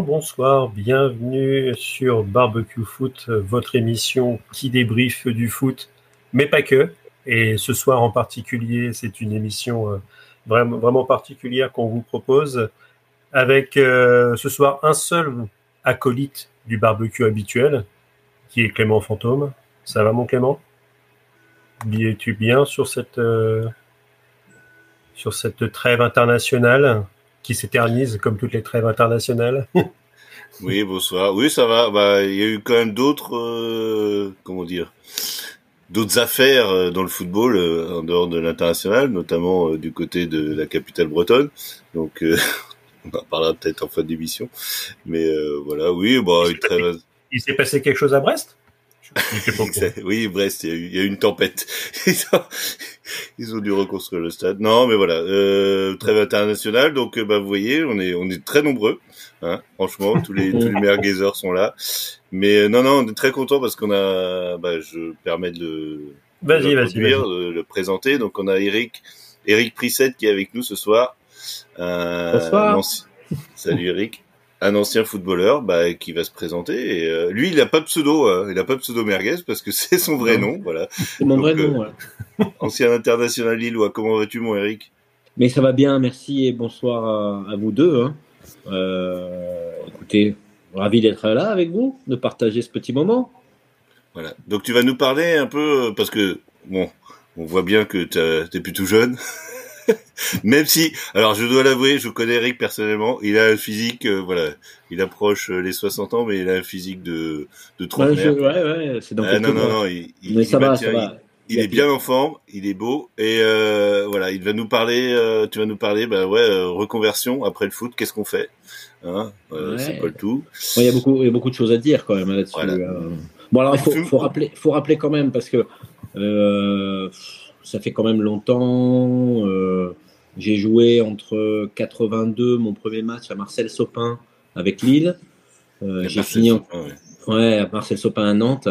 Bonsoir, bienvenue sur Barbecue Foot, votre émission qui débriefe du foot, mais pas que. Et ce soir en particulier, c'est une émission euh, vraiment, vraiment particulière qu'on vous propose, avec euh, ce soir un seul acolyte du barbecue habituel, qui est Clément Fantôme. Ça va mon Clément? Es-tu bien sur cette, euh, sur cette trêve internationale? Qui s'éternise comme toutes les trêves internationales Oui, bonsoir. Oui, ça va. Bah, il y a eu quand même d'autres, euh, comment dire, d'autres affaires euh, dans le football euh, en dehors de l'international, notamment euh, du côté de la capitale bretonne. Donc, on en parlera peut-être en fin d'émission. Mais voilà, oui, bah, il, il s'est passé quelque chose à Brest? oui, Brest, il y, a eu, il y a eu une tempête. Ils ont dû reconstruire le stade. Non, mais voilà, euh, trêve internationale. Donc, bah, vous voyez, on est, on est très nombreux. Hein, franchement, tous les, tous les meilleurs sont là. Mais non, non, on est très content parce qu'on a, bah, je permets de le, vas-y, vas-y, de le présenter. Donc, on a Eric, Eric Prissette qui est avec nous ce soir. Euh, Bonsoir. Salut Eric un ancien footballeur bah, qui va se présenter. Et, euh, lui, il a pas de pseudo, euh, il a pas de pseudo merguez parce que c'est son vrai nom, voilà. C'est mon vrai nom. Euh, ancien international lillois. Comment vas-tu, mon Eric? Mais ça va bien, merci et bonsoir à, vous deux. Hein. écoutez, ravi d'être là avec vous, de partager ce petit moment. Voilà. Donc tu vas nous parler un peu parce que bon, on voit bien que tu es plus tout jeune. Même si, alors je dois l'avouer, je connais Eric personnellement, il a un physique, euh, voilà, il approche euh, les 60 ans, mais il a un physique de de trentenaire. Ouais, ouais, c'est dans ah, non, non, non, il, mais ça, va, ça va. Il, est bien en forme, il est beau et euh, voilà, il va nous parler. Euh, tu vas nous parler, bah ouais, reconversion après le foot. Qu'est-ce qu'on fait hein C'est pas le tout. Il y a beaucoup, il y a beaucoup de choses à dire quand même là-dessus. Bon alors il faut, faut, rappeler, faut rappeler quand même parce que ça fait quand même longtemps. Euh, j'ai joué entre 82, mon premier match à Marcel Sopin avec Lille. Euh, j'ai fini en, ouais. à Marcel Sopin à Nantes.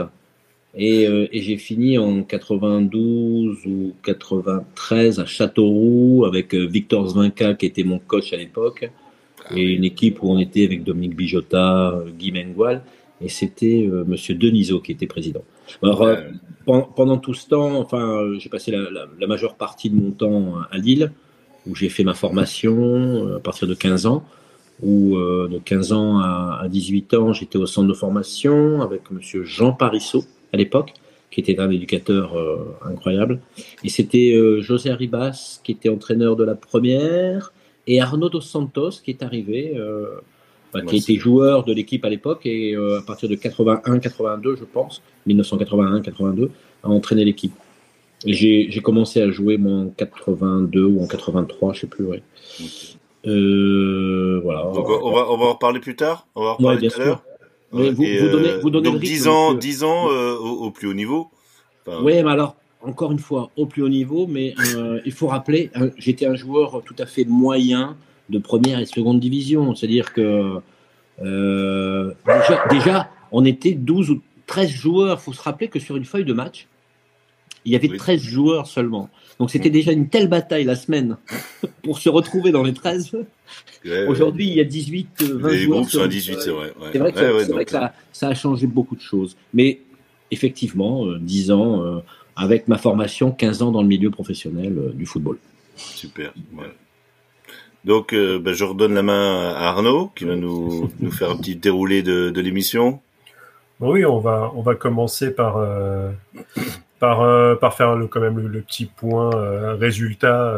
Et, euh, et j'ai fini en 92 ou 93 à Châteauroux avec Victor Zvinka qui était mon coach à l'époque ah et une équipe où on était avec Dominique Bijota, Guy Mengual et c'était Monsieur Denisot qui était président. Alors, pendant tout ce temps, enfin, j'ai passé la, majeure partie de mon temps à Lille, où j'ai fait ma formation euh, à partir de 15 ans, où euh, de 15 ans à, 18 ans, j'étais au centre de formation avec Monsieur Jean Parisot à l'époque, qui était un éducateur euh, incroyable. Et c'était José Arribas qui était entraîneur de la première, et Arnaud dos Santos qui est arrivé qui était joueur de l'équipe à l'époque et euh, à partir de 81-82, je pense, 1981-82, a entraîné l'équipe. J'ai commencé à jouer moi, en 82 ou en 83, je sais plus. Ouais. Euh, voilà. Donc on va, on va en parler plus tard? On va en reparler tout à l'heure? vous, vous, donnez, vous donnez donc 10 ans, 10 ans euh, au, au, plus haut niveau. oui, mais alors encore une fois au plus haut niveau, mais il faut rappeler, j'étais un joueur tout à fait moyen de première et seconde division. C'est-à-dire que euh, déjà, on était 12 ou 13 joueurs. Il faut se rappeler que sur une feuille de match, il y avait 13 joueurs seulement. Donc c'était déjà une telle bataille la semaine pour se retrouver dans les 13. Aujourd'hui, il y a 18, 20 les joueurs. Groupes 18, c'est vrai. C'est vrai que, ça, ça, a changé beaucoup de choses. Mais effectivement, 10 euh, ans, euh, avec ma formation, 15 ans dans le milieu professionnel du football. Super. Donc, euh, ben, je redonne la main à Arnaud, qui va nous, nous faire un petit déroulé de, de l'émission. Oui, on va, on va commencer par, euh, par, euh, par faire le, quand même le, petit point résultat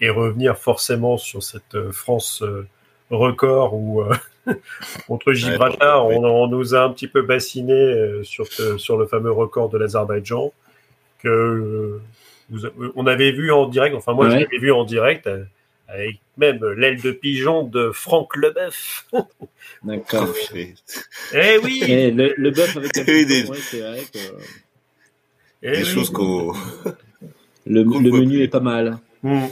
et revenir forcément sur cette France record où contre Gibraltar, on, on, nous a un petit peu bassiné sur, sur le fameux record de l'Azerbaïdjan que on avait vu en direct. Enfin, moi, je l'avais vu en direct avec même l'aile de pigeon de Franck Leboeuf. D'accord. eh oui eh, le, le bœuf avec la pigeon, des, c'est vrai que... Eh des choses qu'on... Le, le menu est pas mal. Hmm.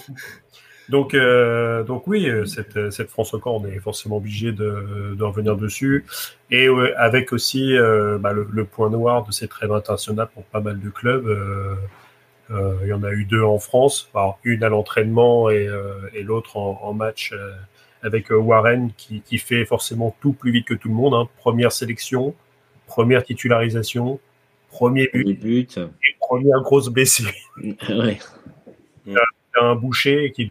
Donc, euh, donc oui, euh, cette, cette France record, on est forcément obligé de, de revenir dessus. Et euh, avec aussi euh, bah, le, le, point noir de cette trêve internationale pour pas mal de clubs. Euh, il y en a eu deux en France, une à l'entraînement et, euh, et l'autre en, en, match euh, avec Warren qui, qui, fait forcément tout plus vite que tout le monde. Hein. Première sélection, première titularisation, premier but, et première grosse blessure. ouais. un boucher qui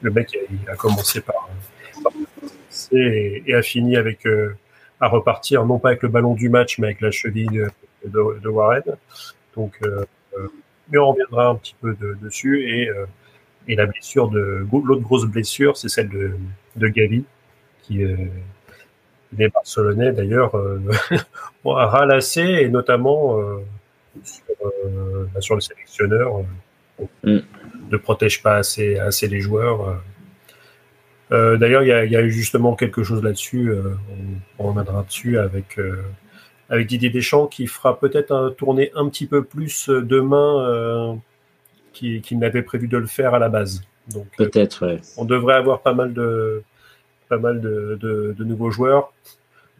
le mec il a commencé par, et, a fini avec euh, à repartir non pas avec le ballon du match mais avec la cheville de, Warren. Donc, euh, euh, mais on reviendra un petit peu dessus et, et la blessure de l'autre grosse blessure, c'est celle de, de Gavi qui les Barcelonais d'ailleurs ont ralassé et notamment sur, le sélectionneur mm. ne protège pas assez, assez les joueurs. Euh, d'ailleurs, il y, a, eu justement quelque chose là-dessus. Euh, on, reviendra dessus avec, euh, avec Didier Deschamps qui fera peut-être tourner un petit peu plus demain qu'il n'avait prévu de le faire à la base. Donc, peut-être, On devrait avoir pas mal de, pas mal de, de, nouveaux joueurs,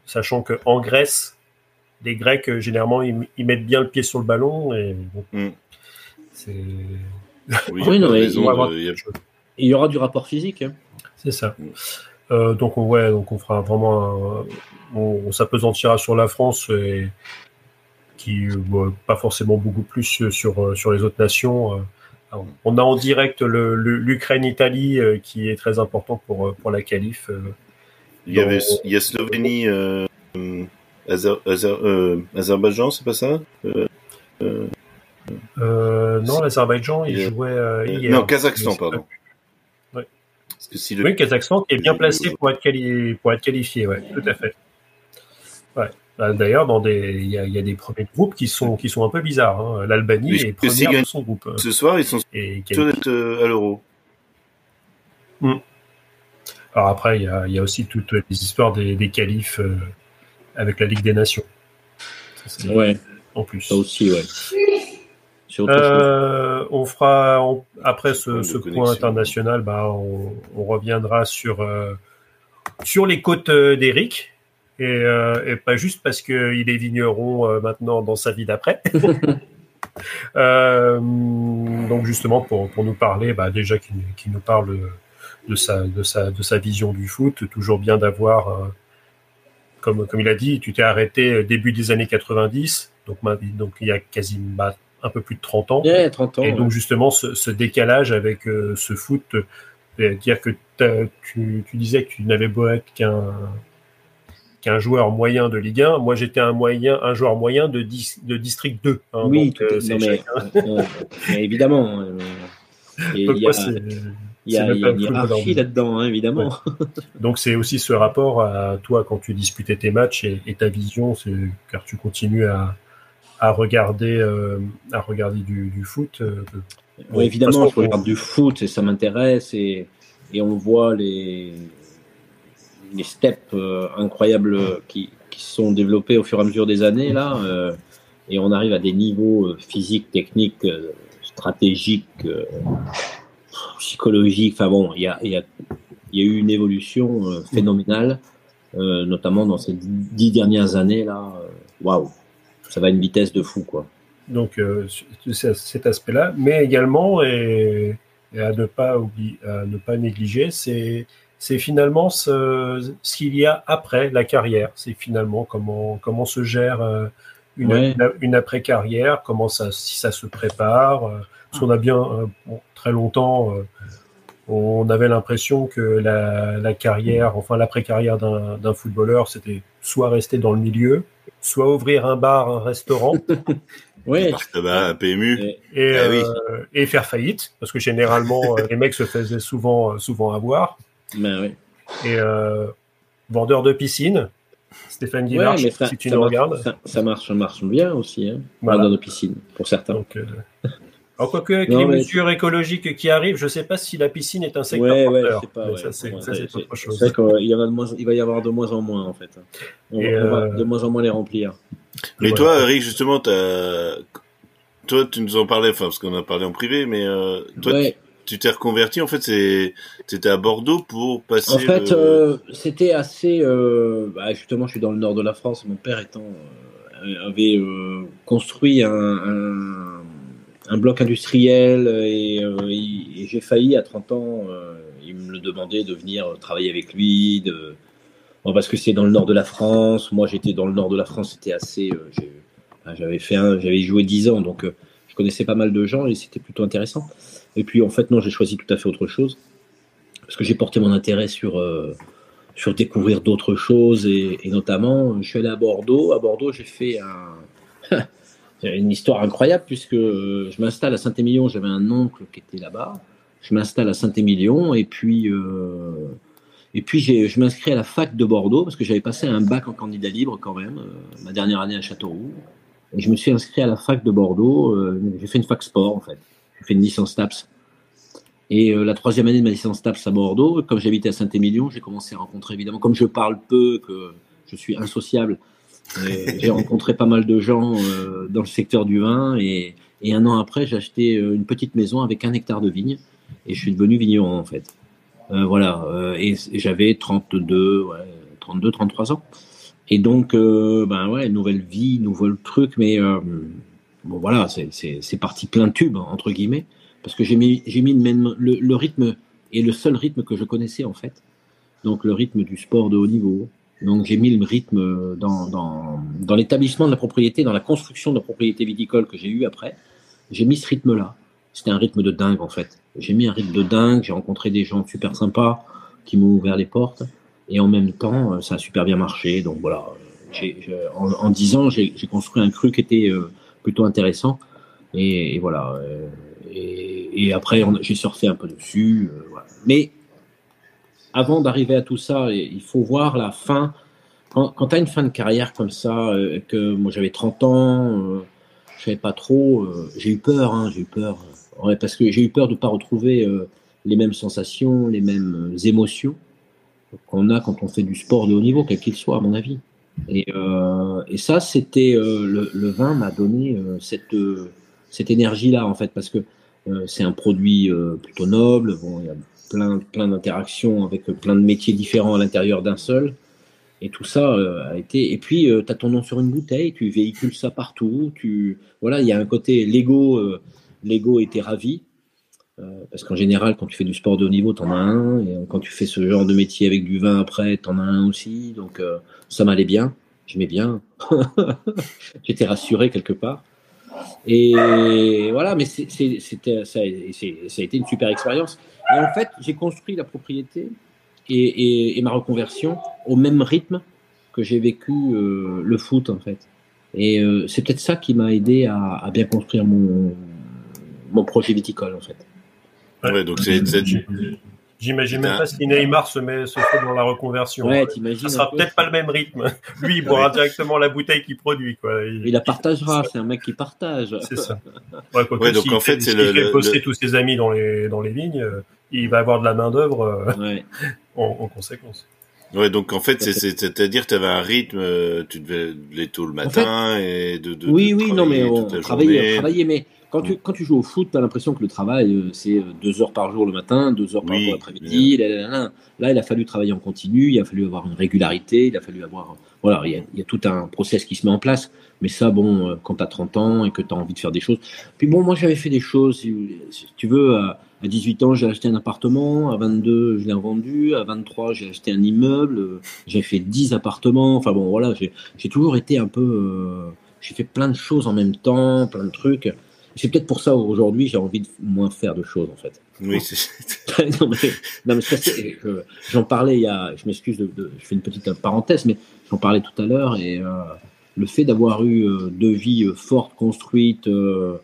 sachant qu'en Grèce, les Grecs, généralement, ils, mettent bien le pied sur le ballon. Et, mm. c'est... Oui, non, mais il, y aura du rapport physique. Hein. C'est ça. Euh, donc, on, ouais, donc on fera vraiment. on, s'apesantira sur la France et qui pas forcément beaucoup plus sur, sur les autres nations. Euh, on a en direct l'Ukraine-Italie euh, qui est très important pour, pour la qualif. Il y, avait, il y a Slovénie, Azerbaïdjan, c'est pas ça Non, l'Azerbaïdjan, il jouait hier. Non, Kazakhstan, pardon le... Oui, Kazakhstan qui est bien placé pour être, pour être qualifié, ouais, tout à fait. Ouais. Bah, d'ailleurs, dans des, il y, a des premiers groupes qui sont qui sont un peu bizarres. Hein. L'Albanie est première de son groupe. Ce soir, ils sont et d'être euh, à l'euro. Hmm. Alors après, il y a, y a, aussi toutes les histoires des, des qualifs euh, avec la Ligue des Nations. ouais. En plus. Ça aussi, ouais. Euh, on fera après ce, point international, bah, on, reviendra sur euh, sur les côtes euh, d'Eric. Et, pas juste parce qu'il est vigneron maintenant dans sa vie d'après. donc justement pour, nous parler, bah, déjà qui, nous parle de sa de sa de sa vision du foot, toujours bien d'avoir comme, comme il a dit, tu t'es arrêté début des années 90, donc, donc il y a quasiment un peu plus de 30 ans. et donc justement ce, décalage avec euh, ce foot, euh, dire que tu, disais que tu n'avais beau être qu'un qu'un joueur moyen de Ligue 1. Moi, j'étais un moyen, un joueur moyen de, de District 2. Hein, oui, euh, mais, évidemment. il y a, une hiérarchie là-dedans, hein, évidemment. Donc c'est aussi ce rapport à toi quand tu disputais tes matchs et, et ta vision, car tu continues à, à regarder, euh, à regarder du, foot. Euh, oui, évidemment, je regarde du foot et ça m'intéresse et, et, on voit les, les steps euh, incroyables qui, qui, sont développés au fur et à mesure des années là, et on arrive à des niveaux physiques, techniques, stratégiques, psychologiques. Enfin bon, il y a, y, a, y a eu une évolution phénoménale, notamment dans ces dix dernières années là. Waouh! Ça va à une vitesse de fou, quoi. Donc, euh, cet aspect-là, mais également, et, à ne pas oublier, à ne pas négliger, c'est c'est finalement ce, ce qu'il y a après la carrière. C'est finalement comment comment se gère euh, une, une, après carrière, comment ça si ça se prépare. Euh, parce qu'on a bien très longtemps, on avait l'impression que la, la, carrière, enfin l'après carrière d'un footballeur, c'était soit rester dans le milieu, soit ouvrir un bar, un restaurant. oui. un PMU. Et, et, ah euh, et, faire faillite, parce que généralement, euh, les mecs se faisaient souvent, euh, souvent avoir. Ben oui. Et vendeur de piscine, Stéphane Guillard, si tu nous regardes. Ça, marche, ça marche bien aussi, hein, vendeur de piscine, pour certains. Donc, alors, quoique, avec les mesures écologiques qui arrivent, je ne sais pas si la piscine est un secteur ouais, porteur. Ouais, ça, c'est autre chose. C'est qu'il va y avoir de moins en moins, en fait. On, va euh, de moins en moins les remplir. Mais toi, Eric, justement, toi, tu nous en parlais, enfin, parce qu'on a parlé en privé, mais euh, toi, tu t'es reconverti, en fait, c'était à Bordeaux pour passer. En fait, euh, c'était assez. Bah, justement, je suis dans le nord de la France, mon père étant avait construit un un bloc industriel et, j'ai failli à 30 ans, il me demandait de venir travailler avec lui, parce que c'est dans le nord de la France. Moi, j'étais dans le nord de la France, c'était assez. j'avais fait j'avais joué 10 ans, donc je connaissais pas mal de gens et c'était plutôt intéressant. Et puis, en fait, non, j'ai choisi tout à fait autre chose parce que j'ai porté mon intérêt sur sur découvrir d'autres choses et, notamment, je suis allé à Bordeaux. À Bordeaux, j'ai fait un, une histoire incroyable puisque je m'installe à Saint-Émilion. J'avais un oncle qui était là-bas. Je m'installe à Saint-Émilion et puis euh, et puis je m'inscris à la fac de Bordeaux parce que j'avais passé un bac en candidat libre quand même, euh, ma dernière année à Châteauroux. Et je me suis inscrit à la fac de Bordeaux. Euh, j'ai fait une fac sport en fait. J'ai fait une licence TAPS et euh, la troisième année de ma licence TAPS à Bordeaux, comme j'habitais à Saint-Émilion, j'ai commencé à rencontrer évidemment, comme je parle peu, que je suis insociable, euh, j'ai rencontré pas mal de gens euh, dans le secteur du vin. Et, un an après, j'ai acheté une petite maison avec un hectare de vigne et je suis devenu vigneron en fait. voilà, et, j'avais 32, ouais, 32, 33 ans. Et donc, ben ouais, nouvelle vie, nouveau truc, mais bon voilà, c'est parti plein de tubes entre guillemets parce que j'ai mis, le, rythme et le seul rythme que je connaissais en fait. Donc le rythme du sport de haut niveau. Donc j'ai mis le rythme dans, dans, dans l'établissement de la propriété, dans la construction de la propriété viticole que j'ai eu après. J'ai mis ce rythme-là. C'était un rythme de dingue en fait. J'ai mis un rythme de dingue. J'ai rencontré des gens super sympas qui m'ont ouvert les portes. Et en même temps, ça a super bien marché. Donc voilà, en, en 10 ans, j'ai construit un cru qui était euh, plutôt intéressant. Et, voilà, euh, et, après, j'ai surfé un peu dessus. Euh, Mais avant d'arriver à tout ça, il faut voir la fin. Quand, tu as une fin de carrière comme ça, euh, que moi j'avais 30 ans, euh, je savais pas trop, j'ai eu peur, hein, j'ai eu peur. parce que j'ai eu peur de ne pas retrouver les mêmes sensations, les mêmes émotions qu'on a quand on fait du sport de haut niveau, quel qu'il soit, à mon avis. Et, ça, c'était le, le, vin m'a donné cette, énergie-là, en fait, parce que euh, c'est un produit euh, plutôt noble. Bon, y a plein, d'interactions avec plein de métiers différents à l'intérieur d'un seul. Et tout ça euh, a été. Et puis, tu as ton nom sur une bouteille, tu véhicules ça partout. Tu... Voilà, il y a un côté. L'ego, l'ego était ravi. parce qu'en général, quand tu fais du sport de haut niveau, tu en as un. Et quand tu fais ce genre de métier avec du vin après, tu en as un aussi. Donc, ça m'allait bien. J'aimais bien. J'étais rassuré quelque part. Et voilà, mais c'était, ça, a été une super expérience. Et en fait, j'ai construit la propriété et, ma reconversion au même rythme que j'ai vécu euh, le foot, en fait. Et euh, c'est peut-être ça qui m'a aidé à, bien construire mon, mon projet viticole, en fait. Ouais, donc c'est, J'imagine même pas si Neymar se met se fait dans la reconversion. Ouais. Ça sera peut-être pas le même rythme. Lui, il boira directement la bouteille qu'il produit, quoi. Il, la partagera. C'est un mec qui partage. C'est ça. Ouais, donc en fait, c'est le. Il fait poster tous ses amis dans les dans les lignes. Euh, il va avoir de la main d'œuvre euh, en, conséquence. Ouais, donc en fait, c'est-à-dire, tu avais un rythme, euh, tu devais aller tôt le matin et de, de, Oui, oui, non, mais on travaillait, travaillait, mais quand tu, quand tu joues au foot, tu as l'impression que le travail, euh, c'est euh, deux heures par jour le matin, deux heures par jour l'après-midi. Là, il a fallu travailler en continu, il a fallu avoir une régularité, il a fallu avoir. Voilà, il y a, tout un process qui se met en place. Mais ça, bon, euh, quand tu as 30 ans et que tu as envie de faire des choses. Puis bon, moi, j'avais fait des choses, si, tu veux. À, 18 ans, j'ai acheté un appartement. À 22, je l'ai vendu. À 23, j'ai acheté un immeuble. J'ai fait 10 appartements. Enfin bon, voilà, j'ai toujours été un peu. j'ai fait plein de choses en même temps, plein de trucs. C'est peut-être pour ça aujourd'hui j'ai envie de moins faire de choses en fait. Oui, c'est. non mais, j'en parlais il y a, je m'excuse de, je fais une petite parenthèse, mais j'en parlais tout à l'heure et euh, le fait d'avoir eu euh, deux vies euh, fortes, construites, euh,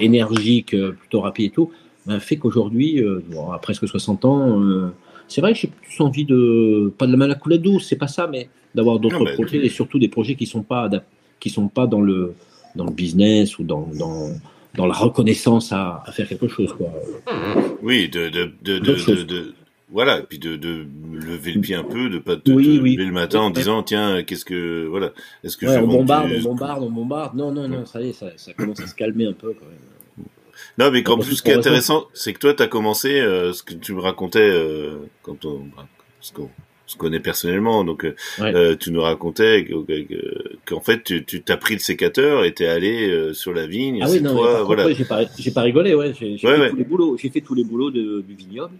énergiques, plutôt rapides et tout, ben, fait qu'aujourd'hui, à presque 60 ans, c'est vrai que j'ai plus envie de pas de la mal à couler douce, c'est pas ça, mais d'avoir d'autres projets et surtout des projets qui sont pas qui sont pas dans le dans le business ou dans, dans, dans la reconnaissance à, à, faire quelque chose. Quoi. Oui, de, de, de, de, voilà, et puis de, de lever le pied un peu, de pas te, lever le matin en disant tiens qu'est-ce que voilà, est-ce que on bombarde, on bombarde, on bombarde. Non, non, non, ça y est, ça, ça commence à se calmer un peu quand même. Non, mais en plus, ce qui est intéressant, c'est que toi, tu as commencé, euh, ce que tu me racontais euh, quand on, bah, se connaît personnellement, donc euh, tu nous racontais qu'en fait tu t'as pris le sécateur et t'es allé sur la vigne. Ah oui, non, toi, voilà. j'ai pas, pas rigolé, ouais. J'ai fait, tous les boulots, j'ai fait tous les boulots de, du vignoble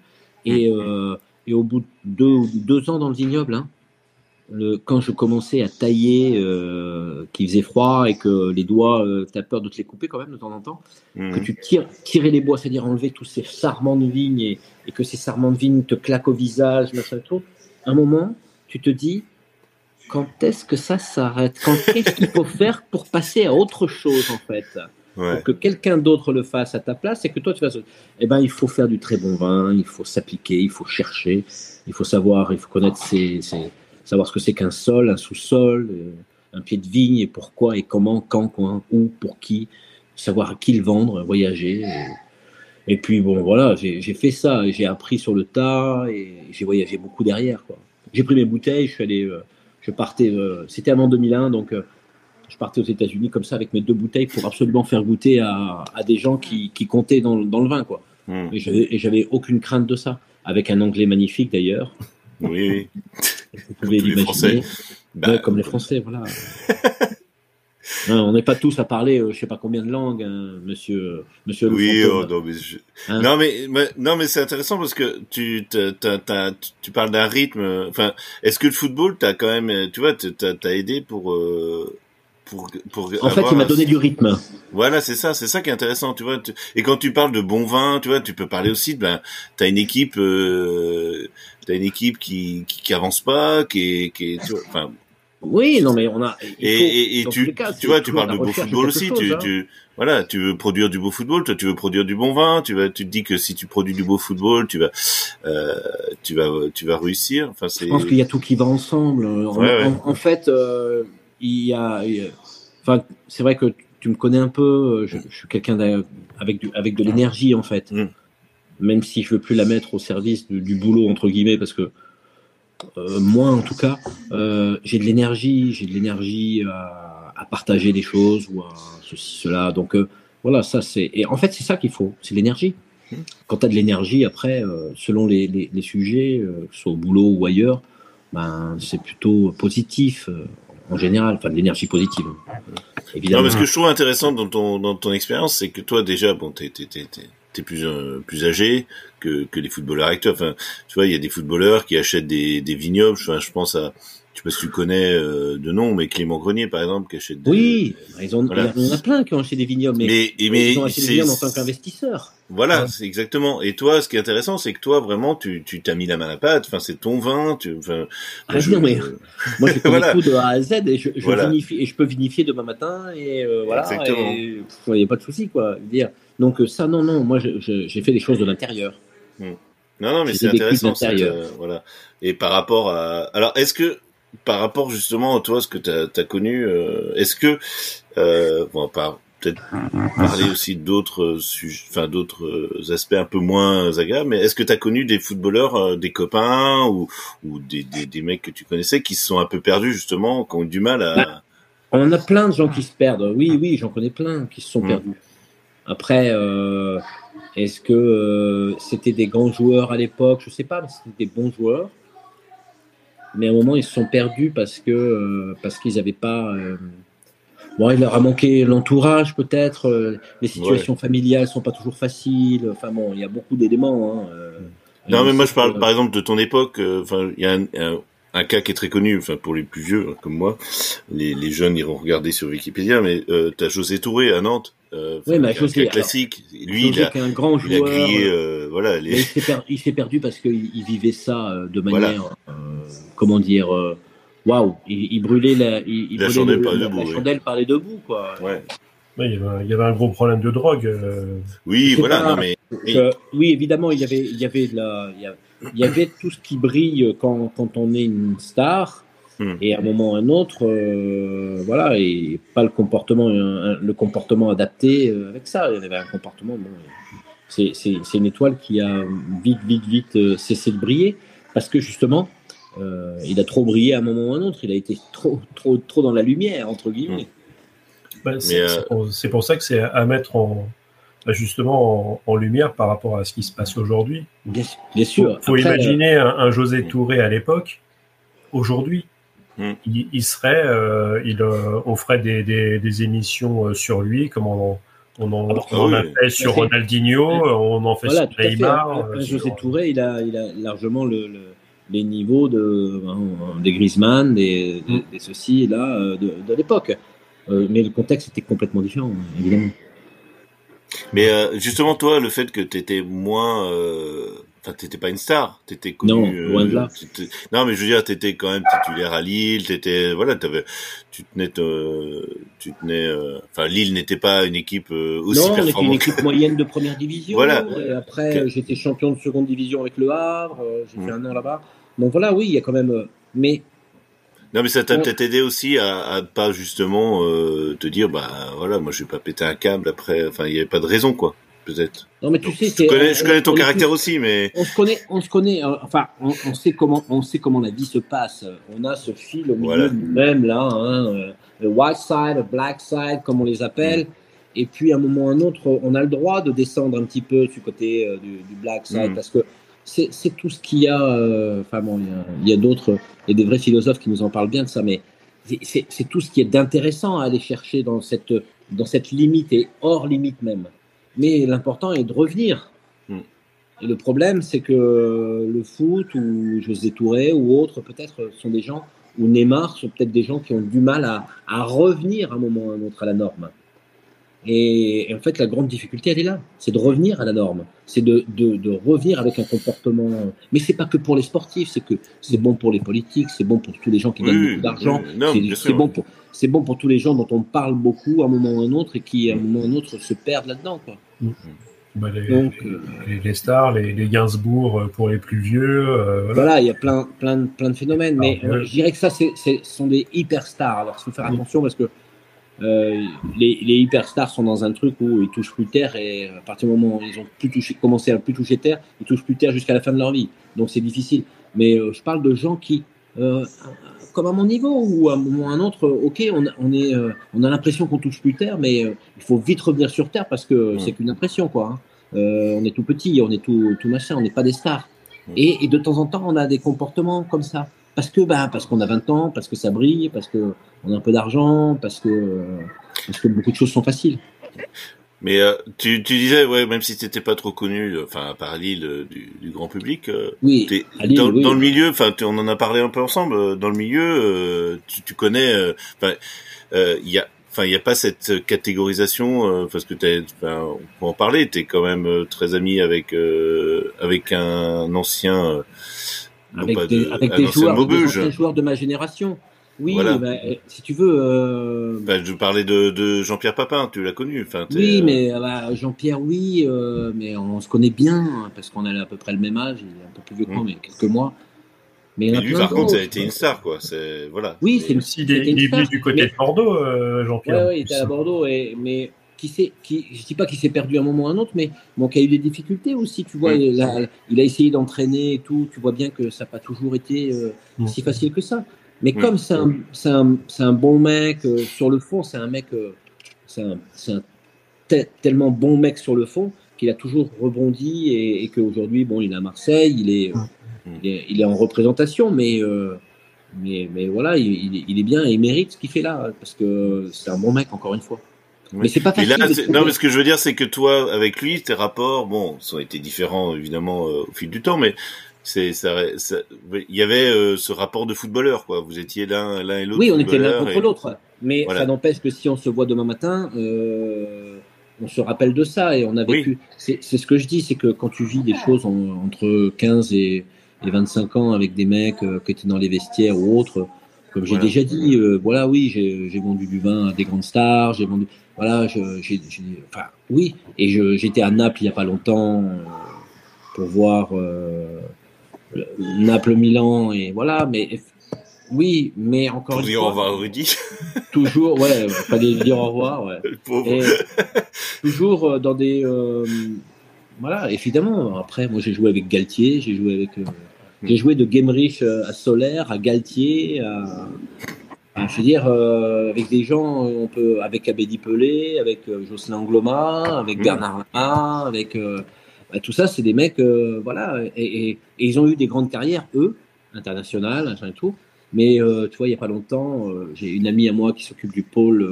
et, mmh. et au bout de deux, deux ans dans le vignoble, hein, quand je commençais à tailler, euh, qu'il faisait froid et que les doigts, euh, tu as peur de te les couper quand même de temps en temps, mhm. que tu tires, tirer les bois, c'est-à-dire enlever tous ces sarments de vigne et, que ces sarments de vigne te claquent au visage, machin, tout. Un moment, tu te dis, quand est-ce que ça s'arrête? Quand qu'est-ce qu'il faut faire pour passer à autre chose en fait? Pour que quelqu'un d'autre le fasse à ta place et que toi tu fasses. Eh ben, il faut faire du très bon vin, il faut s'appliquer, il faut chercher, il faut savoir, il faut connaître ses savoir ce que c'est qu'un sol, un sous-sol, euh, un pied de vigne et pourquoi et comment, quand, quand, où, pour qui, savoir à qui le vendre, voyager. Et, puis bon, voilà, j'ai fait ça, j'ai appris sur le tas et j'ai voyagé beaucoup derrière. J'ai pris mes bouteilles, je suis allé, euh, je partais, euh, c'était avant 2001, donc je partais aux États-Unis comme ça avec mes deux bouteilles pour absolument faire goûter à, des gens qui, comptaient dans, le vin, quoi. Hmm. Et j'avais aucune crainte de ça, avec un anglais magnifique d'ailleurs. Oui, oui. Vous pouvez l'imaginer. Bah, comme les Français, voilà. on n'est pas tous à parler, euh, je sais pas combien de langues, hein, monsieur, monsieur. Oui, oh, non, mais hein non, mais, non, mais c'est intéressant parce que tu, tu parles d'un rythme. Enfin, est-ce que le football, t'as quand même, tu vois, t'as, as aidé pour, euh, pour, pour. En fait, il m'a donné du rythme. Voilà, c'est ça, c'est ça qui est intéressant, tu vois. Et quand tu parles de bon vin, tu vois, tu peux parler aussi de, ben, t'as une équipe. Euh, t'as une équipe qui, qui, avance pas, qui est, qui est tu vois, enfin. Oui, non, mais on a. et, et, tu, tu vois, tu parles de beau football aussi. Tu, hein. tu, voilà, tu veux produire du beau football, toi, tu veux produire du bon vin. Tu vas, tu te dis que si tu produis du beau football, tu vas, euh, tu vas, tu vas réussir. Enfin, c'est. Je pense qu'il y a tout qui va ensemble. En, fait, euh, il y a, enfin, c'est vrai que tu me connais un peu. Je, je suis quelqu'un avec du, avec de l'énergie en fait. Mm même si je veux plus la mettre au service du, boulot entre guillemets, parce que euh, moi en tout cas, euh, j'ai de l'énergie, j'ai de l'énergie à, à, partager des choses ou à ceci cela. Donc euh, voilà, ça c'est et en fait c'est ça qu'il faut, c'est l'énergie. Quand tu as de l'énergie, après, euh, selon les, les, les sujets, que ce soit au boulot ou ailleurs, ben, c'est plutôt positif en général, enfin de l'énergie positive. Évidemment. Non, mais ce que je trouve intéressant dans ton, dans ton expérience, c'est que toi déjà, bon, t'es, t'es, t'es, t'es plus euh, plus âgé que, que les footballeurs actuels. Enfin, tu vois, il y a des footballeurs qui achètent des, des vignobles. Enfin, je pense à, je sais pas si tu connais euh, de nom, mais Clément Grenier, par exemple, qui achète des... Oui, ils ont, il y en a plein qui ont acheté des vignobles, mais, mais, ils ont acheté des vignobles en tant qu'investisseurs. Voilà, c'est exactement. Et toi, ce qui est intéressant, c'est que toi, vraiment, tu tu t'as mis la main à la pâte. Enfin, c'est ton vin. Tu, enfin, ah, je, non, mais moi, je connais tout de A à Z et je, je vinifie, et je peux vinifier demain matin et euh, voilà. Exactement. il n'y a pas de souci, quoi. Dire. Donc euh, ça, non, non. Moi, j'ai fait des choses de l'intérieur. Hmm. Non, non, mais c'est intéressant. Euh, voilà. Et par rapport à, alors, est-ce que par rapport justement à toi, ce que tu as, connu, euh, est-ce que, euh, bon, par peut-être parler aussi d'autres enfin d'autres aspects un peu moins agréables, mais est-ce que tu as connu des footballeurs, euh, des copains ou, ou des, des, des, mecs que tu connaissais qui se sont un peu perdus justement, qui ont eu du mal à... Bah, on a plein de gens qui se perdent. Oui, oui, j'en connais plein qui se sont mmh. perdus. Après, euh, est-ce que euh, c'était des grands joueurs à l'époque? Je sais pas, mais c'était des bons joueurs. Mais à un moment ils se sont perdus parce que euh, parce qu'ils n'avaient pas euh, bon il leur a manqué l'entourage peut-être euh, les situations familiales sont pas toujours faciles. Enfin bon il y a beaucoup d'éléments hein, non mais moi je parle par exemple de ton époque enfin il y a un, un, cas qui est très connu enfin pour les plus vieux hein, comme moi. Les, les jeunes iront regarder sur Wikipédia mais tu as José Touré à Nantes euh, oui, mais José, classique. Lui, il a, un grand joueur. Il a grillé, euh, voilà. Les... Il s'est perdu, parce qu'il vivait ça de manière comment dire, euh, waouh, il, brûlait la, il, la chandelle, par, debout, la chandelle par les deux bouts, quoi. Ouais. il, y avait, un gros problème de drogue. Euh. Oui, voilà, non, mais. oui, évidemment, il y avait, il y avait la, il y avait tout ce qui brille quand, quand on est une star. Hmm. Et à un moment ou à un autre, euh, voilà, et pas le comportement, le comportement adapté avec ça. Il y avait un comportement, bon, c'est une étoile qui a vite, vite, vite cessé de briller parce que justement, euh, il a trop brillé à un moment ou à un autre. Il a été trop, trop, trop dans la lumière, entre guillemets. Euh, c'est pour ça que c'est à mettre en, bah, justement en, lumière par rapport à ce qui se passe aujourd'hui. Bien, sûr. Il faut, imaginer un, José Touré à l'époque. aujourd'hui. Hmm. Il, serait, euh, il offrait des, des, émissions sur lui, comme on, on en, ah on a fait sur Ronaldinho, on en fait sur Neymar. José Touré, il a, il a largement le, les niveaux de, hein, des Griezmann, des, des, hmm. ceci et là de, de l'époque. mais le contexte était complètement différent, évidemment. Mais euh, justement, toi, le fait que tu étais moins, euh... enfin, t'étais pas une star, t'étais connu. Non, euh, loin de là. Non, mais je veux dire, t'étais quand même titulaire à Lille, t'étais, voilà, t'avais, tu tenais, tu tenais, euh, enfin, Lille n'était pas une équipe aussi non, performante. Non, une équipe moyenne de première division. Voilà. Et après, j'étais champion de seconde division avec Le Havre. J'ai fait mmh. un an là-bas. Donc voilà, oui, il y a quand même, mais non, mais ça t'a peut-être aidé aussi à, à pas justement euh, te dire, bah voilà, moi je vais pas péter un câble après. Enfin, il y avait pas de raison, quoi, peut-être. Non, mais tu sais, je connais, je connais ton caractère aussi, mais on se connaît, on se connaît. Euh, enfin, on, on, sait comment, on sait comment la vie se passe. On a ce fil au milieu même là, hein, euh, le white side, le black side, comme on les appelle. Mm. Et puis à un moment ou à un autre, on a le droit de descendre un petit peu du côté du, du, black side mm. parce que c'est tout ce qu'il y a. Euh, enfin bon, il y a, d'autres, et des vrais philosophes qui nous en parlent bien de ça, mais c'est tout ce qui est d'intéressant à aller chercher dans cette, dans cette limite et hors limite même. Mais l'important est de revenir. Hmm. Et le problème, c'est que le foot ou José Touré ou autres, peut-être, sont des gens, ou Neymar, sont peut-être des gens qui ont du mal à, à revenir à un moment ou à un autre à la norme. Et, en fait, la grande difficulté, elle est là. C'est de revenir à la norme. C'est de, de, de, revenir avec un comportement. Mais c'est pas que pour les sportifs, c'est que c'est bon pour les politiques, c'est bon pour tous les gens qui gagnent beaucoup d'argent. c'est bon pour c'est bon pour tous les gens dont on parle beaucoup à un moment ou à un autre et qui à un moment ou à un autre se perdent là-dedans. Bah, les, Donc, les, stars, les, les, Gainsbourg euh, pour les plus vieux. Euh, voilà. il y a plein, plein, plein de phénomènes. mais euh, je dirais que ça, c'est, ce sont des hyper stars. Alors, il faut faire attention parce que euh, les, les hyperstars sont dans un truc où ils touchent plus terre et à partir du moment où ils ont plus touché, commencé à plus toucher terre, ils touchent plus terre jusqu'à la fin de leur vie. Donc c'est difficile. Mais euh, je parle de gens qui, euh, comme à mon niveau ou à un moment ou à un autre, ok, on, on est, euh, on a l'impression qu'on touche plus terre, mais il faut vite revenir sur terre parce que c'est qu'une impression quoi. Hein. on est tout petit, on est tout, tout machin, on n'est pas des stars. Et, et de temps en temps, on a des comportements comme ça parce que bah, parce qu'on a 20 ans, parce que ça brille, parce que on a un peu d'argent, parce que parce que beaucoup de choses sont faciles. Mais euh, tu, tu disais ouais même si t'étais pas trop connu, euh, enfin par Lille euh, du, du, grand public. oui. dans, dans, le milieu, enfin on en a parlé un peu ensemble. Dans le milieu, tu, tu connais. Enfin il y a. Enfin, il n'y a pas cette catégorisation parce que t'es, on peut en parler. T'es quand même très ami avec avec un ancien avec, des, avec des, joueurs, des joueurs de ma génération. Oui, bah, euh, si tu veux. Euh... Bah, je parlais de, de Jean-Pierre Papin, tu l'as connu. Enfin, oui, euh, mais euh, bah, Jean-Pierre, oui, euh, mais on se connaît bien hein, parce qu'on a à peu près le même âge, il est un peu plus vieux que moi, mmh. mais quelques mois. Mais, lui, par contre, ça a été une star, quoi. C'est voilà. Oui, c'est aussi il est venu du côté de Bordeaux, Jean-Pierre. Oui, il était à Bordeaux, et, mais qui s'est, qui, je dis pas qu'il s'est perdu à un moment ou à un autre, mais bon, qui a eu des difficultés aussi. Tu vois, il, a, il, a, essayé d'entraîner et tout. Tu vois bien que ça n'a pas toujours été euh, si facile que ça. Mais comme c'est un, c'est un, un, bon mec euh, sur le fond, c'est un mec, euh, c'est un, un tellement bon mec sur le fond qu'il a toujours rebondi et, et qu'aujourd'hui, bon, il est à Marseille, il est, il est, il est en représentation, mais mais, mais voilà, il, il, est bien et il mérite ce qu'il fait là parce que c'est un bon mec encore une fois. Mais c'est pas facile. non, mais ce que je veux dire, c'est que toi, avec lui, tes rapports, bon, ça ont été différents évidemment euh, au fil du temps, mais c'est ça, il y avait euh, ce rapport de footballeur, quoi. Vous étiez l'un, l'un et l'autre. Oui, on était l'un contre l'autre, mais ça n'empêche que si on se voit demain matin, euh, on se rappelle de ça et on a vécu. C'est ce que je dis, c'est que quand tu vis des choses entre 15 et, et 25 ans avec des mecs euh, qui étaient dans les vestiaires ou autres, comme j'ai déjà dit, voilà, oui, j'ai vendu du vin à des grandes stars, j'ai vendu voilà, j'ai, enfin, oui, et j'étais à Naples il n'y a pas longtemps euh, pour voir euh, Naples-Milan, et voilà, mais oui, mais encore pour dire au revoir Rudy. toujours, ouais, fallait dire au revoir, ouais. Et, toujours euh, dans des, voilà, évidemment. Après, moi, j'ai joué avec Galtier, j'ai joué avec, j'ai joué de Gamerich à Solaire, à Galtier, à, je veux dire, euh, avec des gens, on peut, avec Abedi Pelé, avec euh, Jocelyn Gloma, avec mmh. Bernard Lama, avec euh, bah, tout ça, c'est des mecs, voilà, et, et, ils ont eu des grandes carrières, eux, internationales, et tout. Mais tu vois, il n'y a pas longtemps, j'ai une amie à moi qui s'occupe du pôle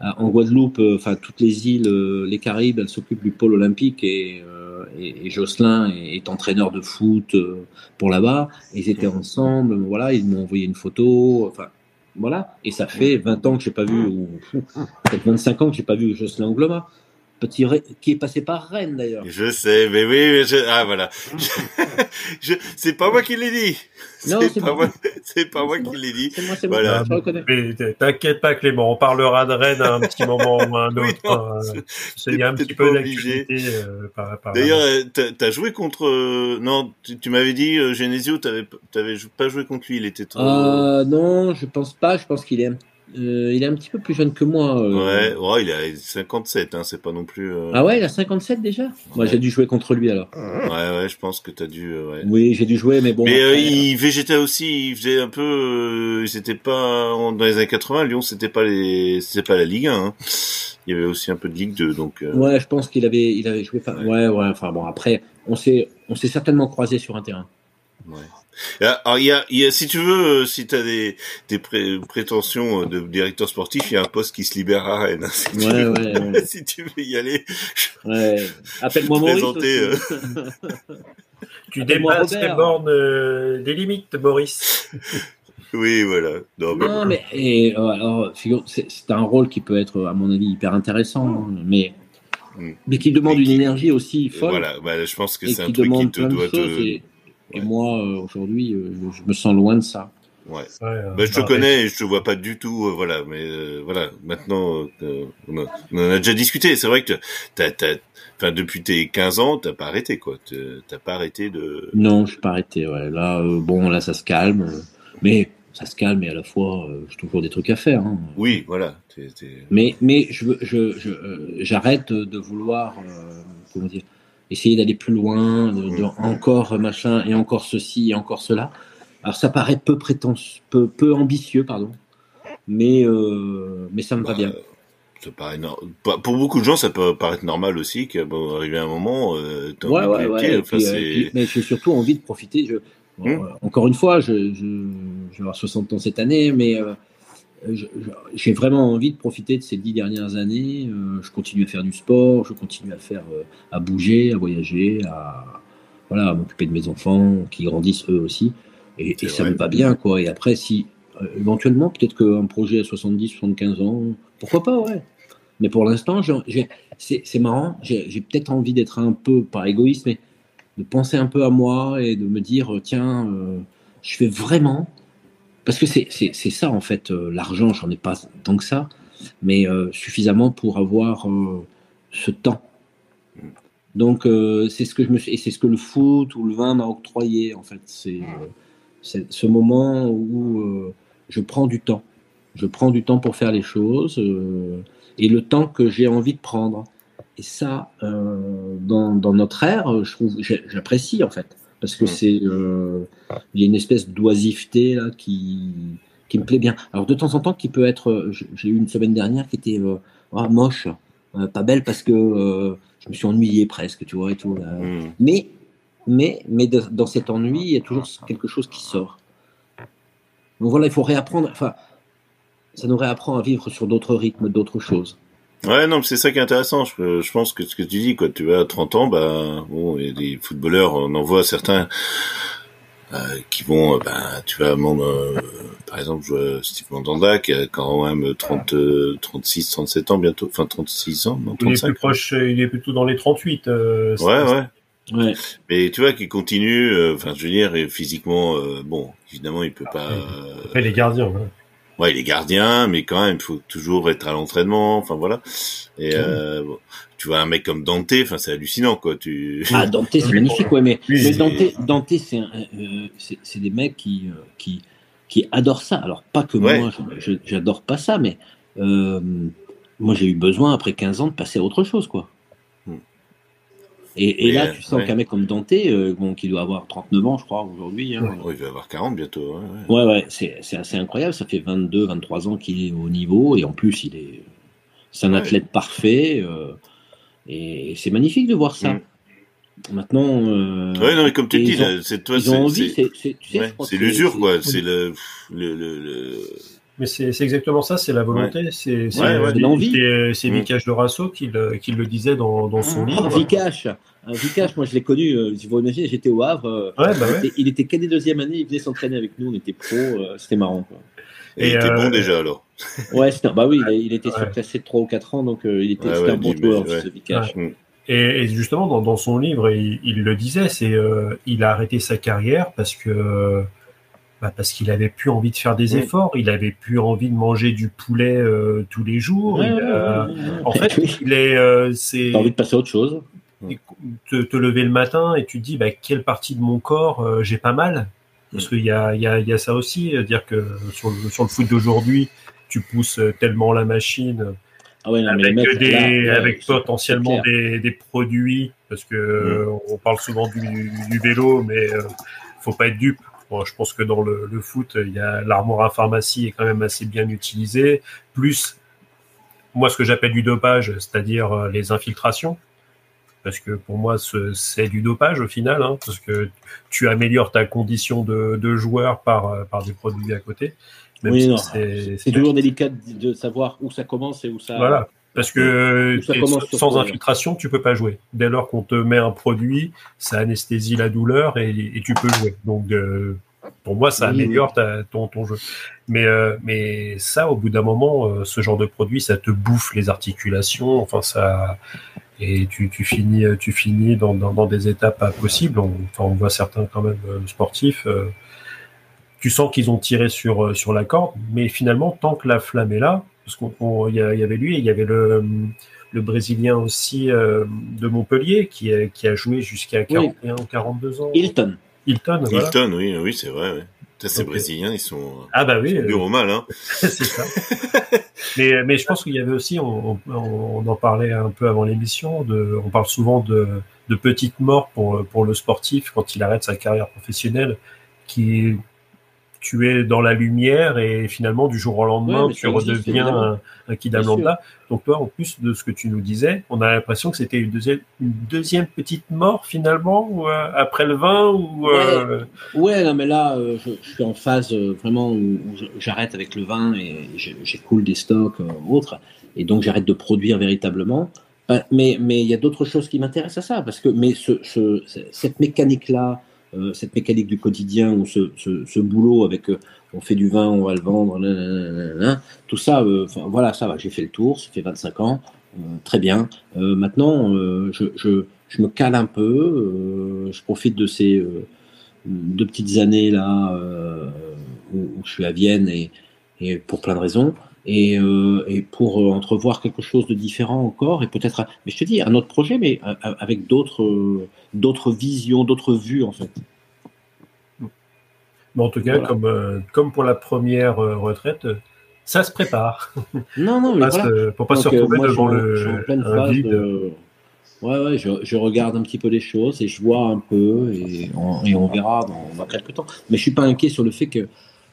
en Guadeloupe, enfin toutes les îles, les Caraïbes, elle s'occupe du pôle olympique et, et, Jocelyn est, entraîneur de foot pour là-bas. Ils étaient ensemble, voilà, ils m'ont envoyé une photo. Enfin, voilà. Et ça fait 20 ans que j'ai pas vu, ou peut-être 25 ans que j'ai pas vu Jocelyn Angloma petit qui est passé par Rennes d'ailleurs. Je sais, mais oui, mais je... ah voilà, je... c'est pas moi qui l'ai dit. Non, c'est pas moi, c'est pas moi qui l'ai dit. C'est moi, c'est moi. Voilà. Mais t'inquiète pas, Clément, on parlera de Rennes à un petit moment ou à un autre. Hein. C'est un petit peu d'actualité. Euh, d'ailleurs, euh, t'as joué contre, euh, non, tu, m'avais dit Genesio, t'avais, t'avais pas joué contre lui, il était trop. Euh, non, je pense pas. Je pense qu'il est euh, il est un petit peu plus jeune que moi. Euh. Ouais, il a 57, hein, c'est pas non plus. Euh, ah ouais, il a 57 déjà? Moi, j'ai dû jouer contre lui alors. Ouais, ouais, je pense que t'as dû. Oui, j'ai dû jouer, mais bon. Mais il végétait aussi, il faisait un peu. c'était pas dans les années 80, Lyon, c'était pas les, c'était pas la Ligue 1. Hein. Il y avait aussi un peu de Ligue 2, donc. Ouais, je pense qu'il avait, il avait joué. Ouais, ouais. Enfin bon, après, on s'est, on s'est certainement croisé sur un terrain. Ouais. Alors, il y a, il y a, si tu veux, euh, si tu as des, des prétentions euh, de directeur sportif, il y a un poste qui se libère à Rennes. Hein, si, ouais, tu ouais, veux, si tu veux y aller. Ouais. Appelle-moi Maurice. Euh... tu dépasses les bornes euh, des limites, Maurice. oui, voilà. Non, non mais et, alors, c'est un rôle qui peut être, à mon avis, hyper intéressant, hein, mais hmm. mais qui demande une énergie aussi folle. Voilà, bah, je pense que c'est un truc qui te doit te et moi, euh, aujourd'hui, euh, je me sens loin de ça. Ouais. Euh, bah, je te connais et je te vois pas du tout, voilà. Mais voilà, maintenant, on, en a déjà discuté. C'est vrai que t'as, t'as, enfin, depuis tes 15 ans, t'as pas arrêté, quoi. T'as pas arrêté de. Non, je suis pas arrêté. Ouais. Là, bon, là, ça se calme, mais ça se calme et à la fois, j'ai toujours des trucs à faire. Hein. Oui, voilà. Mais, mais je, je, je, j'arrête de vouloir, comment dire essayer d'aller plus loin, de, encore machin et encore ceci et encore cela. Alors ça paraît peu prétentieux, peu, peu ambitieux, pardon, mais euh, mais ça me va bah, bien. Ça paraît Pour beaucoup de gens, ça peut paraître normal aussi qu'arriver à un moment, euh, ouais, ouais, ouais, euh, mais j'ai surtout envie de profiter. Je, hmm. euh, encore une fois, je, je, je, vais avoir 60 ans cette année, mais j'ai vraiment envie de profiter de ces dix dernières années. Euh, je continue à faire du sport, je continue à faire, euh, à bouger, à voyager, à voilà, m'occuper de mes enfants qui grandissent eux aussi. Et, ça me va bien, quoi. Et après, si euh, éventuellement, peut-être qu'un projet à 70, 75 ans, pourquoi pas, ouais. Mais pour l'instant, c'est marrant. J'ai peut-être envie d'être un peu, pas égoïste, mais de penser un peu à moi et de me dire, tiens, je fais vraiment parce que c'est ça, en fait, euh, l'argent, j'en ai pas tant que ça, mais euh, suffisamment pour avoir euh, ce temps. Donc, c'est ce que je me et c'est ce que le foot ou le vin m'a octroyé, en fait. C'est ce moment où je prends du temps. Je prends du temps pour faire les choses et le temps que j'ai envie de prendre. Et ça, dans, dans, notre ère, je trouve, j'apprécie, en fait parce que mm. c'est euh, il y a une espèce d'oisiveté là qui qui me plaît bien. Alors de temps en temps qui peut être euh, j'ai eu une semaine dernière qui était euh, ah, moche, pas belle parce que je me suis ennuyé presque, tu vois et tout. Mm. Mais mais mais dans cet ennui, il y a toujours quelque chose qui sort. Donc voilà, il faut réapprendre enfin ça nous réapprend à vivre sur d'autres rythmes, d'autres choses. Ouais, non, c'est ça qui est intéressant. Je, je, pense que ce que tu dis, quoi, tu as 30 ans, bah, bon, il y a des footballeurs, on en voit certains euh, qui vont, euh, bah, tu vas, euh, par exemple, je vois Steve Mandanda qui a quand même 30, 36, 37 ans bientôt, enfin 36 ans, non, 35. Il est plus proche, il est plutôt dans les 38. Euh, ouais, ouais. Ouais. Mais tu vois qu'il continue, enfin, je veux dire, et physiquement, bon, évidemment, il peut pas. Après, les gardiens. Ouais ouais, il est gardien, mais quand même, il faut toujours être à l'entraînement. Enfin voilà. Et euh, tu vois un mec comme Dante, enfin c'est hallucinant quoi. Tu ah Dante c'est magnifique ouais, mais, mais Dante, Dante c'est euh, c'est des mecs qui euh, qui qui adorent ça. Alors pas que moi, j'adore pas ça, mais euh, moi j'ai eu besoin après 15 ans de passer à autre chose quoi. Et, et là, tu sens qu'un mec comme Dante, euh, bon, qui doit avoir 39 ans, je crois, aujourd'hui. Hein, il va avoir 40 bientôt. Ouais, ouais, ouais c'est assez incroyable. Ça fait 22, 23 ans qu'il est au niveau. Et en plus, il est. C'est un athlète parfait. Euh, et c'est magnifique de voir ça. Mm. Maintenant. Euh, oui, non, mais comme tu dis, c'est toi, c'est l'usure, quoi. C'est le, le, le, Mais c'est exactement ça, c'est la volonté, c'est l'envie. C'est Vikash mm. Dorasso qui le, qui le disait dans, dans son ah, livre. Vikash, Vikash, moi je l'ai connu, euh, vous imaginez, j'étais au Havre. Euh, bah il, était, il deuxième année, il venait s'entraîner avec nous, on était pro, euh, c'était marrant. Quoi. Et, il était bon déjà alors. Ouais, bah oui, il, était surclassé de 3 ou 4 ans, donc il était un bon joueur, Vikash. Mm. Et, justement, dans, dans, son livre, il, il le disait, c'est euh, il a arrêté sa carrière parce que parce qu'il avait plus envie de faire des efforts, il avait plus envie de manger du poulet euh, tous les jours. en fait, il est, euh, c'est. envie de passer à autre chose. Te, te, lever le matin et tu te dis bah, quelle partie de mon corps euh, j'ai pas mal parce qu'il y a, y, a, y a ça aussi, dire que sur le, sur le foot d'aujourd'hui, tu pousses tellement la machine ah ouais, avec, des, avec potentiellement des, des, produits, parce que mm. on parle souvent du, du vélo, mais euh, faut pas être dupe. Bon, je pense que dans le, le foot, il y a l'armoire à pharmacie est quand même assez bien utilisée. Plus, moi, ce que j'appelle du dopage, c'est-à-dire euh, les infiltrations, parce que pour moi, c'est du dopage au final, hein, parce que tu améliores ta condition de, de joueur par, euh, par des produits à côté oui, c'est toujours délicat de savoir où ça commence et où ça. Voilà. Parce que sans infiltration, tu peux pas jouer. Dès lors qu'on te met un produit, ça anesthésie la douleur et, tu peux jouer. Donc, euh, pour moi, ça améliore ton, ton jeu. Mais, euh, mais ça, au bout d'un moment, euh, ce genre de produit, ça te bouffe les articulations. Enfin, ça et tu, tu finis, tu finis dans, dans, dans des étapes impossibles. On, enfin, on voit certains quand même sportifs tu sens qu'ils ont tiré sur euh, sur la corde, mais finalement, tant que la flamme est là, parce qu'il y, avait lui et il y avait le, le Brésilien aussi euh, de Montpellier qui a, qui a joué jusqu'à 41 ou 42 ans. Hilton. Hilton, voilà. Hilton, oui, oui, c'est vrai. Ces Brésiliens, ils sont, ah bah oui, ils au mal. Hein. c'est ça. mais, mais je pense qu'il y avait aussi, on, on, en parlait un peu avant l'émission, de, on parle souvent de, de petites morts pour, pour le sportif quand il arrête sa carrière professionnelle, qui tu es dans la lumière et finalement du jour au lendemain tu redeviens un, un kidam lambda. Donc toi, en plus de ce que tu nous disais, on a l'impression que c'était une deuxième, une deuxième petite mort finalement ou, euh, après le vin ou. Euh, ouais. non mais là, euh, je, suis en phase vraiment où, j'arrête avec le vin et j'écoule des stocks autres et donc j'arrête de produire véritablement. Mais mais il y a d'autres choses qui m'intéressent à ça parce que mais ce, ce cette mécanique là euh, cette mécanique du quotidien ou ce, boulot avec euh, on fait du vin, on va le vendre, tout ça, euh, voilà, ça va, j'ai fait le tour, ça fait 25 ans, très bien. maintenant, je, me cale un peu, je profite de ces deux petites années là où, je suis à Vienne et pour plein de raisons et, euh, et pour euh, entrevoir quelque chose de différent encore et peut-être, mais je te dis, un autre projet, mais euh, avec d'autres, d'autres visions, d'autres vues en fait. Mais en tout cas, comme, comme pour la première retraite, ça se prépare. Non, non, mais voilà. pour pas se retrouver devant le un vide. Ouais, ouais, je, je, regarde un petit peu les choses et je vois un peu et on, et on verra dans, dans quelques temps. Mais je suis pas inquiet sur le fait que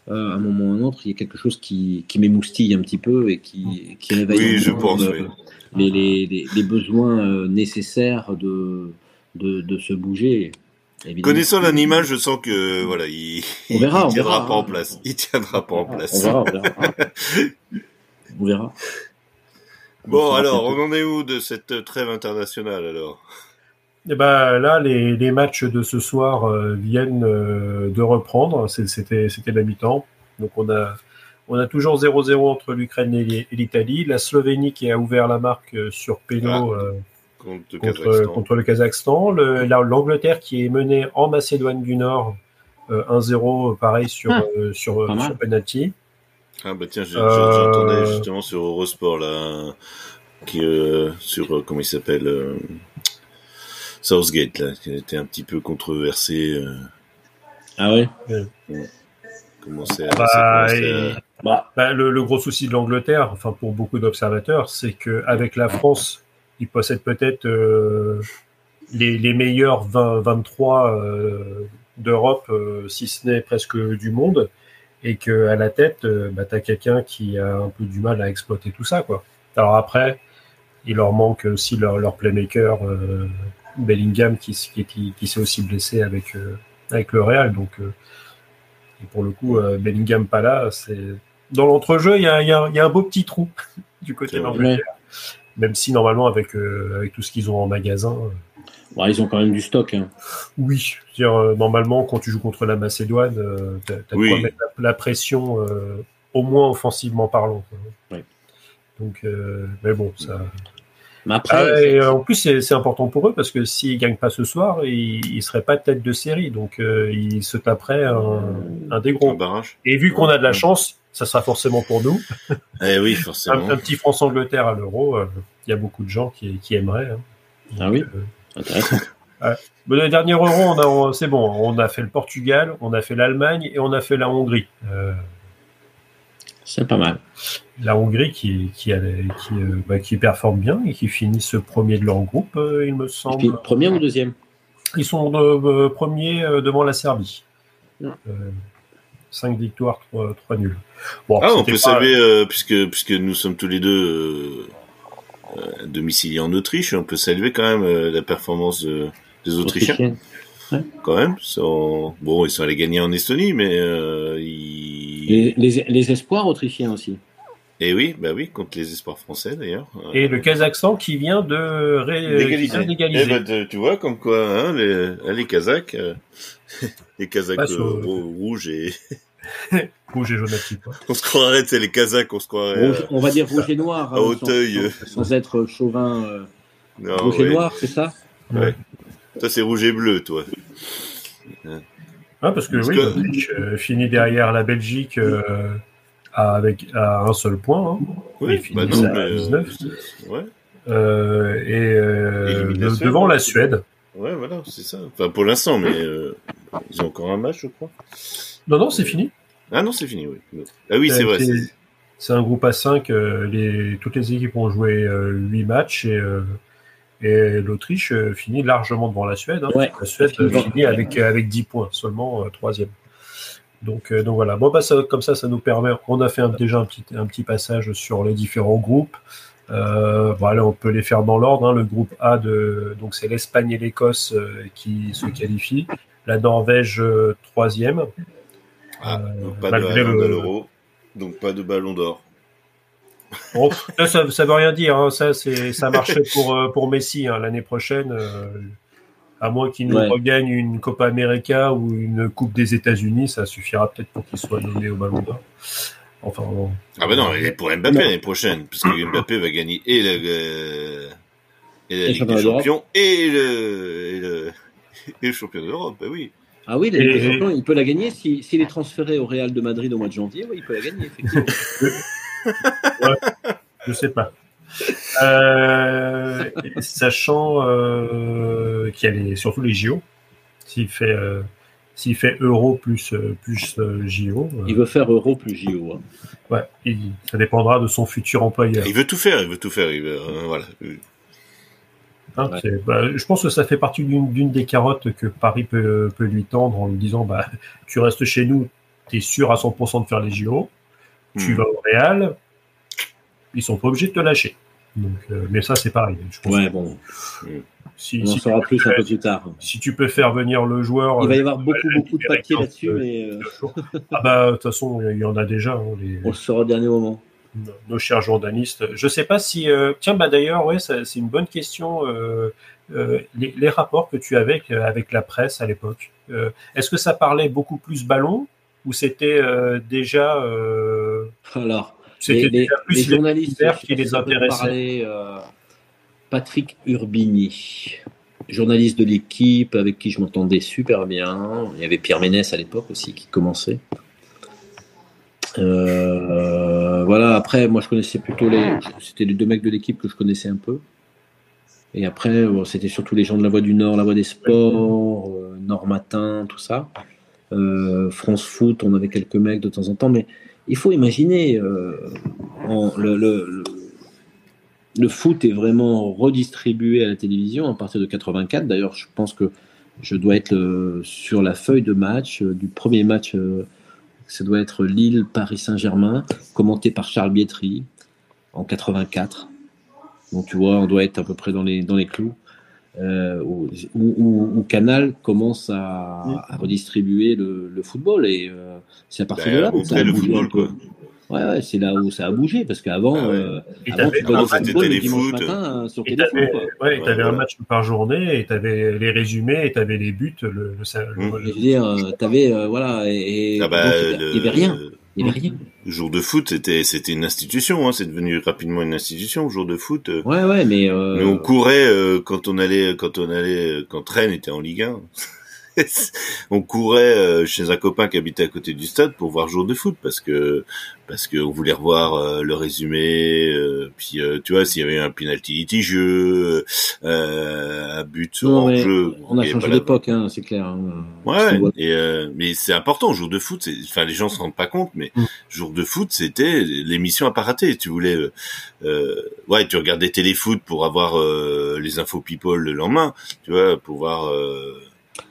euh, à un moment ou un autre, il y a quelque chose qui, qui m'émoustille un petit peu et qui, qui réveille je pense, euh, les, les, les, besoins euh, nécessaires de, de, de se bouger. Connaissant l'animal, je sens que voilà, il, on verra, il tiendra pas en place. Il tiendra pas en place. On verra, on verra. on verra. Bon, alors, on en est où de cette trêve internationale alors? Eh ben, là, les, les, matchs de ce soir euh, viennent euh, de reprendre. C'était la mi-temps. Donc on a, on a toujours 0-0 entre l'Ukraine et l'Italie. La Slovénie qui a ouvert la marque euh, sur péno ah, contre, contre, le Kazakhstan. L'Angleterre qui est menée en Macédoine du Nord 1-0, pareil sur, ah, sur, sur penalty. Ah bah tiens, j'entendais justement sur Eurosport là, qui, sur comment il s'appelle Southgate, là, qui était un petit peu controversé. Euh. Ah ouais, Comment c'est bah, bah, bah, le, gros souci de l'Angleterre, enfin pour beaucoup d'observateurs, c'est que avec la France, ils possèdent peut-être euh, les, les, meilleurs 20, 23 euh, d'Europe, si ce n'est presque du monde, et que à la tête, bah, tu as quelqu'un qui a un peu du mal à exploiter tout ça. quoi. Alors après, il leur manque aussi leur, leur playmaker Bellingham qui, qui, qui s'est aussi blessé avec, avec le Real. Donc, pour le coup, Bellingham pas là, c'est dans l'entrejeu, il y a, y, a, y a, un beau petit trou du côté d'Angleterre. Même si normalement, avec, avec tout ce qu'ils ont en magasin. Bon, ils ont quand même du stock. Hein. Oui, dire, normalement, quand tu joues contre la Macédoine, tu as, as oui. mettre la, la pression, au moins offensivement parlant. Oui. Donc, euh, mais bon, ça. Mais après, et en plus, c'est important pour eux parce que s'ils gagnent pas ce soir, ils, ne seraient pas tête de série, donc euh, ils se taperaient un, un des gros. Et vu qu'on a de la chance, ça sera forcément pour nous. Eh oui, forcément. un, un, petit France-Angleterre à l'Euro, il euh, y a beaucoup de gens qui, qui aimeraient. Hein. Ah oui. Euh, Intéressant. Ouais. Mais le dernier Euro, on a, c'est bon, on a fait le Portugal, on a fait l'Allemagne et on a fait la Hongrie. Euh, c'est pas mal. La Hongrie qui, qui, qui, euh, bah, qui, performe bien et qui finit ce premier de leur groupe, euh, il me semble. Premier ou deuxième Ils sont euh, premiers devant la Serbie. Euh, 5 victoires, 3, 3 nuls. Bon, ah, on peut pas... saluer, puisque, puisque nous sommes tous les deux domiciliés en Autriche, on peut saluer quand même la performance de, des Autrichiens. Autrichiens. Ouais. Quand même, sont... bon, ils sont allés gagner en Estonie, mais ils... les, les, les, espoirs autrichiens aussi. Et oui, bah oui, contre les espoirs français d'ailleurs. Et le Kazakhstan qui vient de ré... d'égaliser. Eh ben, tu vois, comme quoi, hein, les, les Kazakhs, euh, les Kazakhs euh, rouges et rouge et jaune. On se croirait, c'est les Kazakhs, on se croirait. Rouge, on va dire rouge et noir. À hein, Hauteuil. Sans, sans, être chauvin. Euh... Non, rouge ouais. et noir, c'est ça? Ouais. Ça, c'est rouge et bleu, toi. Ah, parce que parce oui, l'Autriche euh, finit derrière la Belgique euh, à, avec, à un seul point. Hein. Oui, bah non, à 19. Ouais. Euh, et, devant la Suède. Ouais, voilà, c'est ça. Enfin, pour l'instant, mais ils ont encore un match, je crois. Non, non, c'est fini. Ah non, c'est fini, oui. Ah oui, c'est vrai. C'est un groupe à 5. les, toutes les équipes ont joué 8 matchs et et l'Autriche euh, finit largement devant la Suède. Hein. Ouais. La Suède finit avec, avec 10 points, seulement euh, troisième. Donc, euh, donc voilà. Bon, bah, ça, comme ça, ça nous permet. On a fait un, déjà un petit, un petit passage sur les différents groupes. Euh, voilà, on peut les faire dans l'ordre. Hein. Le groupe A, de, donc c'est l'Espagne et l'Écosse euh, qui se qualifient. La Norvège, euh, troisième. Ah, donc pas de l'euro, donc pas de ballon d'or. Bon, ça, ça, ça, veut rien dire. Hein. Ça, c'est, ça marchait pour euh, pour Messi hein. l'année prochaine. Euh, à moins qu'il nous ouais. regagne une Copa América ou une Coupe des États-Unis, ça suffira peut-être pour qu'il soit nommé au Ballon d'Or. Enfin, bon. Ah ben non, pour Mbappé l'année prochaine, parce que Mbappé va gagner et la, euh, et la Ligue des Champions et le, et le, et le champion d'Europe. Ben oui. Ah oui, les, champions, il peut la gagner s'il si, est transféré au Real de Madrid au mois de janvier. Oui, il peut la gagner effectivement. ouais, je sais pas. Euh, sachant euh, qu'il y a les, surtout les JO, s'il fait euh, s'il fait euro plus plus JO. il veut faire euro plus JO. Hein. Ouais, il, ça dépendra de son futur employeur. Il veut tout faire, il veut tout faire. Il veut, voilà. Hein, ouais. bah, je pense que ça fait partie d'une des carottes que Paris peut, peut, lui tendre en lui disant bah, tu restes chez nous, tu es sûr à 100% de faire les JO, tu mmh. vas au Real, ils sont pas obligés de te lâcher. Donc, euh, mais ça, c'est pareil. Je pense ouais, bon. Si, On si en saura plus faire, un peu plus tard. Si tu peux faire venir le joueur. Il va y avoir euh, beaucoup, beaucoup de papiers là-dessus. Mais... Euh, ah bah, de toute façon, il y en a déjà. Hein, les... On le saura au dernier moment. Nos, nos chers journalistes. Je sais pas si. Euh... Tiens, bah d'ailleurs, ouais, c'est une bonne question. Les, les, rapports que tu avais avec, avec la presse à l'époque. Est-ce que ça parlait beaucoup plus ballon ou c'était déjà. Alors. C'était les, plus les journalistes qui les intéressaient. Euh, Patrick Urbini, journaliste de l'équipe avec qui je m'entendais super bien. Il y avait Pierre Ménès à l'époque aussi qui commençait. Euh, voilà, après, moi je connaissais plutôt les. C'était les deux mecs de l'équipe que je connaissais un peu. Et après, bon, c'était surtout les gens de la Voix du Nord, la Voix des Sports, euh, Nord Matin, tout ça. Euh, France Foot, on avait quelques mecs de temps en temps, mais il faut imaginer, euh, le, foot est vraiment redistribué à la télévision à partir de 84. D'ailleurs, je pense que je dois être le, sur la feuille de match euh, du premier match. Euh, ça doit être Lille-Paris Saint-Germain, commenté par Charles Bietri en 84. Donc tu vois, on doit être à peu près dans les, dans les clous. Où, Canal commence à, redistribuer le, football et c'est à partir ben, de là où ça a bougé. Ouais, ouais c'est là où ça a bougé parce qu'avant, ah euh, avant, tu avais, football le dimanche matin euh, sur téléfoot. Ouais, tu avais un match par journée et tu avais les résumés et tu avais les buts. Le, le, mmh. Je veux dire, euh, tu avais, voilà, et, ah bah, il n'y avait rien. Il n'y avait rien. Jour de foot, c'était c'était une institution, hein, c'est devenu rapidement une institution. Jour de foot. Ouais, ouais, mais. Mais on courait quand on allait, quand on allait, quand Rennes était en Ligue 1. on courait euh, chez un copain qui habitait à côté du stade pour voir jour de foot parce que parce qu'on voulait revoir euh, le résumé euh, puis tu vois s'il y avait un penalty litigieux un but en jeu on a changé d'époque hein, c'est clair hein. ouais et, mais c'est important jour de foot enfin les gens se rendent pas compte mais mm. jour de foot c'était l'émission à pas rater tu voulais ouais tu regardais téléfoot pour avoir les infos people le lendemain tu vois pour voir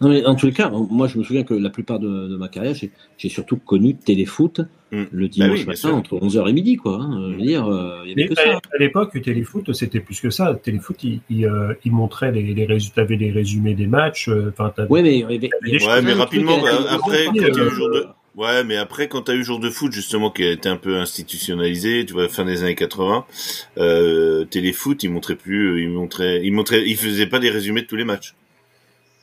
non, mais en tous les cas, moi je me souviens que la plupart de, ma carrière, j'ai surtout connu téléfoot mm. le bah dimanche matin entre 11h et midi. Quoi, hein. dire, euh, y avait que ça. À l'époque, téléfoot, c'était plus que ça. Téléfoot, il, il, euh, montrait les, les résultats, les résumés des matchs. Euh, enfin, ouais, mais, ouais, mais rapidement, après, quand eu jour de... Ouais, mais après, quand t'as eu jour de foot, justement, qui a été un peu institutionnalisé, tu vois, fin des années 80, euh, téléfoot, il montrait plus, il montrait, il montrait, il faisait pas des résumés de tous les matchs.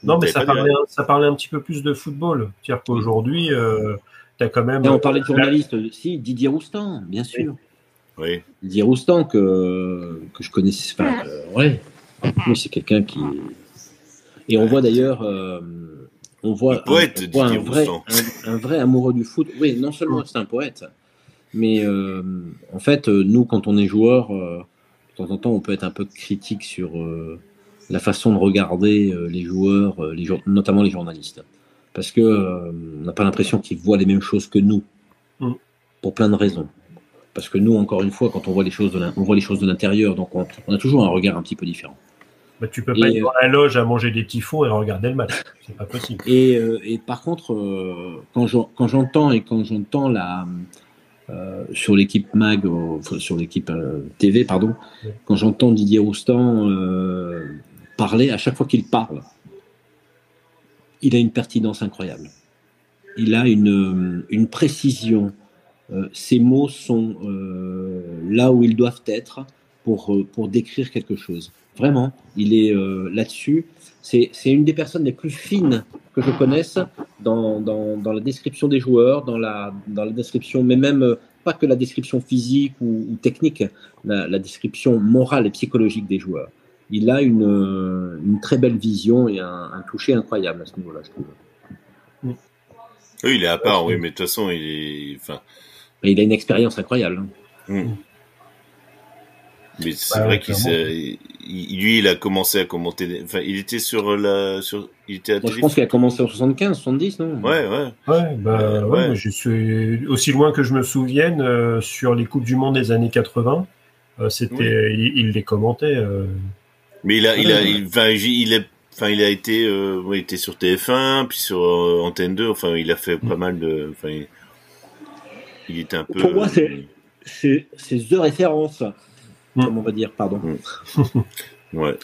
Non, mais ça parlait, ça parlait, un petit peu plus de football. C'est-à-dire qu'aujourd'hui, euh, tu as quand même. on parlait de journaliste, si, Didier Roustan, bien sûr. Oui. Didier Roustan, que, que je connaissais. Enfin, euh, ouais. Oui, c'est quelqu'un qui. Et on voit d'ailleurs. Euh, on voit, un, poète, un, vrai, un, vrai, amoureux du foot. Oui, non seulement c'est un poète, mais euh, en fait, nous, quand on est joueur, de temps en temps, on peut être un peu critique sur la façon de regarder euh, les joueurs, euh, notamment les journalistes. Parce que euh, on n'a pas l'impression qu'ils voient les mêmes choses que nous, mm. pour plein de raisons. Parce que nous, encore une fois, quand on voit les choses de on voit les choses de l'intérieur, donc on, a toujours un regard un petit peu différent. Bah, tu peux pas être dans la loge à manger des typhons et regarder le match, c'est pas possible. Et, et par contre, quand j'entends et quand j'entends la sur l'équipe Mag, sur l'équipe TV, pardon, quand j'entends Didier Roustan parler, à chaque fois qu'il parle, il a une pertinence incroyable. Il a une, une précision. Euh, ses mots sont euh, là où ils doivent être pour, euh, pour décrire quelque chose. Vraiment, il est là-dessus. C'est une des personnes les plus fines que je connaisse dans, dans, la description des joueurs, dans la, dans la description, mais même pas que la description physique ou, technique, la, description morale et psychologique des joueurs il a une, une très belle vision et un, toucher incroyable à ce niveau-là, je trouve. Oui, il est à part, oui, mais de toute façon, il est. Enfin... il a une expérience incroyable. Hein. Hmm. Mais c'est vrai qu'il lui, il a commencé à commenter. Enfin, il était sur la, sur, il était à Je pense qu'il a commencé en 75, 70, non? Ouais, ouais. Ouais, bah, ouais. je suis aussi loin que je me souvienne euh, sur les coupes du monde des années 80. Euh, c'était, il, les commentait. Euh, mais il a, il a, il, enfin, il est, enfin, il a été, euh, il était sur TF1, puis sur euh, Antenne 2. Enfin, il a fait pas mal de, enfin, il, était un peu. Pour moi, c'est, c'est, c'est the référence. Mm. Comme on va dire, pardon. Mm. ouais.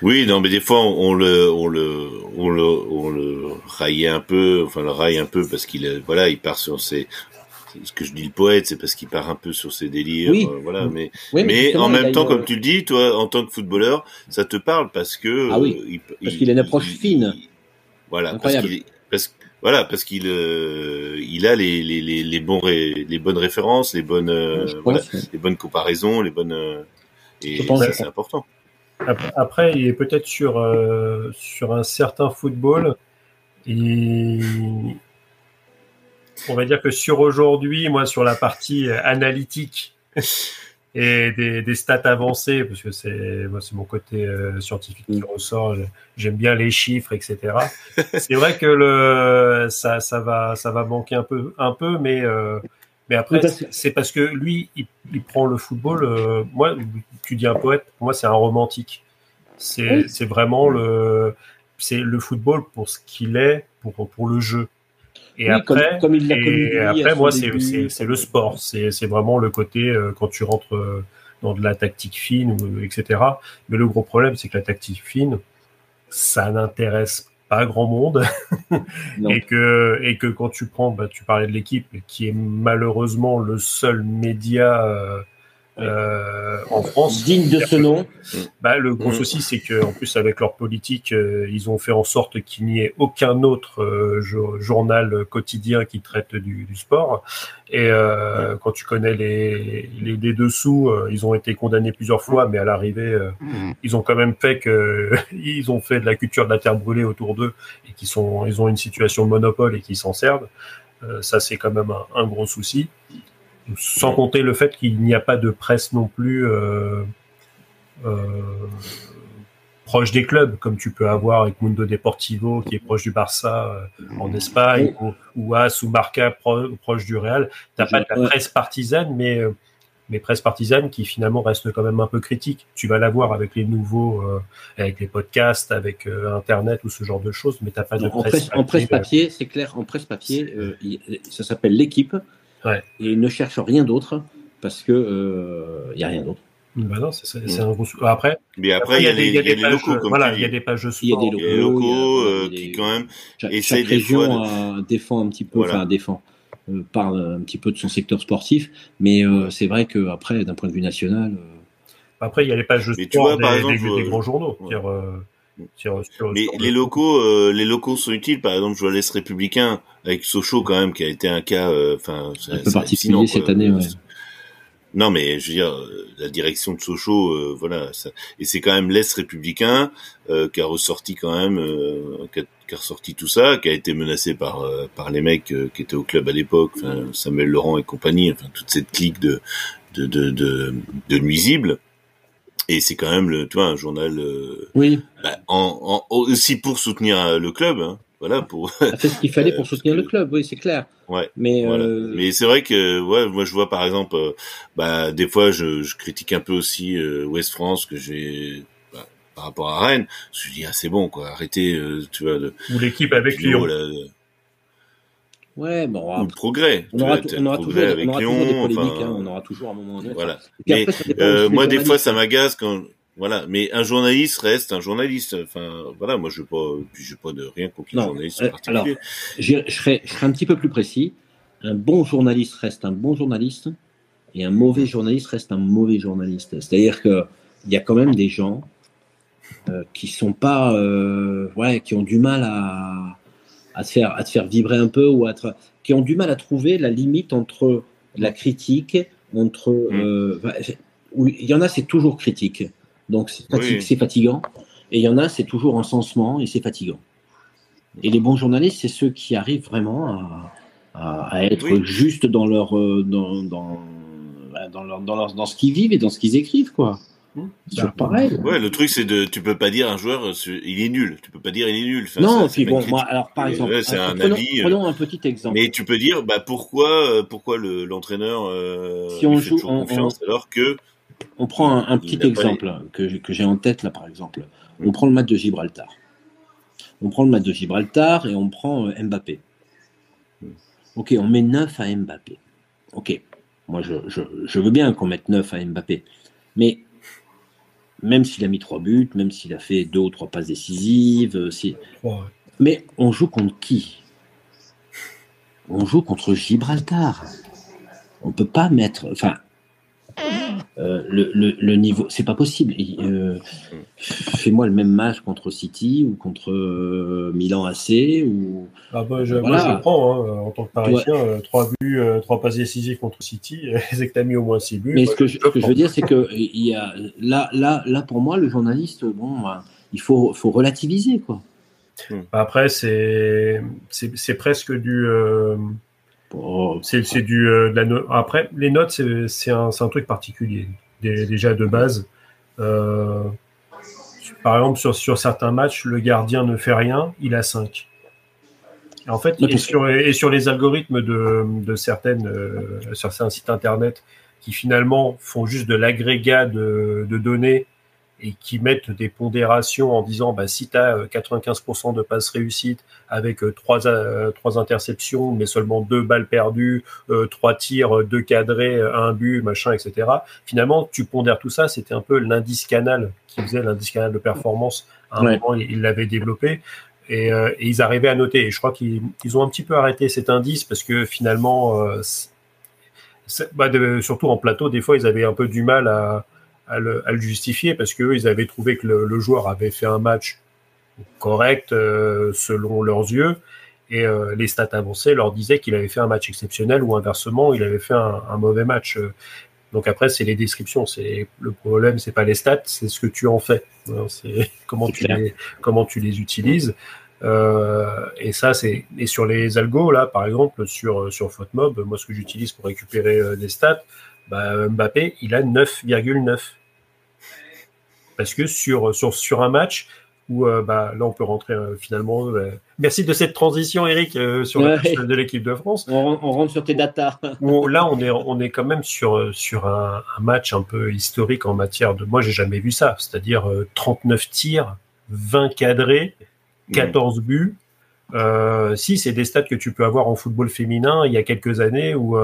Oui, non, mais des fois on, le, on le, on le, on le raillait un peu, enfin le raille un peu parce qu'il, voilà, il part sur ses, ce que je dis le poète, c'est parce qu'il part un peu sur ses délires, euh, voilà. Mais, mais, en même temps, comme tu le dis, toi, en tant que footballeur, ça te parle parce que ah oui, euh, parce qu'il a une approche fine. voilà, Incroyable. parce qu'il voilà, parce qu'il euh, il a les, les, les, les, bons les bonnes références, les bonnes voilà, les bonnes comparaisons, les bonnes et ça c'est important. Après, il est peut-être sur sur un certain football. Et on va dire que sur aujourd'hui, moi, sur la partie euh, analytique et des, stats avancées, parce que c'est moi, c'est mon côté euh, scientifique qui ressort. J'aime bien les chiffres, etc. c'est vrai que le ça, ça va ça va manquer un peu un peu, mais euh, mais après c'est parce que lui, il, prend le football. moi, tu dis un poète, pour moi, c'est un romantique. C'est c'est vraiment le c'est le football pour ce qu'il est, pour pour le jeu. Et après, et après moi, c'est le sport. C'est vraiment le côté euh, quand tu rentres, euh, dans de la tactique fine, etc. Mais le gros problème, c'est que la tactique fine, ça n'intéresse pas grand monde et que et que quand tu prends, bah, tu parlais de l'équipe qui est malheureusement le seul média euh, euh, en France. Digne de ce nom. Bah, le gros mm. souci, c'est que en plus avec leur politique, euh, ils ont fait en sorte qu'il n'y ait aucun autre euh, journal quotidien qui traite du, du sport. Et euh, quand tu connais les, les, les dessous, ils ont été condamnés plusieurs fois, mais à l'arrivée, mm. ils ont quand même fait que ils ont fait de la culture de la terre brûlée autour d'eux et qui sont, ils ont une situation de monopole et qui s'en servent. ça, c'est quand même un, un gros souci. Sans compter le fait qu'il n'y a pas de presse non plus euh, euh, proche des clubs, comme tu peux avoir avec Mundo Deportivo, qui est proche du Barça euh, en Espagne, ou, As ou Barca proche du Real. Tu n'as pas de la presse partisane, mais, mais presse partisane qui finalement reste quand même un peu critique. Tu vas l'avoir avec les nouveaux, avec les podcasts, avec Internet ou ce genre de choses, mais tu n'as pas de presse. en presse papier, c'est clair, en presse papier, ça s'appelle l'équipe. Et ils ne cherchent rien d'autre parce que il euh, n'y a rien d'autre. Bah non, c'est mm. un gros. Après, mais après, il y, a des, y a des locaux, comme voilà, il y a des pages Il y a des locaux, y a des locaux euh, qui quand même chaque, chaque région de... défend un petit peu, voilà. enfin défend, euh, parle un petit peu de son secteur sportif, mais euh, c'est vrai que après, d'un point de vue national. Euh... Après, il y a les pages de sport vois, des, exemple, des, des, grands journaux. Ouais. Sur, sur, mais les locaux, euh, les locaux sont utiles. Par exemple, je vois l'Est républicain avec Sochaux quand même, qui a été un cas, enfin, euh, un peu particulier cette année. Ouais. Non, mais je veux dire, la direction de Sochaux, euh, voilà, ça, et c'est quand même l'Est républicain euh, qui a ressorti quand même, euh, qui, a, qui, a, ressorti tout ça, qui a été menacé par par les mecs qui étaient au club à l'époque, Samuel Laurent et compagnie, enfin toute cette clique de de de, de, de nuisibles. Et c'est quand même le, tu vois, un journal. Euh, oui. Bah, en, en, aussi pour soutenir euh, le club. Hein, voilà pour. C'est ce qu'il fallait pour soutenir le club, oui, c'est clair. Ouais. Mais voilà. euh... mais c'est vrai que ouais, moi je vois par exemple, euh, bah des fois je, je, critique un peu aussi euh, West France que j'ai bah, par rapport à Rennes. Je dis ah c'est bon quoi, arrêtez, tu vois. De, Ou l'équipe avec Lyon. Ouais, bon, le progrès. On aura, on aura toujours, avec on aura Lyon, toujours des polémiques, enfin, hein, on aura toujours un moment donné. Voilà. Mais euh, moi, des fois, ça m'agace quand, voilà. Mais un journaliste reste un journaliste. Enfin, voilà. Moi, je veux pas, je pas de rien contre les journalistes euh, particulier. Alors, je serais, je serais un petit peu plus précis. Un bon journaliste reste un bon journaliste, et un mauvais journaliste reste un mauvais journaliste. C'est-à-dire que il y a quand même des gens euh, qui sont pas, euh, ouais, qui ont du mal à à te faire, à te faire vibrer un peu ou à te, qui ont du mal à trouver la limite entre la critique, entre, mm. euh, il y en a c'est toujours critique, donc c'est oui. fatigant, et il y en a c'est toujours encensement et c'est fatigant. Et les bons journalistes, c'est ceux qui arrivent vraiment à, à, à être oui. juste dans leur, euh, dans, dans, dans, leur, dans, leur, dans ce qu'ils vivent et dans ce qu'ils écrivent, quoi. C'est bah, pareil. Ouais, le truc c'est de, tu peux pas dire un joueur, il est nul. Tu peux pas dire il est nul. Enfin, non, ça, puis bon, moi, alors par exemple, ouais, c'est un prenons, avis. Prenons un petit exemple. Mais tu peux dire, bah pourquoi, pourquoi le, l'entraîneur euh, si on joue, on, confiance on, alors que on prend un, un petit exemple que, que j'ai en tête là, par exemple. On prend le match de Gibraltar. On prend le match de Gibraltar et on prend euh, Mbappé. Ok, on met 9 à Mbappé. Ok, moi je, je, je veux bien qu'on mette 9 à Mbappé. Mais même s'il a mis trois buts, même s'il a fait deux ou trois passes décisives. Euh. Mais on joue contre qui? On joue contre Gibraltar. On peut pas mettre. Enfin, euh, le, le, le, niveau, c'est pas possible. Euh, Fais-moi le même match contre City ou contre euh, Milan AC ou. Ah bah, je, voilà. moi je le prends hein, en tant que Parisien. Euh, trois buts, euh, trois passes décisives contre City, c'est que t'as mis au moins six buts. Mais ce que, je, ce que je veux dire, c'est que il y a là, là, là pour moi, le journaliste, bon, il faut, faut relativiser quoi. Après, c'est, c'est presque du. Oh, c'est du euh, de la no après les notes c'est un, un truc particulier. Déjà de base euh, par exemple sur, sur certains matchs le gardien ne fait rien il a 5 et en fait et sur, et sur les algorithmes de, de certaines euh, sur certains sites internet qui finalement font juste de l'agrégat de, de, données et qui mettent des pondérations en disant bah, si tu as 95% de passes réussites avec euh, trois, euh, trois interceptions, mais seulement deux balles perdues, euh, trois tirs, deux cadrés, un but, machin, etc. Finalement, tu pondères tout ça, c'était un peu l'indice canal qui faisait l'indice canal de performance. À un moment, ils l'avaient développé. Et, et, ils arrivaient à noter. Et je crois qu'ils ont un petit peu arrêté cet indice parce que finalement, bah de, surtout en plateau, des fois, ils avaient un peu du mal à, à le, justifier parce qu'eux, ils avaient trouvé que le, joueur avait fait un match correct euh, selon leurs yeux et euh, les stats avancées leur disaient qu'il avait fait un match exceptionnel ou inversement, il avait fait un, mauvais match. Donc après, c'est les descriptions. C'est le problème, c'est pas les stats, c'est ce que tu en fais. C'est comment tu les comment tu les utilises. Euh, et ça, c'est et sur les algos là, par exemple, sur sur Photmob, moi ce que j'utilise pour récupérer des stats, bah, Mbappé, il a 9,9 parce que sur, sur, sur un match où euh, bah, là on peut rentrer euh, finalement. Euh, merci de cette transition, Eric, sur le match de l'équipe de France. On, rentre sur tes datas. là, on est, on est quand même sur, sur un, match un peu historique en matière de. Moi, j'ai jamais vu ça, c'est-à-dire 39 tirs, 20 cadrés, 14 buts. si, c'est des stats que tu peux avoir en football féminin il y a quelques années où,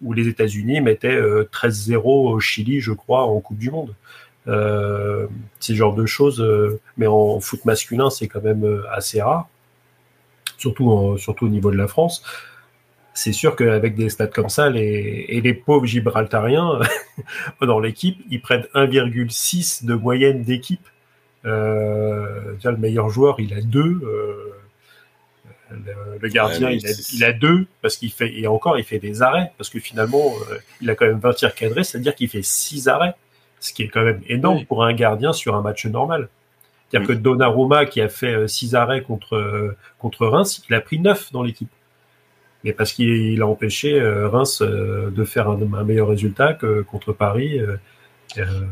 où les États-Unis mettaient 13-0 au Chili, je crois, en Coupe du Monde. Euh, ce genre de choses, euh, mais en foot masculin, c'est quand même euh, assez rare, surtout, surtout au niveau de la France. C'est sûr qu'avec des stats comme ça, les, et les pauvres Gibraltariens dans l'équipe, ils prennent 1,6 de moyenne d'équipe. Euh, le meilleur joueur, il a 2. Euh, le, gardien, il, a, il, a, deux parce qu'il fait et encore il fait des arrêts parce que finalement il a quand même 20 tirs cadrés, c'est-à-dire qu'il fait 6 arrêts ce qui est quand même énorme pour un gardien sur un match normal. C'est-à-dire que Donnarumma, qui a fait 6 euh, arrêts contre, euh, contre Reims, il a pris 9 dans l'équipe. Mais parce qu'il a empêché euh, Reims de faire un, meilleur résultat que contre Paris.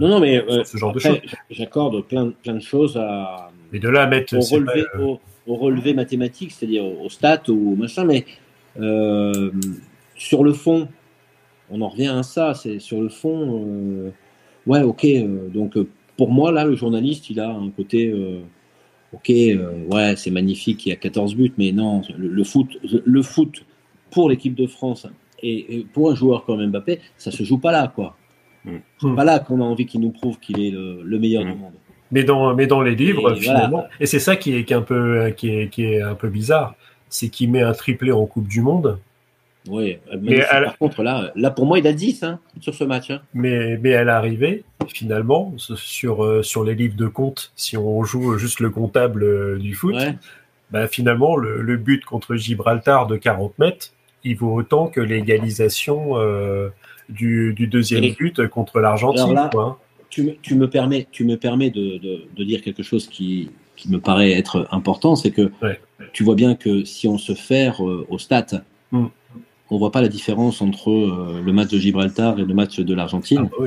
non, non, mais ce genre de choses. J'accorde plein, plein de choses à. Mais de là à mettre. Au relevé, au, relevé mathématique, c'est-à-dire au stats ou au machin, mais sur le fond, on en revient à ça, c'est sur le fond ouais, ok. Euh, donc euh, pour moi, là, le journaliste, il a un côté, euh, ok, ouais, c'est magnifique, il y a 14 buts, mais non, le, foot, le foot pour l'équipe de France et, pour un joueur comme Mbappé, ça se joue pas là, quoi. Mm. C'est pas là qu'on a envie qu'il nous prouve qu'il est le, meilleur du mm. monde. Mais dans, mais dans les livres, et finalement, et c'est ça qui est, qui est, un peu, qui est, qui est un peu bizarre, c'est qu'il met un triplé en Coupe du Monde oui, mais par contre, là, là, pour moi, il a 10 hein, sur ce match. Hein. Mais, mais à l'arrivée, finalement, sur, euh, sur les livres de compte, si on joue juste le comptable euh, du foot, bah, finalement, le, but contre Gibraltar de 40 mètres, il vaut autant que l'égalisation euh, du, du, deuxième but contre l'Argentine. Hein. Tu, tu, me permets, tu me permets de, de, dire quelque chose qui, qui me paraît être important, c'est que tu vois bien que si on se fait au stats, mm on voit pas la différence entre euh, le match de Gibraltar et le match de l'Argentine. Ah,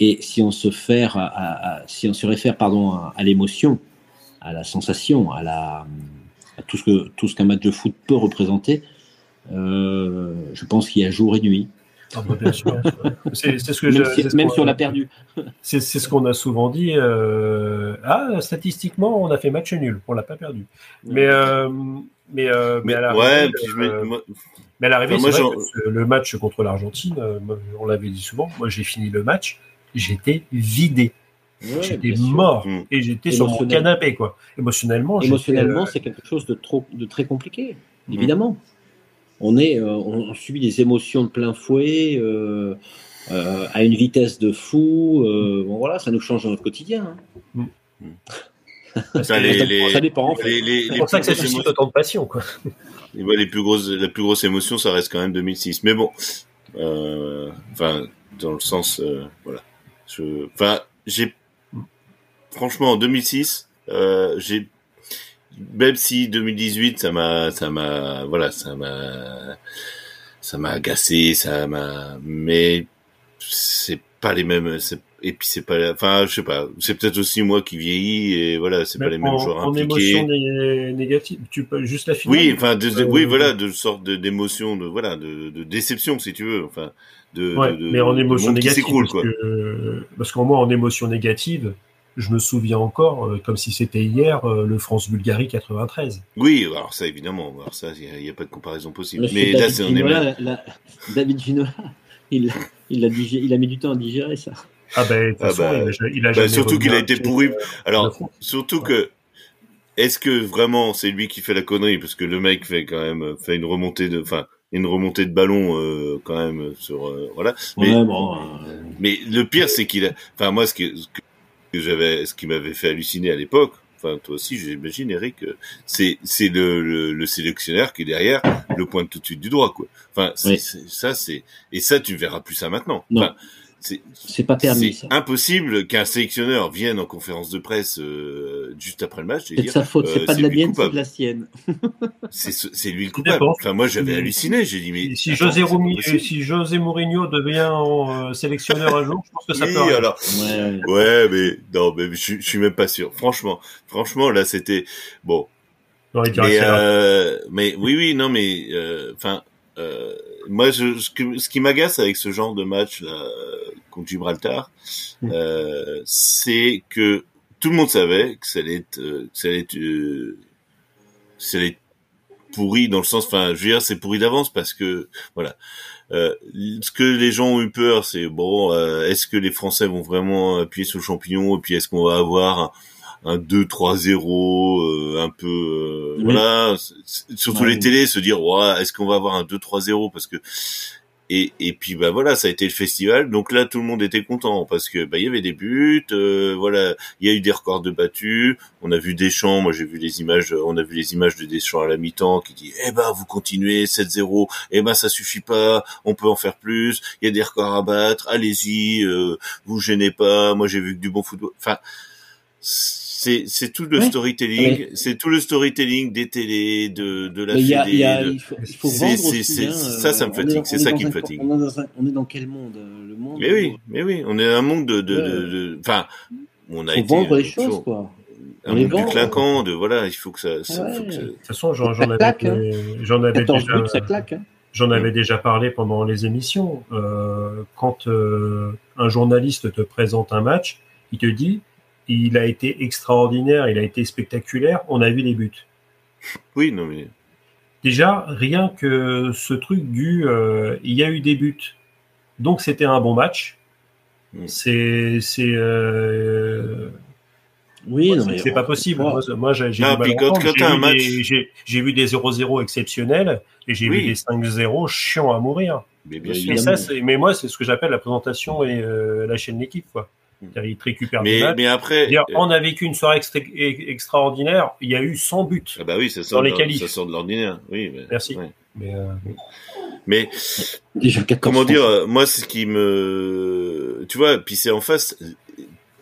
et si on se fait, à, si on se réfère pardon à, l'émotion, à la sensation, à la tout ce que tout ce qu'un match de foot peut représenter, euh, je pense qu'il y a jour et nuit. Ah, bah, bien sûr. C'est ce que même, si, même si on a perdu. C'est ce qu'on a souvent dit. Euh, ah, statistiquement, on a fait match nul, on l'a pas perdu. Mais mais, mais, à la ouais, mais à l'arrivée, le match contre l'Argentine, euh, on l'avait dit souvent, moi j'ai fini le match, j'étais vidé. j'étais mort mm. et j'étais sur mon canapé quoi. Émotionnellement, émotionnellement, euh, c'est quelque chose de trop, de très compliqué, mm. évidemment. On est, euh, on subit des émotions de plein fouet à une vitesse de fou. bon voilà, ça nous change dans notre quotidien. Hein. Ça, dépend. C'est pour ça que ça suscite autant de passion quoi les plus grosses, la plus grosse émotion, ça reste quand même 2006. Mais bon, euh, enfin, dans le sens, euh, voilà. Je, enfin, j'ai, franchement, en 2006, euh, j'ai, même si 2018, ça m'a, ça m'a, voilà, ça m'a, ça m'a agacé, ça m'a, mais c'est pas les mêmes, c'est et puis c'est pas enfin je sais pas c'est peut-être aussi moi qui vieillis et voilà c'est pas les mêmes joueurs en impliqués émotion négative tu peux juste la finale oui enfin de, oui voilà de sorte d'émotion de voilà de, de, déception si tu veux enfin de, ouais, mais en émotion négative parce, que, parce qu'en moi en émotion négative je me souviens encore, comme si c'était hier, le France-Bulgarie 93. Oui, alors ça évidemment, alors ça, il n'y a, pas de comparaison possible. Mais, là, c'est David Ginola, il, il, a il a mis du temps à digérer ça. Ah ben, ah bah, il a, bah, surtout qu'il a été pourri. Alors, surtout que est-ce que vraiment c'est lui qui fait la connerie? Parce que le mec fait quand même fait une remontée de, enfin, une remontée de ballon euh, quand même sur, euh, voilà. Mais, euh, mais le pire c'est qu'il a, enfin moi ce que, que j'avais, ce qui m'avait fait halluciner à l'époque, enfin toi aussi j'imagine Eric, c'est c'est le, le, sélectionneur qui est derrière le pointe tout de suite du droit quoi. Enfin ça c'est et ça tu verras plus ça maintenant. Enfin, c'est pas permis. C'est impossible qu'un sélectionneur vienne en conférence de presse euh, juste après le match. C'est de sa faute, c'est euh, pas de la mienne, c'est de la sienne. c'est lui le coupable. Enfin, moi, j'avais halluciné. J'ai dit, mais si José, si José Mourinho devient euh, sélectionneur un jour, je pense que ça peut. Alors, ouais, ouais. mais non, mais je, je suis même pas sûr. Franchement, franchement, là, c'était bon. mais, mais oui, oui, non, mais enfin. Euh, moi, je, ce, qui m'agace avec ce genre de match là, contre Gibraltar, mm. euh, c'est que tout le monde savait que ça allait être, euh, que ça allait être, euh, ça allait être pourri dans le sens, enfin, je veux dire, c'est pourri d'avance parce que, voilà. Euh, ce que les gens ont eu peur, c'est bon, est-ce que les Français vont vraiment appuyer sur le champignon et puis est-ce qu'on va avoir un 2-3-0 euh, un peu euh, voilà. Surtout les télés se dire ouais, est-ce qu'on va avoir un 2-3-0 parce que et, et puis bah voilà ça a été le festival. Donc là tout le monde était content parce que bah il y avait des buts euh, voilà. Il y a eu des records de battus. On a vu Deschamps. Moi j'ai vu les images on a vu les images de Deschamps à la mi-temps qui dit eh ben vous continuez 7-0 eh ben ça suffit pas. On peut en faire plus. Il y a des records à battre. Allez-y euh, vous gênez pas. Moi j'ai vu que du bon football. Enfin c'est c'est tout le storytelling, c'est tout le storytelling des télés, de de la télé. il faut, il faut vendre aussi, hein, ça, ça me fatigue. C'est ça qui me fatigue. On est, dans on est dans quel monde euh, Le monde. Mais oui, mais oui, on est un monde de de enfin, on a faut été. vendre les choses quoi. Un monde du clinquant, de voilà, il faut que ça. ça faut que ça... De toute façon, j'en avais, hein. j'en avais déjà. ça claque, hein. J'en avais déjà parlé pendant les émissions. Euh, quand euh, un journaliste te présente un match, il te dit il a été extraordinaire, il a été spectaculaire. On a vu les buts. Oui, non mais déjà rien que ce truc du, euh, il y a eu des buts, donc c'était un bon match. Hmm. C'est c'est euh, oui, c'est pas possible. Moi, j'ai vu, des 0-0 exceptionnels et j'ai vu des 5-0 chiants à mourir. Mais, ça, mais moi, c'est ce que j'appelle la présentation et euh, la chaîne d'équipe. Quoi. Il récupère mais, mais après, euh, on a vécu une soirée extraordinaire. Il y a eu 100 buts. Ah bah oui, ça sort, dans les ça sort de l'ordinaire. Oui, mais, merci. Mais, euh... mais comment dire, euh, moi, ce qui me, tu vois, puis c'est en face.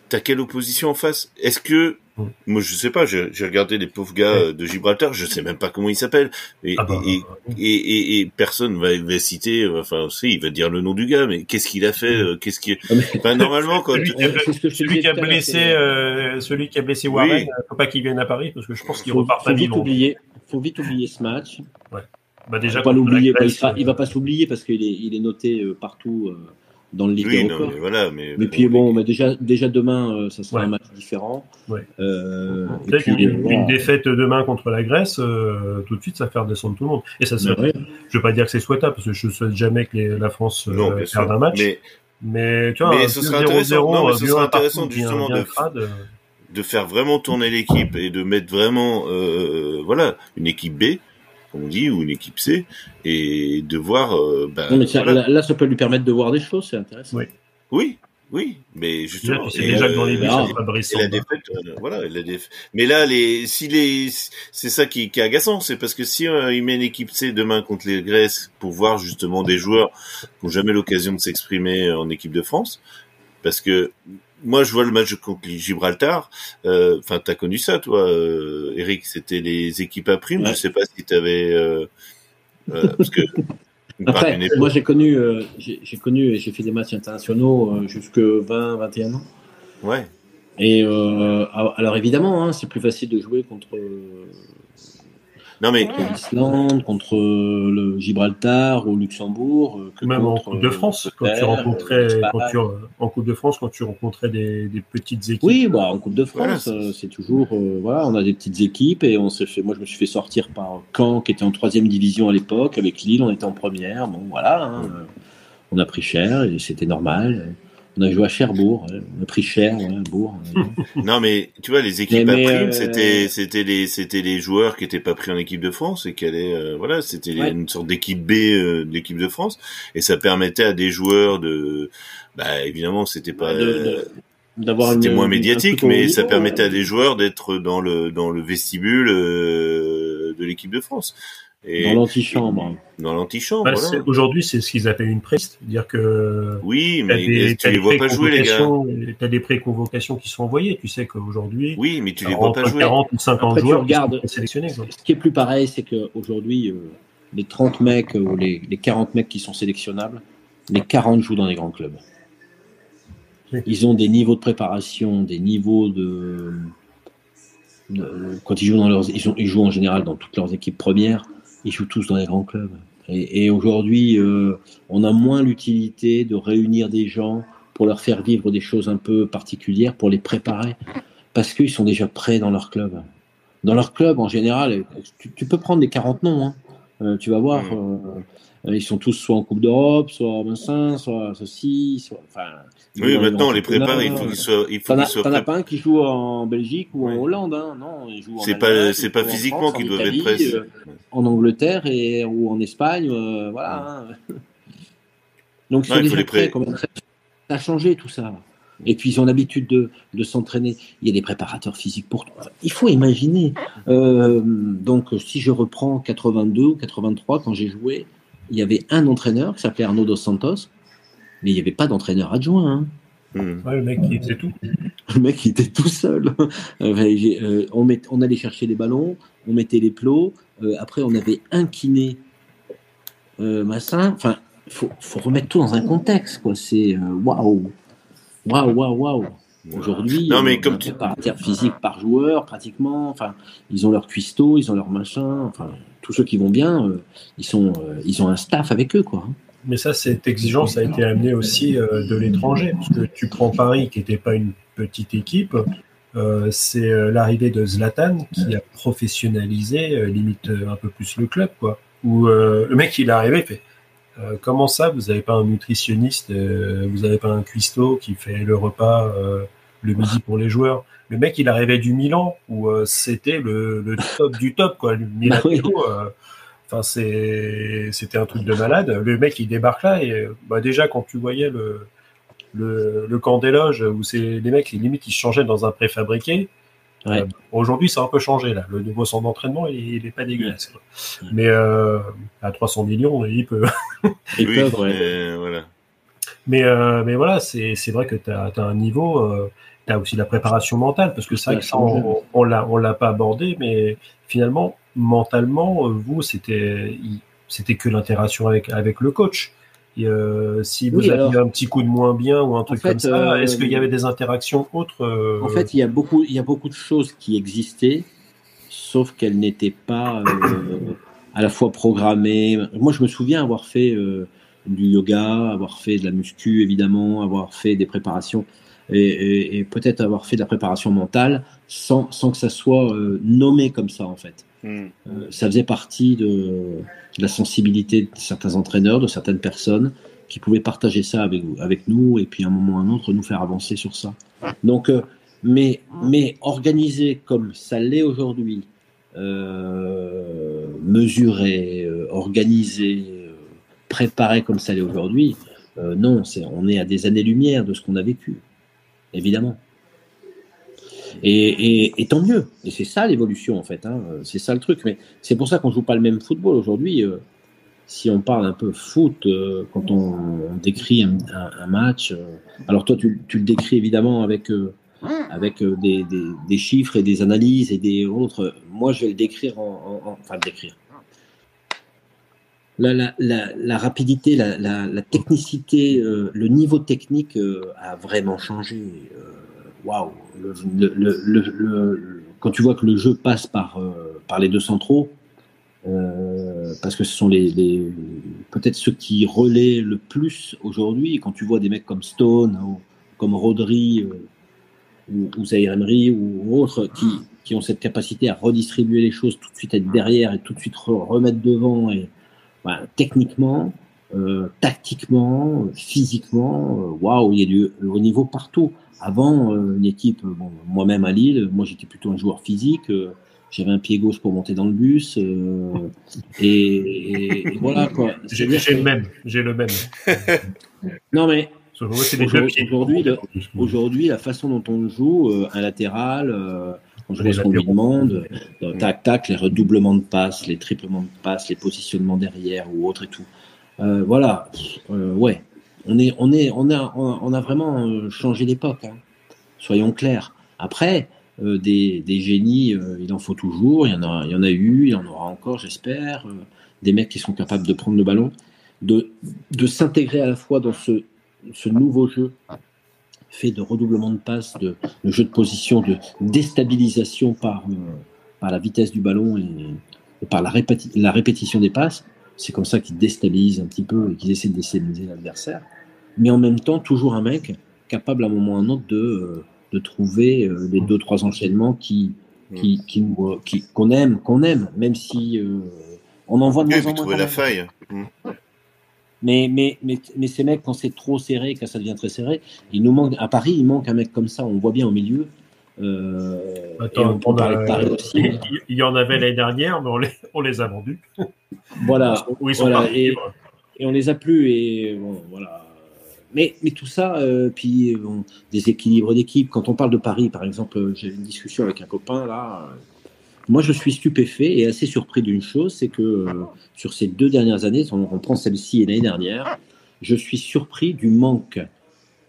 T'as quelle opposition en face? Est-ce que moi, je sais pas. J'ai regardé les pauvres gars euh, de Gibraltar. Je sais même pas comment ils s'appellent. Et, ah bah, et, et, et, personne va, va citer. Enfin, aussi, il va dire le nom du gars, mais qu'est-ce qu'il a fait euh, Qu'est-ce qui ah, enfin, normalement quand celui, qui a blessé, euh, celui qui a blessé Warren, oui. faut pas qu'il vienne à Paris parce que je pense qu'il repart pas vite oublier. Faut vite oublier ce match. Ouais. Bah déjà, pas l'oublier. Bah, il, va pas s'oublier parce qu'il est, il est noté partout dans le Ligue oui, non, mais voilà, mais, mais puis bon, mais déjà, déjà demain, euh, ça sera un match différent. Ouais. Euh, et puis, une, une, défaite demain contre la Grèce, euh, tout de suite, ça fait redescendre tout le monde. Et ça, c'est, je veux pas dire que c'est souhaitable, parce que je souhaite jamais que les, la France euh, perde un match. Mais, mais tu vois, mais ce serait intéressant, non, mais ce serait intéressant justement de, de faire vraiment tourner l'équipe et de mettre vraiment, euh, voilà, une équipe B comme on dit, ou une équipe C, et de voir. Euh, ben, mais là, ça peut lui permettre de voir des choses, c'est intéressant. Oui. Oui, oui, mais justement, c'est déjà que dans les buts, ah, la défaite, euh, voilà, la défaite. Mais là, les, si les, c'est ça qui, qui, est agaçant, c'est parce que si euh, il met une équipe C demain contre les Grèces pour voir justement des joueurs qui n'ont jamais l'occasion de s'exprimer en équipe de France, parce que moi, je vois le match contre Gibraltar. Euh, enfin, euh, t'as connu ça, toi, euh, Eric C'était les équipes à prime. Je sais pas si t'avais. Euh, euh parce que. Après, moi, j'ai connu, j'ai connu, j'ai fait des matchs internationaux jusque 20, 21 ans. Ouais. Et alors, évidemment, hein, c'est plus facile de jouer contre non mais contre l'Islande, contre le Gibraltar au Luxembourg, que même en Coupe de France quand tu rencontrais quand tu, en Coupe de France quand tu rencontrais des, des petites équipes. Oui, bah en Coupe de France, c'est toujours voilà, on a des petites équipes et on s'est fait. Moi, je me suis fait sortir par Caen qui était en troisième division à l'époque avec Lille, on était en première. Bon, voilà, hein, on a pris cher et c'était normal. On a joué à Cherbourg, on a pris cher, ouais, Bourg. non, mais tu vois, les équipes à prime, euh, c'était c'était les c'était les joueurs qui étaient pas pris en équipe de France et qui allaient euh, voilà, c'était une sorte d'équipe B euh, d'équipe de France. Et ça permettait à des joueurs de bah évidemment c'était pas d'avoir c'était moins médiatique, mais ça permettait à des joueurs d'être dans le dans le vestibule de l'équipe de France dans l'antichambre. Dans l'antichambre, bah, voilà. Aujourd'hui, c'est ce qu'ils appellent une pré C'est-à-dire que. Oui, mais des, tu les vois pas jouer, les gars. Tu as des pré-convocations qui sont envoyées. Tu sais qu'aujourd'hui. Oui, mais tu les vois pas jouer. 40 ou 50 joueurs regardes, sélectionnés. Ce qui est plus pareil, c'est qu'aujourd'hui, euh, les 30 mecs ou les, les 40 mecs qui sont sélectionnables, les 40 jouent dans les grands clubs. Ils ont des niveaux de préparation, des niveaux de. quand ils jouent dans leurs. Ils, ils jouent en général dans toutes leurs équipes premières ils jouent tous dans les grands clubs. Et, aujourd'hui, euh, on a moins l'utilité de réunir des gens pour leur faire vivre des choses un peu particulières, pour les préparer, parce qu'ils sont déjà prêts dans leur club. Dans leur club, en général, tu, peux prendre des 40 noms, hein. euh, tu vas voir. Mm. Euh, ils sont tous soit en Coupe d'Europe, soit Vincent, soit ceci, soit. Enfin, oui, maintenant on les prépare, il faut qu'ils soient. Il faut qu'ils T'en as pas un qui joue en Belgique ou en Hollande, hein Non, il joue en C'est pas, c'est pas physiquement qu'ils doivent être prêts. Euh, en Angleterre et ou en Espagne, euh, voilà. Hein. Donc ils sont déjà prêts. Ça a changé tout ça. Et puis ils ont l'habitude de, de s'entraîner. Il y a des préparateurs physiques pour tout. Il faut imaginer. Euh, donc si je reprends 82 ou 83 quand j'ai joué, il y avait un entraîneur qui s'appelait Arnaud Dos Santos, mais il n'y avait pas d'entraîneur adjoint. Hein. Hmm. le mec qui faisait tout. Le mec qui était tout seul. Euh, on, on, allait chercher les ballons, on mettait les plots. Euh, après, on avait un kiné, euh, massin. Enfin, il faut, remettre tout dans un contexte. quoi. C'est waouh. Waouh, waouh, waouh. Aujourd'hui, non, mais comme tu... physique par joueur, pratiquement. Enfin, ils ont leur cuistot, ils ont leur machin. Enfin, tous ceux qui vont bien, euh, ils, sont, euh, ils ont un staff avec eux. Quoi. Mais ça, cette exigence a été amenée aussi euh, de l'étranger, parce que tu prends Paris, qui n'était pas une petite équipe, c'est l'arrivée de Zlatan qui a professionnalisé limite un peu plus le club, quoi. Où le mec il est arrivé, il fait comment ça, vous n'avez pas un nutritionniste, vous n'avez pas un cuistot qui fait le repas le midi pour les joueurs le mec, il arrivait du Milan où euh, c'était le, top du top, quoi. Le Milan, bah euh, enfin, c'est, c'était un truc de malade. Le mec, il débarque là et bah, déjà, quand tu voyais le, le, camp des loges où c'est les mecs, les limites, ils changeaient dans un préfabriqué. Euh, aujourd'hui, ça a un peu changé là. Le nouveau centre d'entraînement, il, n'est pas dégueulasse. Mais à 300 millions, il peut. il peut, voilà. Mais, mais voilà, c'est, vrai que tu as, un niveau aussi la préparation mentale, parce que ça, on, on l'a, on l'a pas abordé, mais finalement, mentalement, euh, vous, c'était, que l'interaction avec, avec le coach. Et, euh, si vous aviez un petit coup de moins bien ou un truc comme ça, euh, est-ce qu'il y avait des interactions autres En fait, il y a beaucoup, il y a beaucoup de choses qui existaient, sauf qu'elles n'étaient pas à la fois programmées. Moi, je me souviens avoir fait du yoga, avoir fait de la muscu, évidemment, avoir fait des préparations et, peut-être avoir fait de la préparation mentale sans, sans que ça soit euh, nommé comme ça en fait. Hmm. Euh, ça faisait partie de, la sensibilité de certains entraîneurs, de certaines personnes qui pouvaient partager ça avec, avec nous et puis à un moment ou à un autre nous faire avancer sur ça. Donc, euh, mais, mais organisé comme ça l'est aujourd'hui, mesuré, organisé, préparé comme ça l'est aujourd'hui, non, c'est, on est à des années-lumière de ce qu'on a vécu évidemment. Et, tant mieux. Et c'est ça l'évolution en fait. Hein. C'est ça le truc. Mais c'est pour ça qu'on joue pas le même football aujourd'hui. Euh, si on parle un peu foot, euh, quand on, décrit un, match, euh, alors toi tu, le décris évidemment avec des, chiffres et des analyses et des autres. Moi je vais le décrire en, enfin le décrire. La, rapidité, la, technicité, le niveau technique a vraiment changé waouh, quand tu vois que le jeu passe par, euh, par les deux centraux, Euh, parce que ce sont les, peut-être ceux qui relaient le plus aujourd'hui. Quand tu vois des mecs comme Stone ou comme Rodri euh, ou, ou ou autres qui, qui ont cette capacité à redistribuer les choses tout de suite, être derrière et tout de suite remettre devant. Et techniquement, euh, tactiquement, physiquement, waouh, il y a du haut niveau partout. Avant, une équipe, bon, moi-même à Lille, moi j'étais plutôt un joueur physique. J'avais un pied gauche pour monter dans le bus. Euh, et, voilà quoi. J'ai le même. J'ai le même. non mais aujourd'hui, aujourd'hui, la façon dont on joue, euh, un latéral, euh, on joue ce qu'on lui demande, tac tac, les redoublements de passes, les triplements de passes, les positionnements derrière ou autre et tout. voilà, ouais, on est, on est, on a, on a vraiment changé d'époque. Hein. Soyons clairs. Après, euh, des, génies, euh, il en faut toujours. Il y en a, il y en a eu, il y en aura encore, j'espère. Euh, des mecs qui sont capables de prendre le ballon, de, de s'intégrer à la fois dans ce, ce nouveau jeu fait de redoublement de passes, de, jeu de position, de déstabilisation par, par la vitesse du ballon et, par la, la répétition des passes. C'est comme ça qu'ils déstabilisent un petit peu et qu'ils essaient de déstabiliser l'adversaire. Mais en même temps, toujours un mec capable à un moment ou à un autre de, de trouver euh, les deux trois enchaînements qui qui euh, qui qu'on aime qu'on aime même si euh, on en voit de moins en moins. la faille. Mm. Mais, mais, mais, mais, ces mecs, quand c'est trop serré, quand ça devient très serré, il nous manque, à Paris, il manque un mec comme ça, on voit bien au milieu. Attends, on, Il y en avait l'année dernière, mais on les, on les a vendus. Voilà. voilà et, et, on les a plus, et bon, voilà. Mais, mais tout ça, euh, puis des équilibres d'équipe. Quand on parle de Paris, par exemple, euh, j'ai une discussion avec un copain là. Moi, je suis stupéfait et assez surpris d'une chose, c'est que euh, sur ces deux dernières années, on, on prend celle-ci et l'année dernière, je suis surpris du manque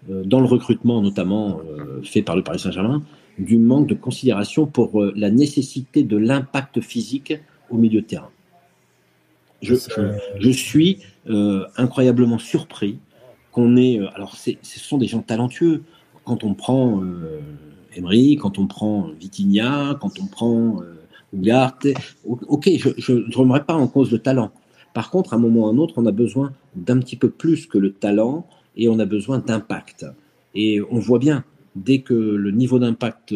dans le recrutement, notamment fait par le Paris Saint-Germain, du manque de considération pour la nécessité de l'impact physique au milieu de terrain. Je, je, je suis incroyablement surpris qu'on. Euh, alors, ce sont des gens talentueux. Quand on prend euh, Emery, quand on prend Vitinha, quand on prend euh, Ugarte, ok, je ne remets pas en cause le talent. Par contre, à un moment ou à un autre, on a besoin d'un petit peu plus que le talent et on a besoin d'impact. Et on voit bien, dès que le niveau d'impact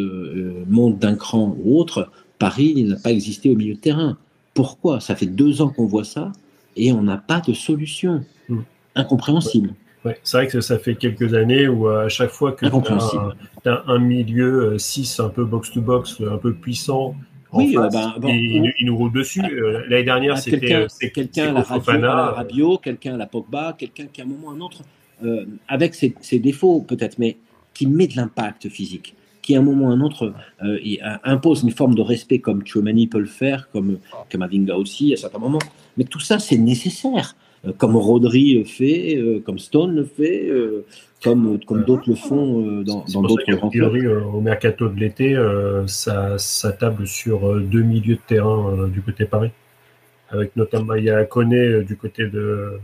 monte d'un cran ou autre, Paris n'a pas existé au milieu de terrain. Pourquoi? Ça fait deux ans qu'on voit ça et on n'a pas de solution. Hmm. Incompréhensible. Ouais, c'est vrai que ça fait quelques années où à chaque fois que tu as, un milieu 6 euh, un peu box-to-box, un peu puissant, oui, euh, ben, il, nous roule dessus. Euh, l'année dernière, c'était quelqu'un à la Rabiot, quelqu'un à la Pogba, quelqu'un qui à un moment ou à un autre, avec ses, ses défauts peut-être, mais qui met de l'impact physique, qui à un moment ou à un autre impose une forme de respect comme Chouamani peut le faire, comme Kamavinga aussi à certains moments. Mais tout ça, c'est nécessaire. Euh, comme Rodri le fait, euh, comme Stone le fait, euh, comme, comme d'autres le font dans, d'autres grands clubs. Au mercato de l'été, ça, ça, table sur deux milieux de terrain du côté Paris. Avec notamment, il y a Koné du côté de,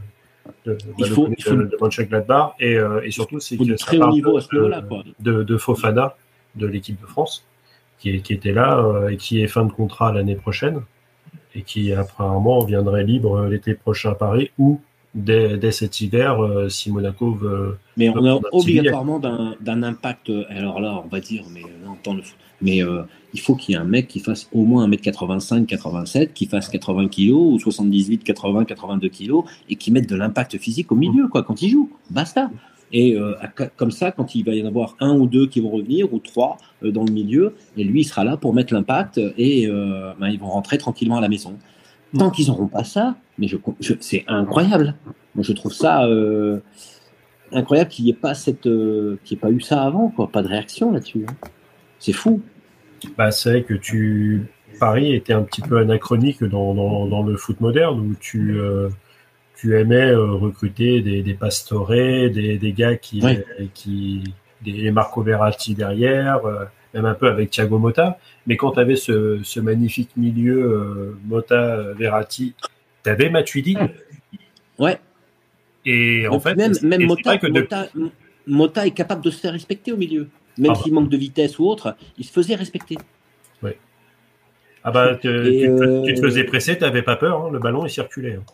de, il faut, de, de et, et surtout c'est que très haut niveau à ce niveau-là de, de, Fofana de l'équipe de France qui, qui était là et qui est fin de contrat l'année prochaine et qui apparemment viendrait libre l'été prochain à Paris ou dès, dès cet hiver euh, si Monaco veut. Mais on a obligatoirement d'un impact. Alors là, on va dire, mais on le Mais euh, il faut qu'il y ait un mec qui fasse au moins 1m85, 87, qui fasse 80 kg ou 78, 80, 82 kg et qui mette de l'impact physique au milieu, quoi, quand il joue. Basta. Et euh, comme ça, quand il va y en avoir un ou deux qui vont revenir, ou trois euh, dans le milieu, et lui, il sera là pour mettre l'impact, et euh, ben, ils vont rentrer tranquillement à la maison. Tant qu'ils n'auront pas ça, mais c'est incroyable. Moi, je trouve ça incroyable qu'il n'y ait pas cette, ait pas eu ça avant, quoi. Pas de réaction là-dessus. Hein. C'est fou. Bah, c'est vrai que tu Paris était un petit peu anachronique dans, dans le foot moderne où tu tu aimais euh, recruter des, des des, des, gars qui, euh, qui des Marco Verratti derrière, euh, même un peu avec Thiago Motta. Mais quand tu avais ce, ce, magnifique milieu Motta Verratti, tu avais Matuidi. Ouais. Et en fait, même, même Motta, Motta, est capable de se faire respecter au milieu. Même ah. s'il manque de vitesse ou autre, il se faisait respecter. Ouais. Ah bah, tu, te, faisais presser, tu n'avais pas peur, hein, le ballon il circulait. Hein.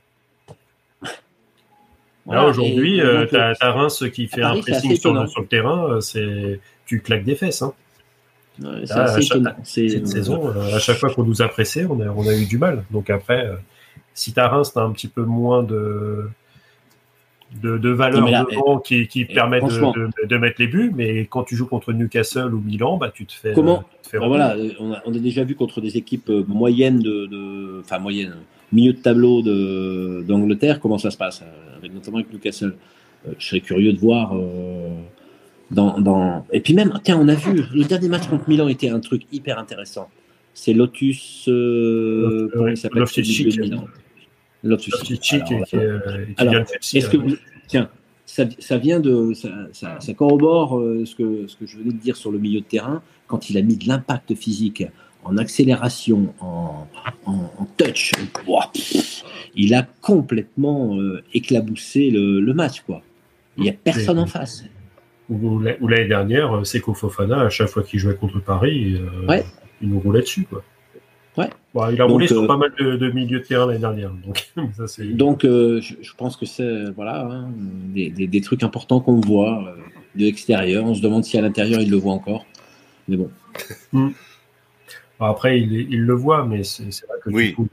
Là aujourd'hui, tu as, Reims qui fait un pressing sur, le terrain, c'est tu claques des fesses. Hein. à Cette saison, à chaque fois qu'on nous a pressé, on a, on a eu du mal. Donc après, si ta Reims, tu as un petit peu moins de, de, de valeurs qui, qui permettent de, de, mettre les buts, mais quand tu joues contre Newcastle ou Milan, bah, tu te fais. Comment bah, voilà, on a, on a, déjà vu contre des équipes euh, moyennes, de, enfin moyennes, milieu de tableau d'Angleterre, comment ça se passe, euh, avec, notamment avec Newcastle. Euh, je serais curieux de voir. dans, dans... Et puis même, tiens, on a vu, le dernier match contre Milan était un truc hyper intéressant. C'est Lotus. comment il s'appelle alors, est-ce que vous, tiens, ça, vient de, ça, corrobore euh, ce, que, ce que je venais de dire sur le milieu de terrain quand il a mis de l'impact physique en accélération, en, touch. il a complètement euh, éclaboussé le, match, quoi. Il n'y a personne en face. Ou, l'année dernière, c'est Fofana, à chaque fois qu'il jouait contre Paris, euh, il nous roulait dessus, quoi. Ouais. il a roulé sur euh, pas mal de, de milieux de terrain l'année dernière. Donc, ça, donc euh, je, pense que c'est voilà, hein, des, des, trucs importants qu'on voit euh, de l'extérieur. On se demande si à l'intérieur il le voit encore. Mais bon. Après, il, il, le voit, mais c'est vrai que. Oui.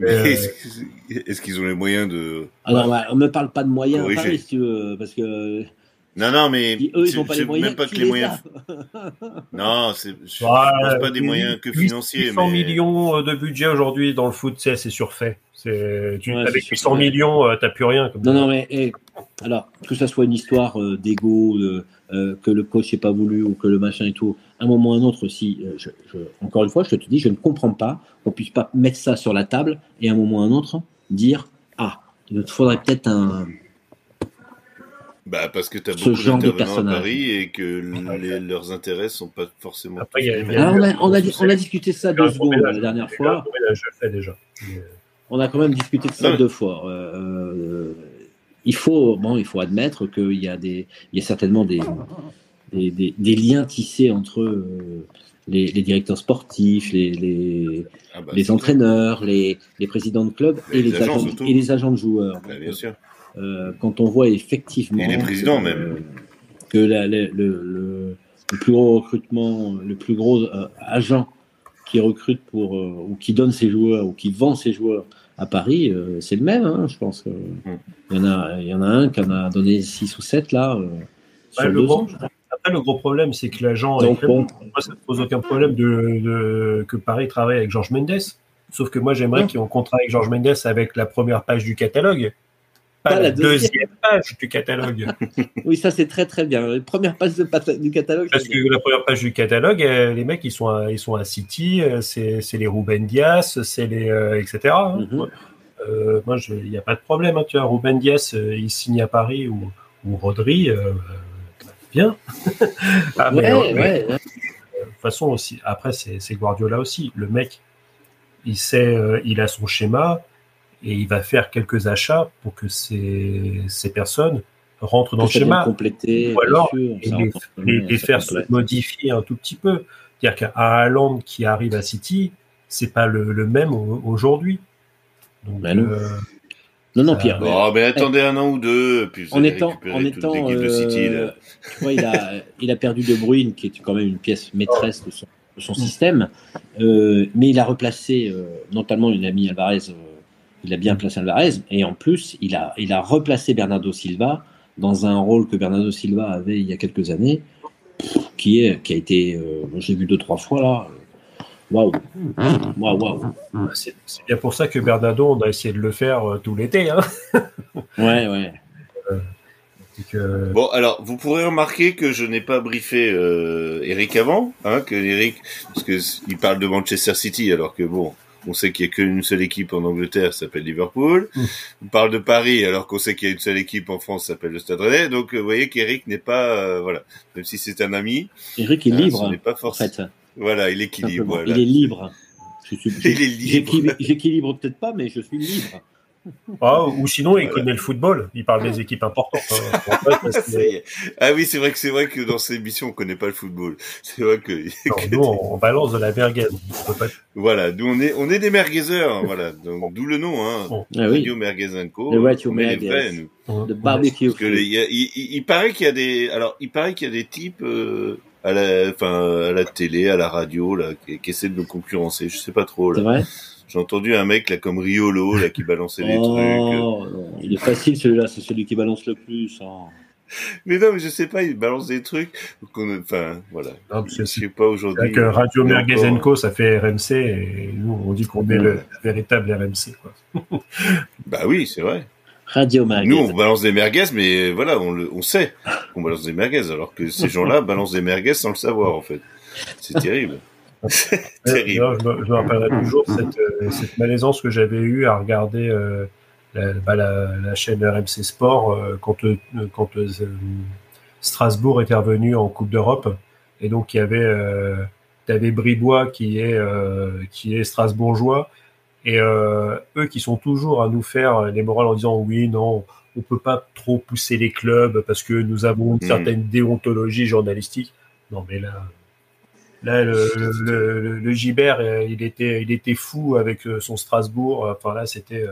Est-ce qu'ils ont les moyens de. Alors, on me parle pas de moyens, Paris, si tu veux, parce que non, non, mais eux, ils n'ont pas les moyens. Même pas que les moyens. non, c'est ouais, pas des moyens que financiers. 800 millions euh, de budget aujourd'hui dans le foot, c'est surfait. C'est avec 800 millions, euh, t'as plus rien. Comme non, non, mais alors que ça soit une histoire euh, d'ego, que le coach n'ait pas voulu ou que le machin et tout, un moment ou un autre, si je, encore une fois, je te dis, je ne comprends pas qu'on puisse pas mettre ça sur la table et à un moment ou un autre dire ah, il faudrait peut-être un bah parce que tu as beaucoup d'intervenants à Paris et que les, leurs intérêts sont pas forcément. Après, Alors, on, a, on, a, on, a, discuté ça deux secondes la dernière fois. Je déjà. On a quand même discuté de ça deux fois. Euh, euh, il faut bon, il faut admettre qu'il y a des, il y a certainement des, des, des, des liens tissés entre euh, les, les, directeurs sportifs, les, les, ah bah, les entraîneurs, les, les présidents de clubs et les, agents, et les agents de joueurs. Bah, bien sûr. Euh, quand on voit effectivement. les présidents même. Euh, que le, le, le, plus gros recrutement, le plus gros euh, agent qui recrute pour ou qui donne ses joueurs ou qui vend ses joueurs à Paris, c'est le même, hein, je pense. Mm. Il, y en a, il y en a un qui en a donné 6 ou 7 là. sur le, gros, après, le gros problème, c'est que l'agent. Moi, ça ne pose aucun problème de, de, que Paris travaille avec Georges Mendes. Sauf que moi, j'aimerais qu'ils ont contrat avec Georges Mendes avec la première page du catalogue pas, la, deuxième. page du catalogue. oui, ça c'est très très bien. La première page du catalogue. Parce que la première page du catalogue, euh, les mecs ils sont à, ils sont à City, euh, c'est les Ruben Dias, c'est les euh, etc. Hein. Mhm. moi, il n'y a pas de problème. Hein, tu vois, Ruben Dias, il signe à Paris ou, ou Rodri, bien. ah, mais, ouais, de toute façon aussi, après c'est Guardiola aussi. Le mec, il sait, il a son schéma et il va faire quelques achats pour que ces, ces personnes rentrent dans le schéma. Compléter, ou alors les, faire se modifier un tout petit peu. C'est-à-dire qu'un Haaland qui arrive à City, c'est pas le, le même aujourd'hui. Ben non. Euh, non, non, Pierre. Oh, mais attendez un an ou deux, puis en étant, en étant, de City, euh, tu vois, il a, il a perdu De Bruyne, qui est quand même une pièce maîtresse de son, de son système, euh, mais il a replacé, euh, notamment, il a mis Alvarez il a bien placé Alvarez et en plus, il a, il a replacé Bernardo Silva dans un rôle que Bernardo Silva avait il y a quelques années, qui, est, qui a été, euh, j'ai vu deux, trois fois là. Waouh! Waouh, waouh! C'est bien pour ça que Bernardo, on a essayé de le faire euh, tout l'été. Hein ouais, ouais. Euh, bon, alors, vous pourrez remarquer que je n'ai pas briefé Eric avant, hein, que Eric, parce que il parle de Manchester City, alors que bon, on sait qu'il y a qu'une seule équipe en Angleterre, qui s'appelle Liverpool. Mmh. On parle de Paris, alors qu'on sait qu'il y a une seule équipe en France, qui s'appelle le Stade Rennais. Donc, vous voyez qu'Eric n'est pas, euh, voilà, même si c'est un ami. Eric est hein, libre. n'est pas forcément. Voilà, il équilibre. Il est libre. Je suis, il est libre. J'équilibre peut-être pas, mais je suis libre. Ah, ou sinon, il connaît le football. Il parle des équipes importantes. Hein. ah oui, c'est vrai que c'est vrai que dans ces émissions, on connaît pas le football. C'est vrai que. nous, on, balance de la merguez. Voilà, nous on est on est des merguezeurs. Hein, voilà, d'où le nom. Hein. Oh. Ah, oui. Radio Merguez Co. Radio Merguez. De barbecue. Parce que il, il, paraît qu'il y a des alors il paraît qu'il y a des types. Euh, à la, enfin, à la télé, à la radio, là, qui, qui essaient de nous concurrencer. Je sais pas trop, là. C'est vrai? J'ai entendu un mec là comme Riolo là qui balançait des oh, trucs. il est facile celui-là, c'est celui qui balance le plus. Hein. Mais non, mais je sais pas, il balance des trucs. Enfin, voilà. je sais pas aujourd'hui. Avec Radio Merguezenko, ça fait RMC et nous, on dit qu'on est le véritable RMC. Quoi. bah oui, c'est vrai. Radio Merguez. Nous, on balance des merguez, mais voilà, on, le, on sait qu'on balance des merguez, alors que ces gens-là balancent des merguez sans le savoir, en fait. C'est terrible. Terrible. je, me, rappellerai toujours cette, euh, cette malaisance que j'avais eue à regarder euh, la, bah, la, la, chaîne RMC Sport euh, quand, euh, quand Strasbourg était revenu en Coupe d'Europe. Et donc, il y avait, avais Bribois qui est, qui est strasbourgeois. Et eux qui sont toujours à nous faire les morales en disant oui, non, on peut pas trop pousser les clubs parce que nous avons une hmm. certaine déontologie journalistique. Non, mais là, Là, le, le, le, Gibert, euh, il était, il était fou avec euh, son Strasbourg. Enfin là, c'était, euh,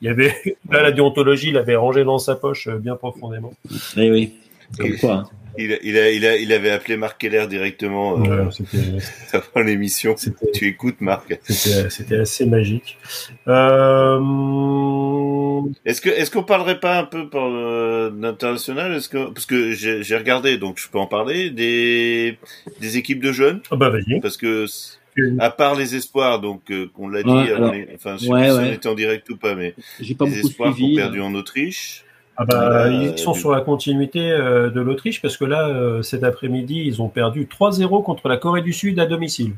il y avait, là, la déontologie, il avait rangé dans sa poche bien profondément. Eh oui, oui. quoi. Hein. Il, il, a, il, a, il avait appelé Marc Keller directement euh, avant l'émission. Tu écoutes, Marc. C'était assez magique. Euh... Est-ce que est-ce qu'on parlerait pas un peu pour l'international? Est-ce que parce que j'ai regardé, donc je peux en parler des des équipes de jeunes. Ah bah vas-y. Parce que à part les espoirs, donc euh, qu'on l'a dit, enfin, je sais pas si on était en direct ou pas, mais pas les espoirs qu'on perdu en Autriche. Ah bah, ils sont sur la continuité euh, de l'Autriche parce que là, euh, cet après-midi, ils ont perdu 3-0 contre la Corée du Sud à domicile.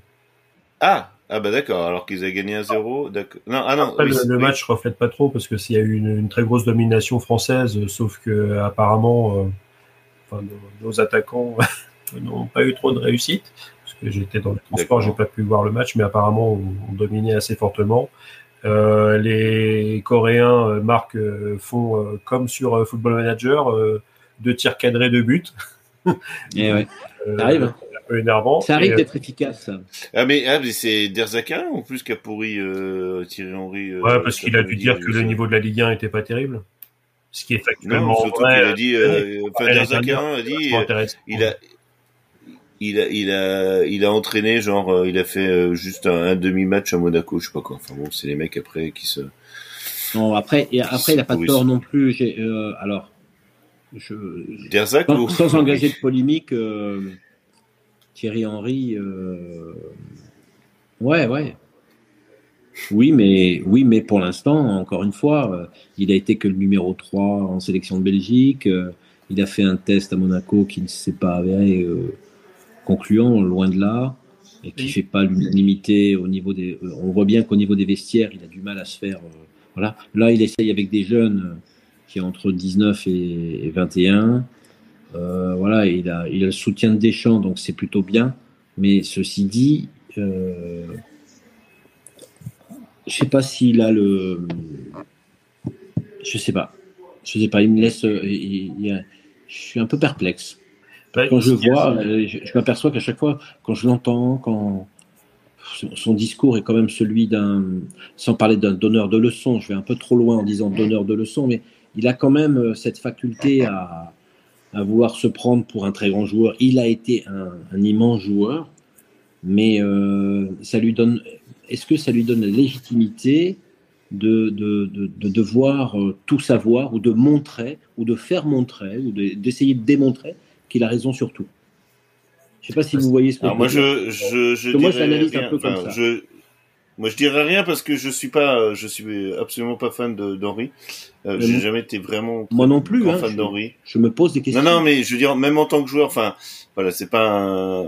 Ah, ah bah d'accord, alors qu'ils avaient gagné 1-0. Non, ah non. le, match ne reflète pas trop parce que s'il y a eu une, très grosse domination française, sauf que apparemment, euh, nos, attaquants n'ont pas eu trop de réussite. Parce que j'étais dans le transport, j'ai pas pu voir le match, mais apparemment, on, on dominait assez fortement. Euh, les Coréens euh, marquent, euh, font comme sur Football Manager, deux tirs cadrés de but. Et eh ouais. ça arrive. Un peu énervant. Ça arrive d'être efficace. Ah mais, ah, mais c'est Derzaka en plus qui a pourri Thierry Henry. ouais, parce qu'il a dû dire que le niveau de la Ligue 1 était pas terrible. Ce qui est factuellement non, vrai. Il a dit, enfin, Derzaka a dit, il a, il a, il a, il a entraîné, genre, euh, il a fait euh, juste un, demi-match à Monaco, je sais pas quoi. Enfin bon, c'est les mecs après qui se. Non, après, et après, il a pas tort non plus. Euh, alors, je, sans, sans engager de polémique, Thierry Henry, ouais, ouais. Oui, mais oui, mais pour l'instant, encore une fois, il a été que le numéro 3 en sélection de Belgique. il a fait un test à Monaco qui ne s'est pas avéré concluant, loin de là, et qui ne fait pas l'unanimité au niveau des. On voit bien qu'au niveau des vestiaires, il a du mal à se faire. Euh, voilà. Là, il essaye avec des jeunes euh, qui ont entre 19 et, 21. Euh, voilà, il a, il a le soutien de Deschamps, donc c'est plutôt bien. Mais ceci dit, euh, je sais pas s'il a le. Je sais pas. Je sais pas. Il me laisse. je suis un peu perplexe quand je vois, euh, je, m'aperçois qu'à chaque fois, quand je l'entends, quand son discours est quand même celui d'un, sans parler d'un donneur de leçons, je vais un peu trop loin en disant donneur de leçons, mais il a quand même euh, cette faculté à, à vouloir se prendre pour un très grand joueur. Il a été un, immense joueur, mais euh, ça lui donne, est-ce que ça lui donne la légitimité de, de, de, de devoir tout savoir ou de montrer ou de faire montrer ou d'essayer de démontrer qu'il a raison sur tout. Je sais pas si vous voyez ce que Alors moi, je, je, je moi, je l'analyse un peu comme ça. Je, moi, je dirais rien parce que je suis pas, je suis absolument pas fan d'Henri. Euh, J'ai jamais été vraiment moi non plus hein, fan d'Henri. Je me pose des questions. Non, non, mais je veux dire, même en tant que joueur, enfin, voilà, c'est pas un...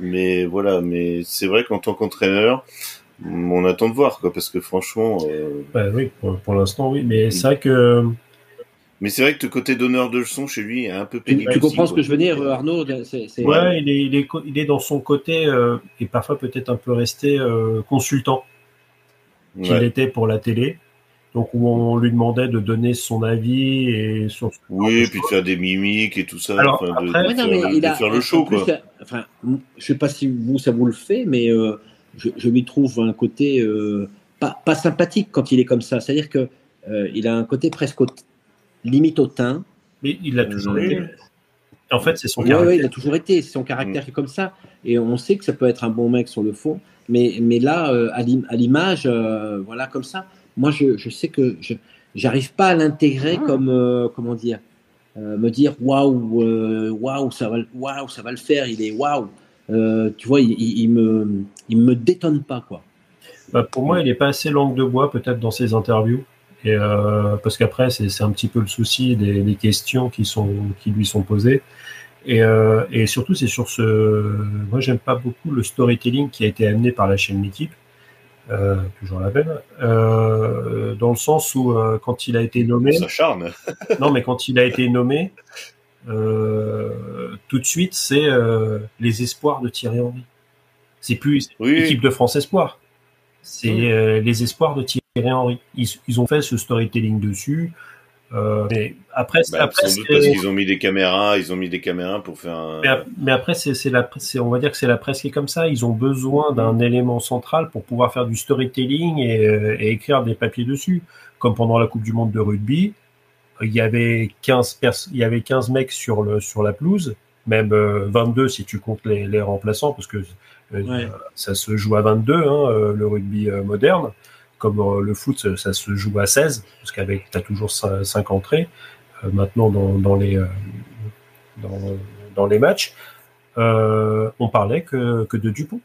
Mais voilà, mais c'est vrai qu'en tant qu'entraîneur, on attend de voir, quoi, parce que franchement. Euh... Bah, oui, pour, pour l'instant, oui, mais c'est vrai que mais c'est vrai que le côté donneur de leçons chez lui est un peu pénible. Tu, comprends ce que je veux dire, Arnaud c'est, Ouais, il est, il, est, il est dans son côté, euh, et parfois peut-être un peu resté euh, consultant, qu'il était pour la télé. donc où on lui demandait de donner son avis et sur. Oui, puis de faire des mimiques et tout ça, Alors, enfin, de, après- de Ouais, non, il de a- faire le show, plus, quoi. Enfin, je sais pas si vous ça vous le fait, mais euh, je, je lui trouve un côté euh, pas, pas sympathique quand il est comme ça. C'est-à-dire que euh, il a un côté presque au- limite hautain. Mais il l'a toujours Euh, été. En fait, c'est son Ouais, caractère. ouais, il a toujours été. C'est son caractère qui est comme ça. Et on sait que ça peut être un bon mec sur le fond. Mais, mais là, euh, à l'im- à l'image, euh, voilà, comme ça, moi, je, je sais que je j'arrive pas à l'intégrer comme, euh, comment dire, euh, me dire waouh, waouh, ça va, le- waouh, ça va le faire. Il est waouh. Euh, tu vois, il, il, il me, il me détonne pas, quoi. Bah, pour moi, il n'est pas assez langue de bois, peut-être, dans ses interviews. Et euh, parce qu'après, c'est un petit peu le souci des, des questions qui, sont, qui lui sont posées. Et, euh, et surtout, c'est sur ce. Moi, j'aime pas beaucoup le storytelling qui a été amené par la chaîne L'équipe, euh, toujours la même, euh, dans le sens où, quand il a été nommé. Ça charme. Non, mais quand il a été nommé, tout de suite, c'est les espoirs de Thierry Henry. C'est plus Oui. l'équipe de France Espoir. C'est les espoirs de Thierry Henry. Ils, ils ont fait ce storytelling dessus. Euh, mais après, c'est- Bah, après, sans doute c'est- parce qu'ils ont mis des caméras, ils ont mis des caméras pour faire un. mais, ap- mais après, c'est, la, on va dire que c'est la presse qui est comme ça. Ils ont besoin d'un élément central pour pouvoir faire du storytelling et, euh, et écrire des papiers dessus. Comme pendant la Coupe du Monde de rugby, il y avait 15 pers- il y avait 15 mecs sur le, sur la pelouse, même euh, 22 si tu comptes les, les remplaçants, parce que euh, Ouais. ça se joue à 22, hein, le rugby euh, moderne. Comme euh, le foot, ça, se joue à 16, parce qu'avec, t'as toujours 5, entrées. Euh, maintenant, dans, dans les, euh, dans, dans les matchs, on parlait que, que de Dupont.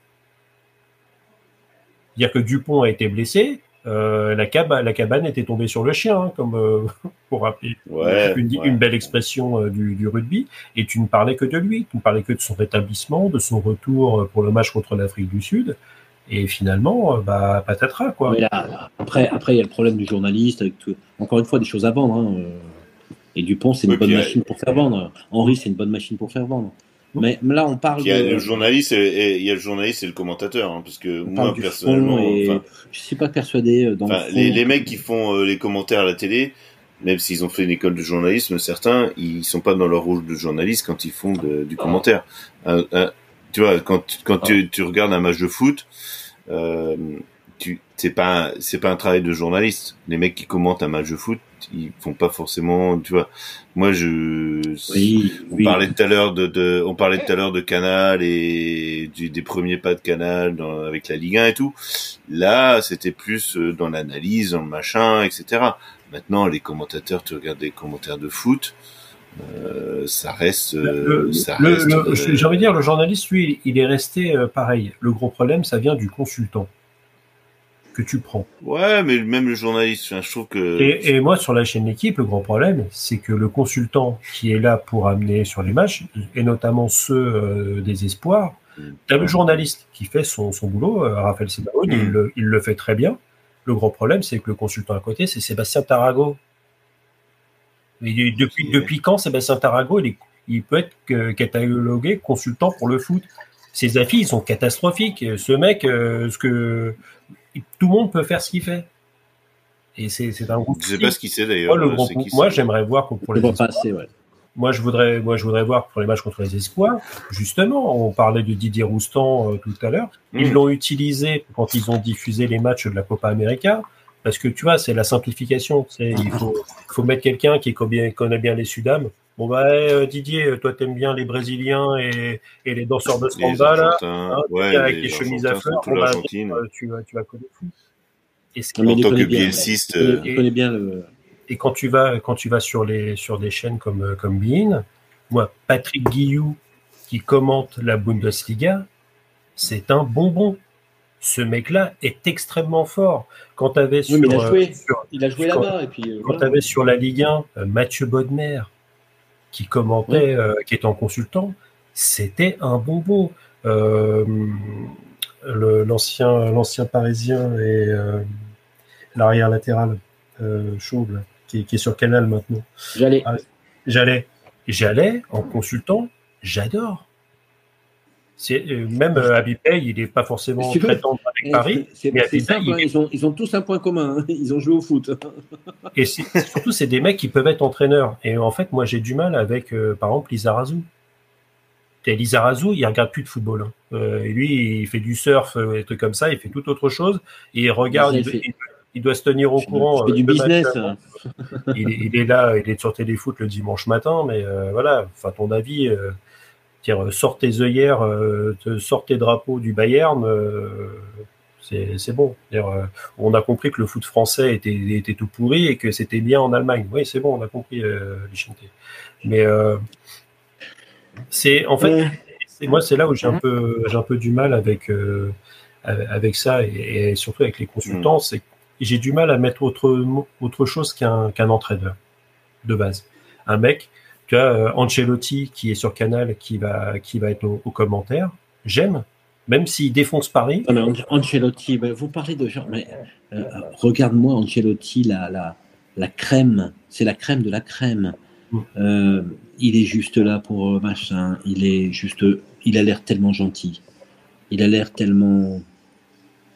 Dire que Dupont a été blessé, euh, la, caba- la cabane était tombée sur le chien, hein, comme euh, pour rappeler Ouais, une, ouais. une belle expression euh, du, du rugby. Et tu ne parlais que de lui, tu ne parlais que de son rétablissement, de son retour pour le match contre l'Afrique du Sud. Et finalement, euh, bah, patatras, quoi. Mais là, après, après, il y a le problème du journaliste avec tout- encore une fois des choses à vendre. hein, euh. Et Dupont, c'est une Oui, bonne euh, machine pour faire vendre. Henri, c'est une bonne machine pour faire vendre. Mais là, on parle Il y a de. le journaliste et, et il y a le journaliste et le commentateur, hein, parce que on moi personnellement, et enfin, je suis pas persuadé dans enfin, le fond. les, les mecs qui font euh, les commentaires à la télé, même s'ils ont fait une école de journalisme, certains, ils sont pas dans leur rôle de journaliste quand ils font de- du commentaire. Un- un- tu vois, quand, quand tu, tu regardes un match de foot, euh, tu c'est pas c'est pas un travail de journaliste. Les mecs qui commentent un match de foot, ils font pas forcément, tu vois. Moi, je Oui, on oui. parlait tout à l'heure de, de, on parlait tout à l'heure de Canal et du, des premiers pas de Canal dans- avec la Ligue 1 et tout. Là, c'était plus euh, dans l'analyse, dans le machin, etc. Maintenant, les commentateurs, tu regardes des commentaires de foot, euh, ça reste, euh, Le- ça le- reste. le- euh, J'ai envie de dire, le journaliste, lui, il est resté pareil. Le gros problème, ça vient du consultant que tu prends. Ouais, mais même le journaliste, je trouve que. Et, et moi, sur la chaîne L'équipe, le grand problème, c'est que le consultant qui est là pour amener sur les matchs, et notamment ceux euh, des espoirs, t'as le journaliste qui fait son, son boulot, euh, Raphaël Sebaoun, Mm. il le fait très bien. Le gros problème, c'est que le consultant à côté, c'est Sébastien Tarago. Depuis, quand Sébastien Tarago, il, est- il peut être que- catalogué consultant pour le foot? Ses affiches ils sont catastrophiques. Ce mec, euh, ce que tout le monde peut faire ce qu'il fait. Et c'est un gros Je sais pas ce qu'il sait d'ailleurs. Moi, moi, j'aimerais voir pour les ouais. moi, je voudrais, moi, je voudrais voir pour les matchs contre les espoirs. Justement, on parlait de Didier Roustan euh, tout à l'heure. Ils Mm. l'ont utilisé quand ils ont diffusé les matchs de la Copa América. Parce que tu vois, c'est la simplification. C'est, il faut, faut mettre quelqu'un qui connaît, connaît bien les Sudam. Bon, bah, euh, Didier, toi, t'aimes bien les Brésiliens et, et les danseurs de samba, là. Argentins, hein, ouais, avec les les chemises à fleurs. Bon, bah, euh, tu, vas- tu vas connaître. Et, ce qui- En tant connaît que bielciste, Il connaît- euh, bien le. Et quand tu vas, quand tu vas sur les, sur des chaînes comme, euh, comme Bein, moi, Patrick Guillou, qui commente la Bundesliga, c'est un bonbon. Ce mec-là est extrêmement fort. Quand tu avais sur, Oui, mais il a euh, joué. sur- Il a joué là-bas et puis. euh, quand voilà. avais sur la Ligue 1 euh, Mathieu Bodmer, qui commentait, euh, qui était en consultant, c'était un bonbon. Le- l'ancien, l'ancien parisien et l'arrière latéral, Chauve, là, qui, est- qui est sur Canal maintenant. J'allais. Ah, J'allais, j'allais en consultant, j'adore. C'est même Abipay, il n'est pas forcément très tendre avec Paris. Simple, hein, ils, ont, ils, ont, tous un point commun. Hein. Ils ont joué au foot. et surtout, c'est des mecs qui peuvent être entraîneurs. Et en fait, moi, j'ai du mal avec, par exemple, Lizarazu. Lizarazu, il regarde plus de football. Hein. et lui, il fait du surf, des trucs comme ça. Il fait tout autre chose. Et il regarde. Il, il doit se tenir au courant. du business. il, est là, il est sur Téléfoot le dimanche matin, mais voilà. Enfin, ton avis dire sort tes œillères, euh, sort tes drapeaux du Bayern, euh, c'est bon. Euh, on a compris que le foot français était, était tout pourri et que c'était bien en Allemagne. Oui, c'est bon, on a compris, euh, Mais c'est en fait, moi, c'est là où j'ai un peu, j'ai un peu du mal avec avec ça et, surtout avec les consultants, c'est j'ai du mal à mettre autre autre chose qu'un qu'un entraîneur de base. Un mec tu as euh, Ancelotti qui est sur Canal qui va, qui va être au, commentaire. J'aime, même s'il défonce Paris. Ancelotti, vous parlez de genre, mais euh, regarde-moi Ancelotti, la, la, la crème, c'est la crème de la crème. Mm. Euh, il est juste là pour machin, il est juste, il a l'air tellement gentil, il a l'air tellement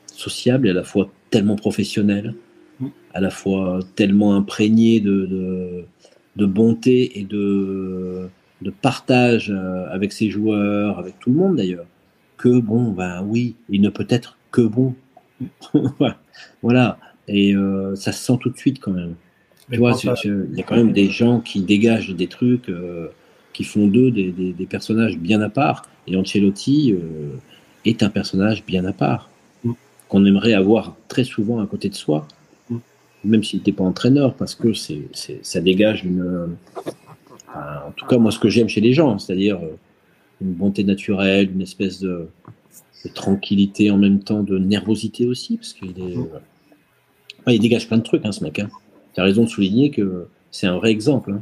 sociable et à la fois tellement professionnel, mm. à la fois tellement imprégné de de bonté et de, de partage euh, avec ses joueurs, avec tout le monde d'ailleurs, que bon, ben oui, il ne peut être que bon. voilà. Et euh, ça se sent tout de suite quand même. tu vois, il y a quand même des gens qui dégagent des trucs, euh, qui font d'eux des, des, personnages bien à part. Et Ancelotti est un personnage bien à part, mm. qu'on aimerait avoir très souvent à côté de soi même s'il n'était pas entraîneur, parce que c'est, ça dégage une. en tout cas, moi, ce que j'aime chez les gens, c'est-à-dire euh, une bonté naturelle, une espèce de, tranquillité en même temps, de nervosité aussi, parce qu'il est. il dégage plein de trucs, hein, ce mec. Hein. Tu as raison de souligner que c'est un vrai exemple. Hein.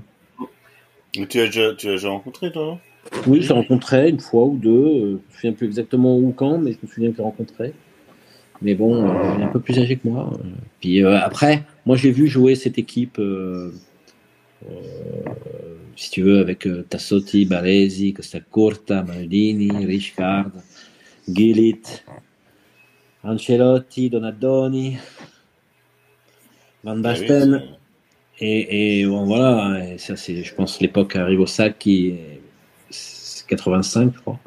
Tu as déjà, tu as déjà rencontré, toi Oui, je l'ai rencontré une fois ou deux. Euh, je ne me souviens plus exactement où, quand, mais je me souviens que je l'ai rencontré. Mais bon, euh, il est un peu plus âgé que moi. Puis euh, après, moi j'ai vu jouer cette équipe, euh, si tu veux, avec Tassotti, Baresi, Costa Corta, Maldini, Richard, Gillit, Ancelotti, Donadoni, Van ah Basten. Et, et bon, voilà, ça c'est, je pense, l'époque Arrigo Sacchi, 85, je crois.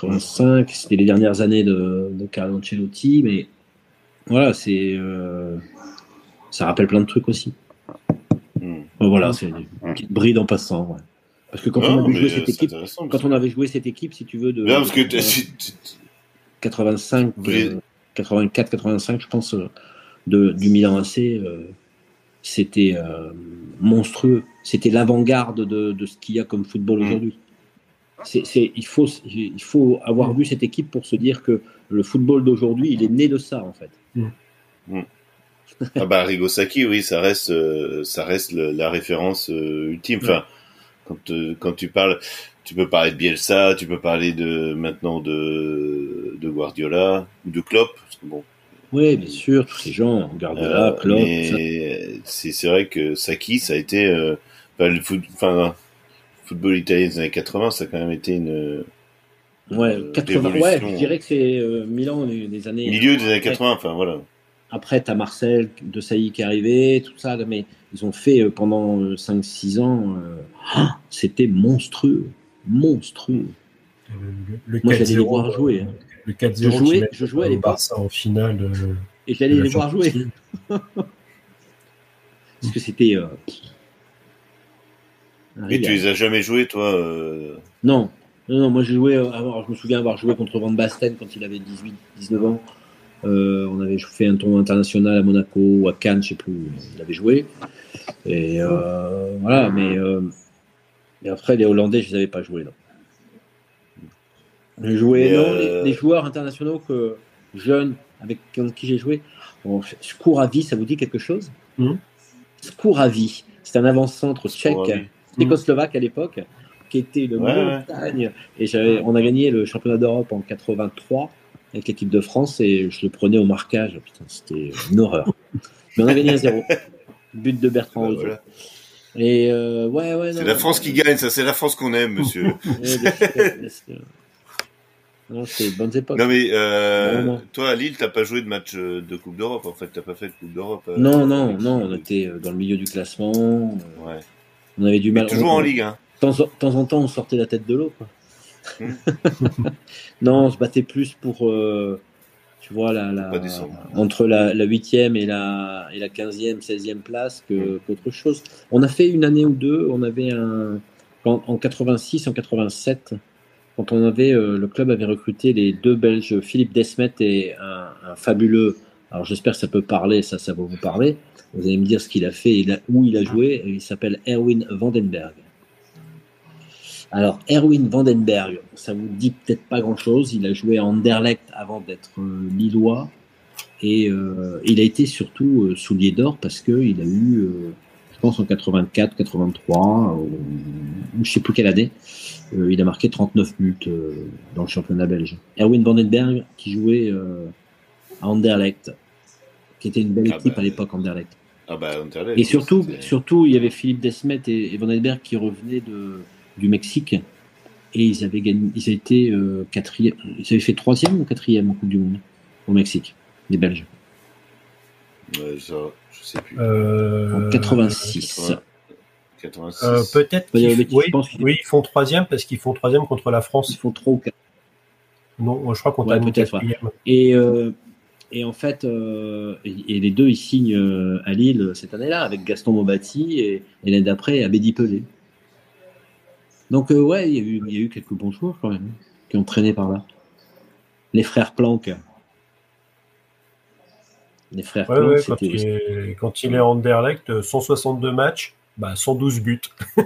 85, c'était les dernières années de, Carlo Ancelotti, mais voilà, c'est euh, ça rappelle plein de trucs aussi. Hmm. Voilà, c'est une petite bride en passant. Parce que quand on avait joué cette équipe, quand on avait joué cette équipe, si tu veux, de, 85, 84, 85, je pense, euh, de, du Milan AC, euh, c'était monstrueux. C'était l'avant-garde de, de, ce qu'il y a comme football hmm. aujourd'hui c'est, il, faut, il faut avoir vu cette équipe pour se dire que le football d'aujourd'hui, il est né de ça, en fait. Mm. Mm. ah bah Rigosaki, oui, ça reste, euh, ça reste la référence euh, ultime. Enfin, quand, euh, quand tu parles, tu peux parler de Bielsa, tu peux parler de maintenant de, de Guardiola ou de Klopp. bon, oui, bien sûr, tous ces gens, Guardiola, Klopp. C'est, c'est vrai que Saki, ça a été, le foot, enfin football italien des années 80, ça a quand même été une. Ouais, 80, ouais je dirais que c'est euh, Milan des années. Milieu des années 80, enfin voilà. Après, tu as Marcel de Sailly qui est arrivé, tout ça, mais ils ont fait euh, pendant 5-6 euh, ans. Ah, c'était monstrueux. Monstrueux. Le, Moi, j'allais les voir jouer. Hein. Le 4-0, je jouais, je jouais à l'époque. en finale. Et j'allais les voir jouer. Parce que c'était. Et tu les as jamais joués, toi euh non. non. moi j'ai joué, euh, je me souviens avoir joué contre Van Basten quand il avait 18, 19 ans. Euh, on avait fait un tournoi international à Monaco ou à Cannes, je sais plus où il avait joué. Et voilà, mais après les Hollandais, je les avais pas joués. Non. J'ai joué, non, les, joueurs internationaux que jeunes avec qui j'ai joué. Bon, Skouravi, ça vous dit quelque chose? Mmh. Skouravi, c'est un avant-centre tchèque tchécoslovaque à l'époque, qui était une montagne. Et on a gagné le championnat d'Europe en 83 avec l'équipe de France et je le prenais au marquage. Putain, c'était une horreur. Mais on a gagné à zéro. But de Bertrand Et euh, ouais, ouais. C'est la France qui gagne, ça. C'est la France qu'on aime, monsieur. Non, c'est bonnes époques. Non, mais euh, toi, à Lille, t'as pas joué de match euh, de Coupe d'Europe, en fait. T'as pas fait de Coupe d'Europe. Euh, non, non, non. On était dans le milieu du classement. Ouais. On avait du mal. toujours en Ligue, hein. De temps, en temps, on sortait la tête de l'eau, quoi. Hmm. non, on se battait plus pour. tu vois, la, la entre la, la 8e et la, et la 15e, 16e place hmm. qu'autre chose. On a fait une année ou deux, on avait un. En, en 86, en 87, quand on avait, euh, le club avait recruté les deux Belges, Philippe Desmet et un, fabuleux, alors j'espère que ça peut parler, ça, ça va vous parler. Vous allez me dire ce qu'il a fait où il a joué. Il s'appelle Erwin Vandenberg. Alors, Erwin Vandenberg, ça vous dit peut-être pas grand-chose. Il a joué à Anderlecht avant d'être euh, lillois. Et euh, il a été surtout soulier d'or parce qu'il a eu, je pense en 84, 83, ou, je sais plus quelle année, euh, il a marqué 39 buts euh, dans le championnat belge. Erwin Vandenberg, qui jouait euh, à Anderlecht, qui était une belle ah équipe à bah, l'époque, Anderlecht. Ah bah, Anderlecht. Et surtout, surtout, il y avait Philippe Desmet et, Vandenberg qui revenaient de, du Mexique. Et ils avaient gagné, ils avaient été quatrième, ils avaient fait troisième ou quatrième en Coupe du Monde au Mexique, les Belges. Ouais, ça, je sais plus. en 86. Euh, peut-être. oui, ils font troisième parce qu'ils font troisième contre la France. Ils font trois ou quatre. Non, je crois qu'on ouais, peut-être. Et, euh, et en fait, euh, et, les deux ils signent à Lille cette année-là avec Gaston Mobati et, l'année d'après Abedi Pelé. Donc ouais, il y, a eu, il y, a eu, quelques bons joueurs quand même hein, qui ont traîné par là. Les frères Planck. Les frères Planck, quand, il est, quand il est en Anderlecht, 162 matchs, bah, 112 buts.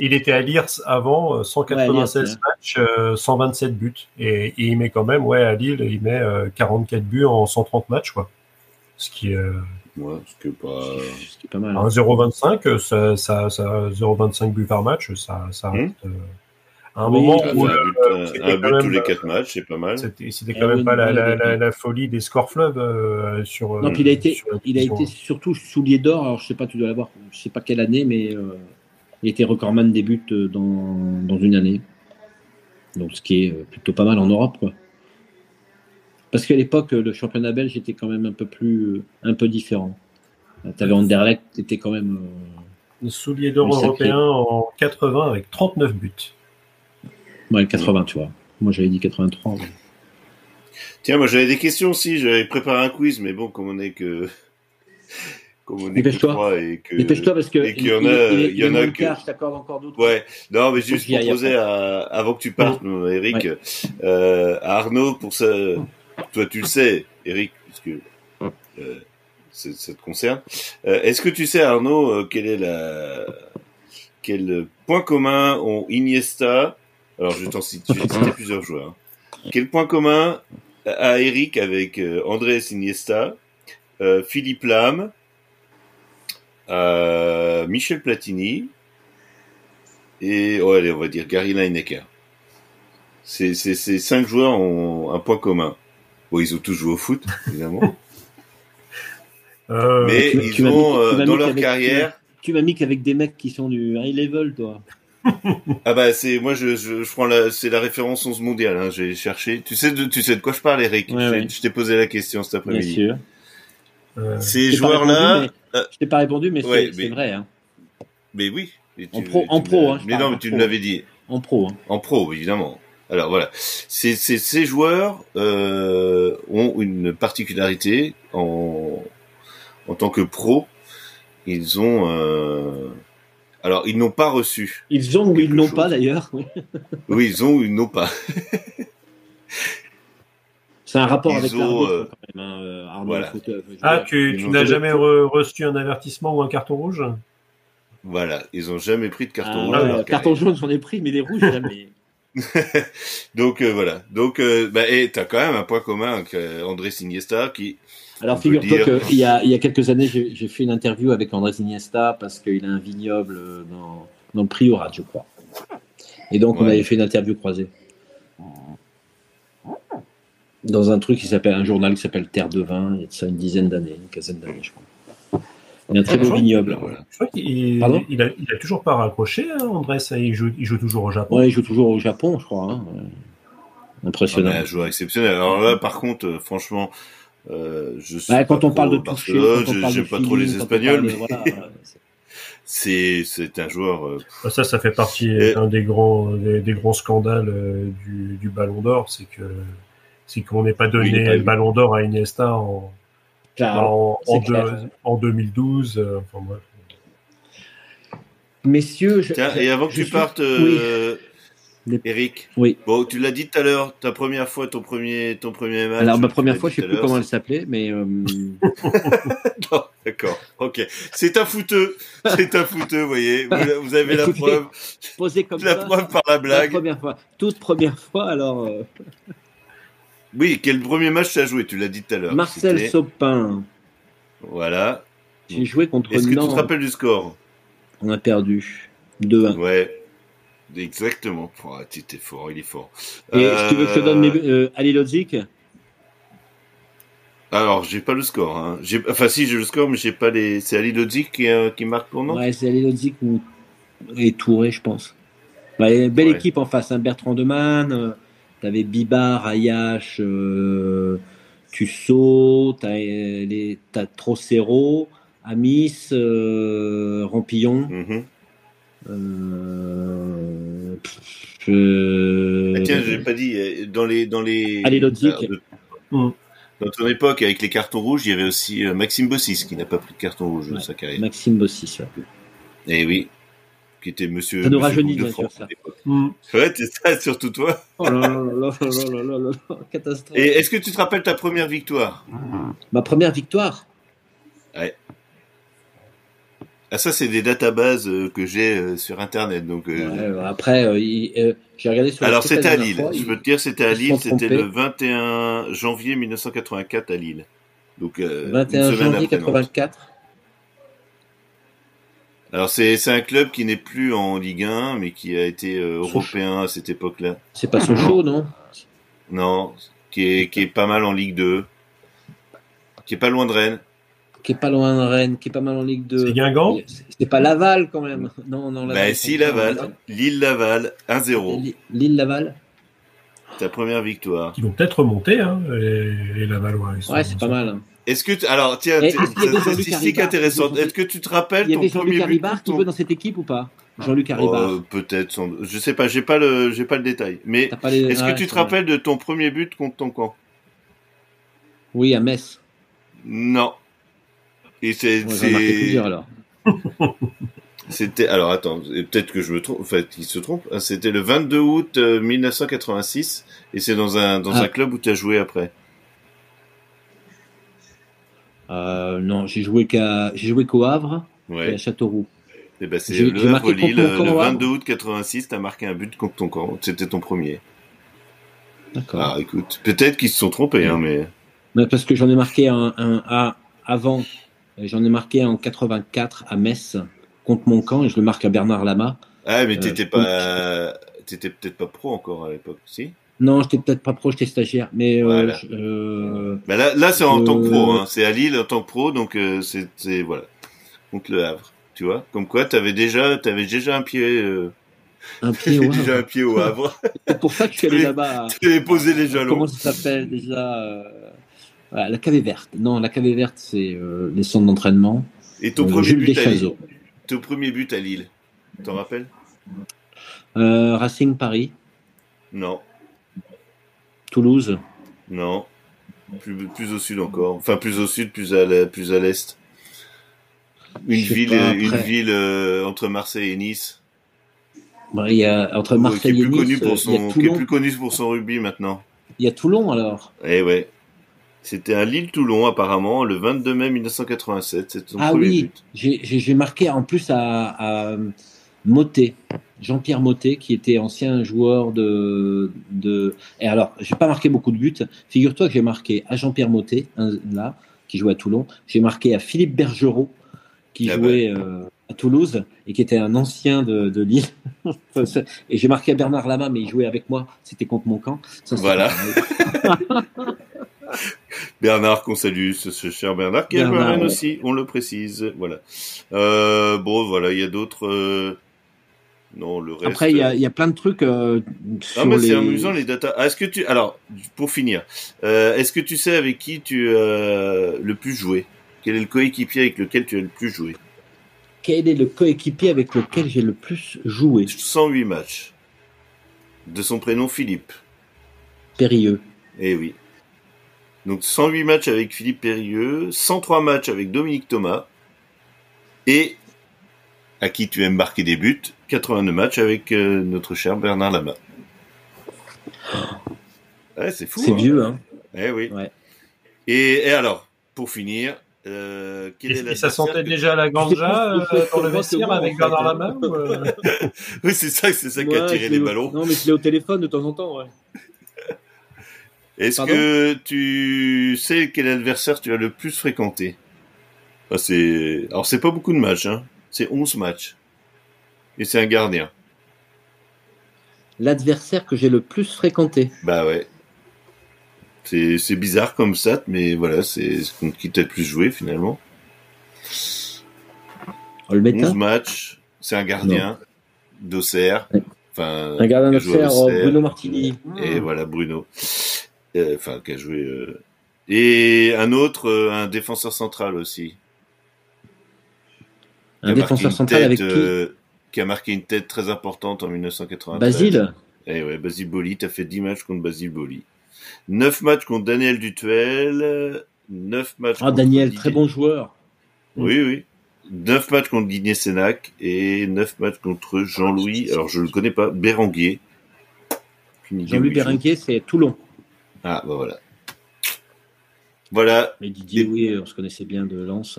il était à Lille avant, 196 euh, matchs, 127 euh, buts. Et, il met quand même, ouais, à Lille, il met 44 euh, buts en 130 matchs, quoi. Ce qui est. Ouais, ce qui est pas, ce qui est pas mal. 0,25, hein. ça, ça, ça 0,25 buts par match, ça, ça hmm. Un moment où un but, un but tous les quatre matchs, c'est pas mal. C'était quand même pas la, la, la, folie des scores fleuves euh, sur. Non, puis il a été, il a été surtout soulier d'or. Alors je sais pas, tu dois l'avoir, je sais pas quelle année, mais euh, il était recordman des buts euh, dans, dans une année. Donc ce qui est plutôt pas mal en Europe, quoi. Parce qu'à l'époque, le championnat belge était quand même un peu plus, un peu différent. Tu avais Anderlecht, était quand même. soulier d'or européen en 80 avec 39 buts. Ouais, 80, tu vois. Moi, j'avais dit 83. Tiens, moi, j'avais des questions aussi. J'avais préparé un quiz, mais bon, comme on est que. Comme on est Dépêche-toi. et que. Dépêche-toi parce que. qu'il y en a, il, y en a que. je t'accorde encore d'autres. Ouais. Non, mais juste pour poser à, avant que tu partes, Eric, euh, à Arnaud, pour ça. Toi, tu le sais, Eric, parce que. Euh, ça te concerne. Euh, est-ce que tu sais, Arnaud, euh, quel est la. Quel point commun ont Iniesta, alors, je vais t'en citer, plusieurs joueurs. Quel point commun a Eric avec euh, André Iniesta, euh, Philippe Lam, euh, Michel Platini et oh, allez, on va dire Gary Lineker. Ces, ces, ces cinq joueurs ont un point commun. Bon, ils ont tous joué au foot, évidemment. Mais ils ont, dans leur carrière... Tu m'as mis qu'avec des mecs qui sont du high level, toi ah bah c'est moi je, je, je prends la c'est la référence 11 mondiale hein, j'ai cherché. Tu sais de tu sais de quoi je parle Eric? Je t'ai posé la question cet après-midi. Bien sûr. Euh, ces joueurs là euh, je t'ai pas répondu mais c'est vrai hein. mais oui. En pro en pro hein, mais non mais tu l'avais dit. En pro hein. en pro évidemment. Alors voilà. Ces ces joueurs euh, ont une particularité en en tant que pro. Ils ont euh, alors, ils n'ont pas reçu. Ils ont ou ils n'ont pas d'ailleurs. oui, ils ont ou ils n'ont pas. C'est un rapport avec l'arbitre euh, quand même, hein, euh, Arnaud. Euh, ah, tu, n'as jamais reçu un avertissement ou un carton rouge? Voilà, ils n'ont jamais pris de carton ah, rouge. carton jaune, j'en ai pris, mais les rouges, jamais. Donc voilà. Donc, bah, et as quand même un point commun avec André Siniesta qui alors figure-toi qu'il y a, il y a quelques années, j'ai fait une interview avec André Iniesta parce qu'il a un vignoble dans, dans le Priorat, je crois. Et donc on avait fait une interview croisée. Dans un truc qui s'appelle, un journal qui s'appelle Terre de Vin, il y a de ça une dizaine d'années, une quinzaine d'années, je crois. Il y a un très beau vignoble. Je crois qu'il il a, il a, toujours pas raccroché, hein, Andrés. Il joue, il joue toujours au Japon. Ouais, il joue toujours au Japon, je crois. Hein. Impressionnant. Ah, un joueur exceptionnel. Alors là, par contre, euh, franchement, euh, je suis bah, quand on parle de toucher, j'aime pas trop les Espagnols, mais voilà, c'est c'est un joueur. Euh, ça, ça fait partie d'un des grands des, des grands scandales euh, du, du Ballon d'Or, c'est que c'est qu'on n'ait pas donné le Ballon d'Or à Iniesta en en, en, 2012. Euh, enfin, bref. Messieurs, je, Tiens, et avant que tu partes, euh, Eric. Oui. Bon, tu l'as dit tout à l'heure, ta première fois, ton premier, ton premier match. Alors ma première fois, je sais plus comment elle s'appelait, mais. Euh... non, d'accord. Ok. C'est un fouteux. C'est un fouteux, vous voyez. Vous, avez la preuve. Posé comme la preuve par la blague. La première fois. Toute première fois, alors. Euh... Oui, quel premier match tu as joué Tu l'as dit tout à l'heure. Marcel Sopin. Voilà. J'ai joué contre Est-ce que tu te rappelles du score? On a perdu 2-1. Ouais. Exactement. Oh, tu es fort, il est fort. Et euh... tu veux que je te donne mes... euh, Ali Lodzik alors, j'ai pas le score. Hein. Enfin, si, j'ai le score, mais j'ai pas les. C'est Ali Lodzik qui, euh, qui marque pour nous Ouais, c'est Ali Lodzik ou... et Touré, je pense. Bah, belle ouais. équipe en face, hein. Bertrand Deman, euh, t'avais Bibar, Ayash, euh, Tussaud, t'as, les, Trocero, Amis, euh, Rampillon. Mm-hmm. Euh, je... ah, tiens, j'ai pas dit dans les dans les. Allez, Lodzik. Mm. Dans ton époque, avec les cartons rouges, il y avait aussi euh, Maxime Bossis qui n'a pas pris de carton rouge ouais, de sa carrière. Maxime Bossis, ouais. Eh oui, qui était monsieur. Ça nous rajeunit, bien sûr, ça. Mm. Ouais, c'est ça, surtout toi. Oh là là là là là là là, catastrophe. Et est-ce que tu te rappelles ta première victoire? Ma première victoire? Ouais. Ah, ça, c'est des databases euh, que j'ai euh, sur Internet. Donc, euh... ouais, après, il, j'ai regardé sur Alors, c'était à Lille. Fois, Je peux te dire, c'était à Lille. C'était le 21 janvier 1984 à Lille. Donc, 21 janvier 84. Alors, c'est un club qui n'est plus en Ligue 1, mais qui a été européen à cette époque-là. C'est pas Sochaux, non Non, qui est, qui est pas mal en Ligue 2. Qui est pas loin de Rennes qui est pas loin de Rennes, qui est pas mal en Ligue 2. C'est Guingamp C'est pas Laval quand même. Non, non, Laval. Bah si, Laval. Lille-Laval, 1-0. Lille-Laval. Ta première victoire. Ils vont peut-être remonter, hein, les, les Lavallois. Ouais, c'est pas mal. Est-ce que, alors, tiens, statistique intéressante. Est-ce que tu te rappelles ton premier but Il y avait Jean-Luc Haribard qui veut dans cette équipe ou pas? Jean-Luc Haribard. Oh, peut-être, sans... je sais pas, j'ai pas le, j'ai pas le détail. Mais les... est-ce ouais, que tu te rappelles de ton premier but contre ton camp? Oui, à Metz. Non. Et c'est. C'était alors attends, peut-être que je me trompe. En fait, il se trompe. Ah, c'était le 22 août 1986 et c'est dans un dans ah. un club où tu as joué après. Euh, non, j'ai joué qu'à j'ai joué qu'au Havre ouais. et à Châteauroux. Et ben c'est le Havre Lille le 22 août 86, tu as marqué un but contre ton camp. C'était ton premier. D'accord. Ah écoute, peut-être qu'ils se sont trompés, hein, mais. mais parce que j'en ai marqué un, un, un avant J'en ai marqué en 84 à Metz contre mon camp et je le marque à Bernard Lama. Ah, mais t'étais euh, pas, t'étais peut-être pas pro encore à l'époque, si? Non, j'étais peut-être pas pro, j'étais stagiaire. Mais voilà. euh, euh, bah là, là c'est en tant que pro, hein. c'est à Lille en tant que pro, donc euh, c'est voilà contre le Havre, tu vois. Comme quoi, t'avais déjà, t'avais déjà un pied. Euh... Un pied au Havre. déjà un pied au Havre. c'est pour ça que je suis allé là-bas. Tu avais posé les jalons. Comment ça s'appelle déjà la cave verte. Non, la cave verte, c'est euh, les centres d'entraînement. Et ton, euh, premier but à Lille, ton premier but à Lille, t'en rappelles? Euh, Racing Paris. Non. Toulouse. Non. Plus, plus au sud encore. Enfin, plus au sud, plus à l'est. Plus à l'est. Une ville, pas, une ville entre Marseille et Nice. Il y a entre Marseille qui est plus et Nice. Connu pour son, qui est plus connu pour son rugby maintenant. Il y a Toulon alors. Eh ouais. C'était à Lille-Toulon, apparemment, le 22 mai 1987. C'est ah oui, j'ai marqué en plus à, à Motet, Jean-Pierre Motet, qui était ancien joueur de. de... Et alors, j'ai pas marqué beaucoup de buts. Figure-toi que j'ai marqué à Jean-Pierre Motet, là, qui jouait à Toulon. J'ai marqué à Philippe Bergerot, qui ah jouait ben. euh, à Toulouse et qui était un ancien de, de Lille. et j'ai marqué à Bernard Lama, mais il jouait avec moi. C'était contre mon camp. Ça, voilà. Bernard qu'on salue, ce, cher Bernard, qui est Bernard, aussi, on le précise. Voilà. Euh, bon, voilà, il y a d'autres. Euh, non, le reste. Après, il y a, y a, plein de trucs. Euh, ah, mais c'est amusant les datas. Ah, est-ce que tu, alors, pour finir, euh, est-ce que tu sais avec qui tu as le plus joué Quel est le coéquipier avec lequel tu as le plus joué? Quel est le coéquipier avec lequel j'ai le plus joué? 108 matchs. De son prénom Philippe. Périlleux. Eh oui. Donc 108 matchs avec Philippe Périlleux, 103 matchs avec Dominique Thomas, et à qui tu aimes marquer des buts, 82 matchs avec euh, notre cher Bernard Lama. Ouais, c'est fou. C'est hein. vieux, hein. Eh oui. Et, alors, pour finir, euh, et, ça sentait déjà la ganja euh, dans le vestiaire avec Bernard Lama Oui, c'est ça, c'est ça qui a tiré les ballons. Non, mais je l'ai au téléphone de temps en temps, ouais. Est-ce que tu sais quel adversaire tu as le plus fréquenté? Ah, c'est Alors, c'est pas beaucoup de matchs, hein. c'est 11 matchs. Et c'est un gardien. L'adversaire que j'ai le plus fréquenté Bah ouais. C'est bizarre comme ça, mais voilà, c'est contre qui t'as le plus joué finalement. 11 matchs, c'est un gardien d'Auxerre. Enfin, un gardien d'Auxerre, Bruno Martini. Et voilà, Bruno. Euh, enfin qui a joué euh, et un autre euh, un défenseur central aussi. Un défenseur central avec qui qui a marqué une tête très importante en 1993 Basile eh ouais Basile Boli t'as fait 10 matchs contre Basile Boli. 9 matchs contre Daniel Dutuel 9 matchs ah Daniel très bon joueur. Oui oui. 9 matchs contre Guigné Sénac et 9 matchs contre Jean-Louis alors je le connais pas Béranguier. Jean-Louis Béranguier c'est Toulon ah, bah voilà. Voilà. Mais Didier, oui, on se connaissait bien de Lens.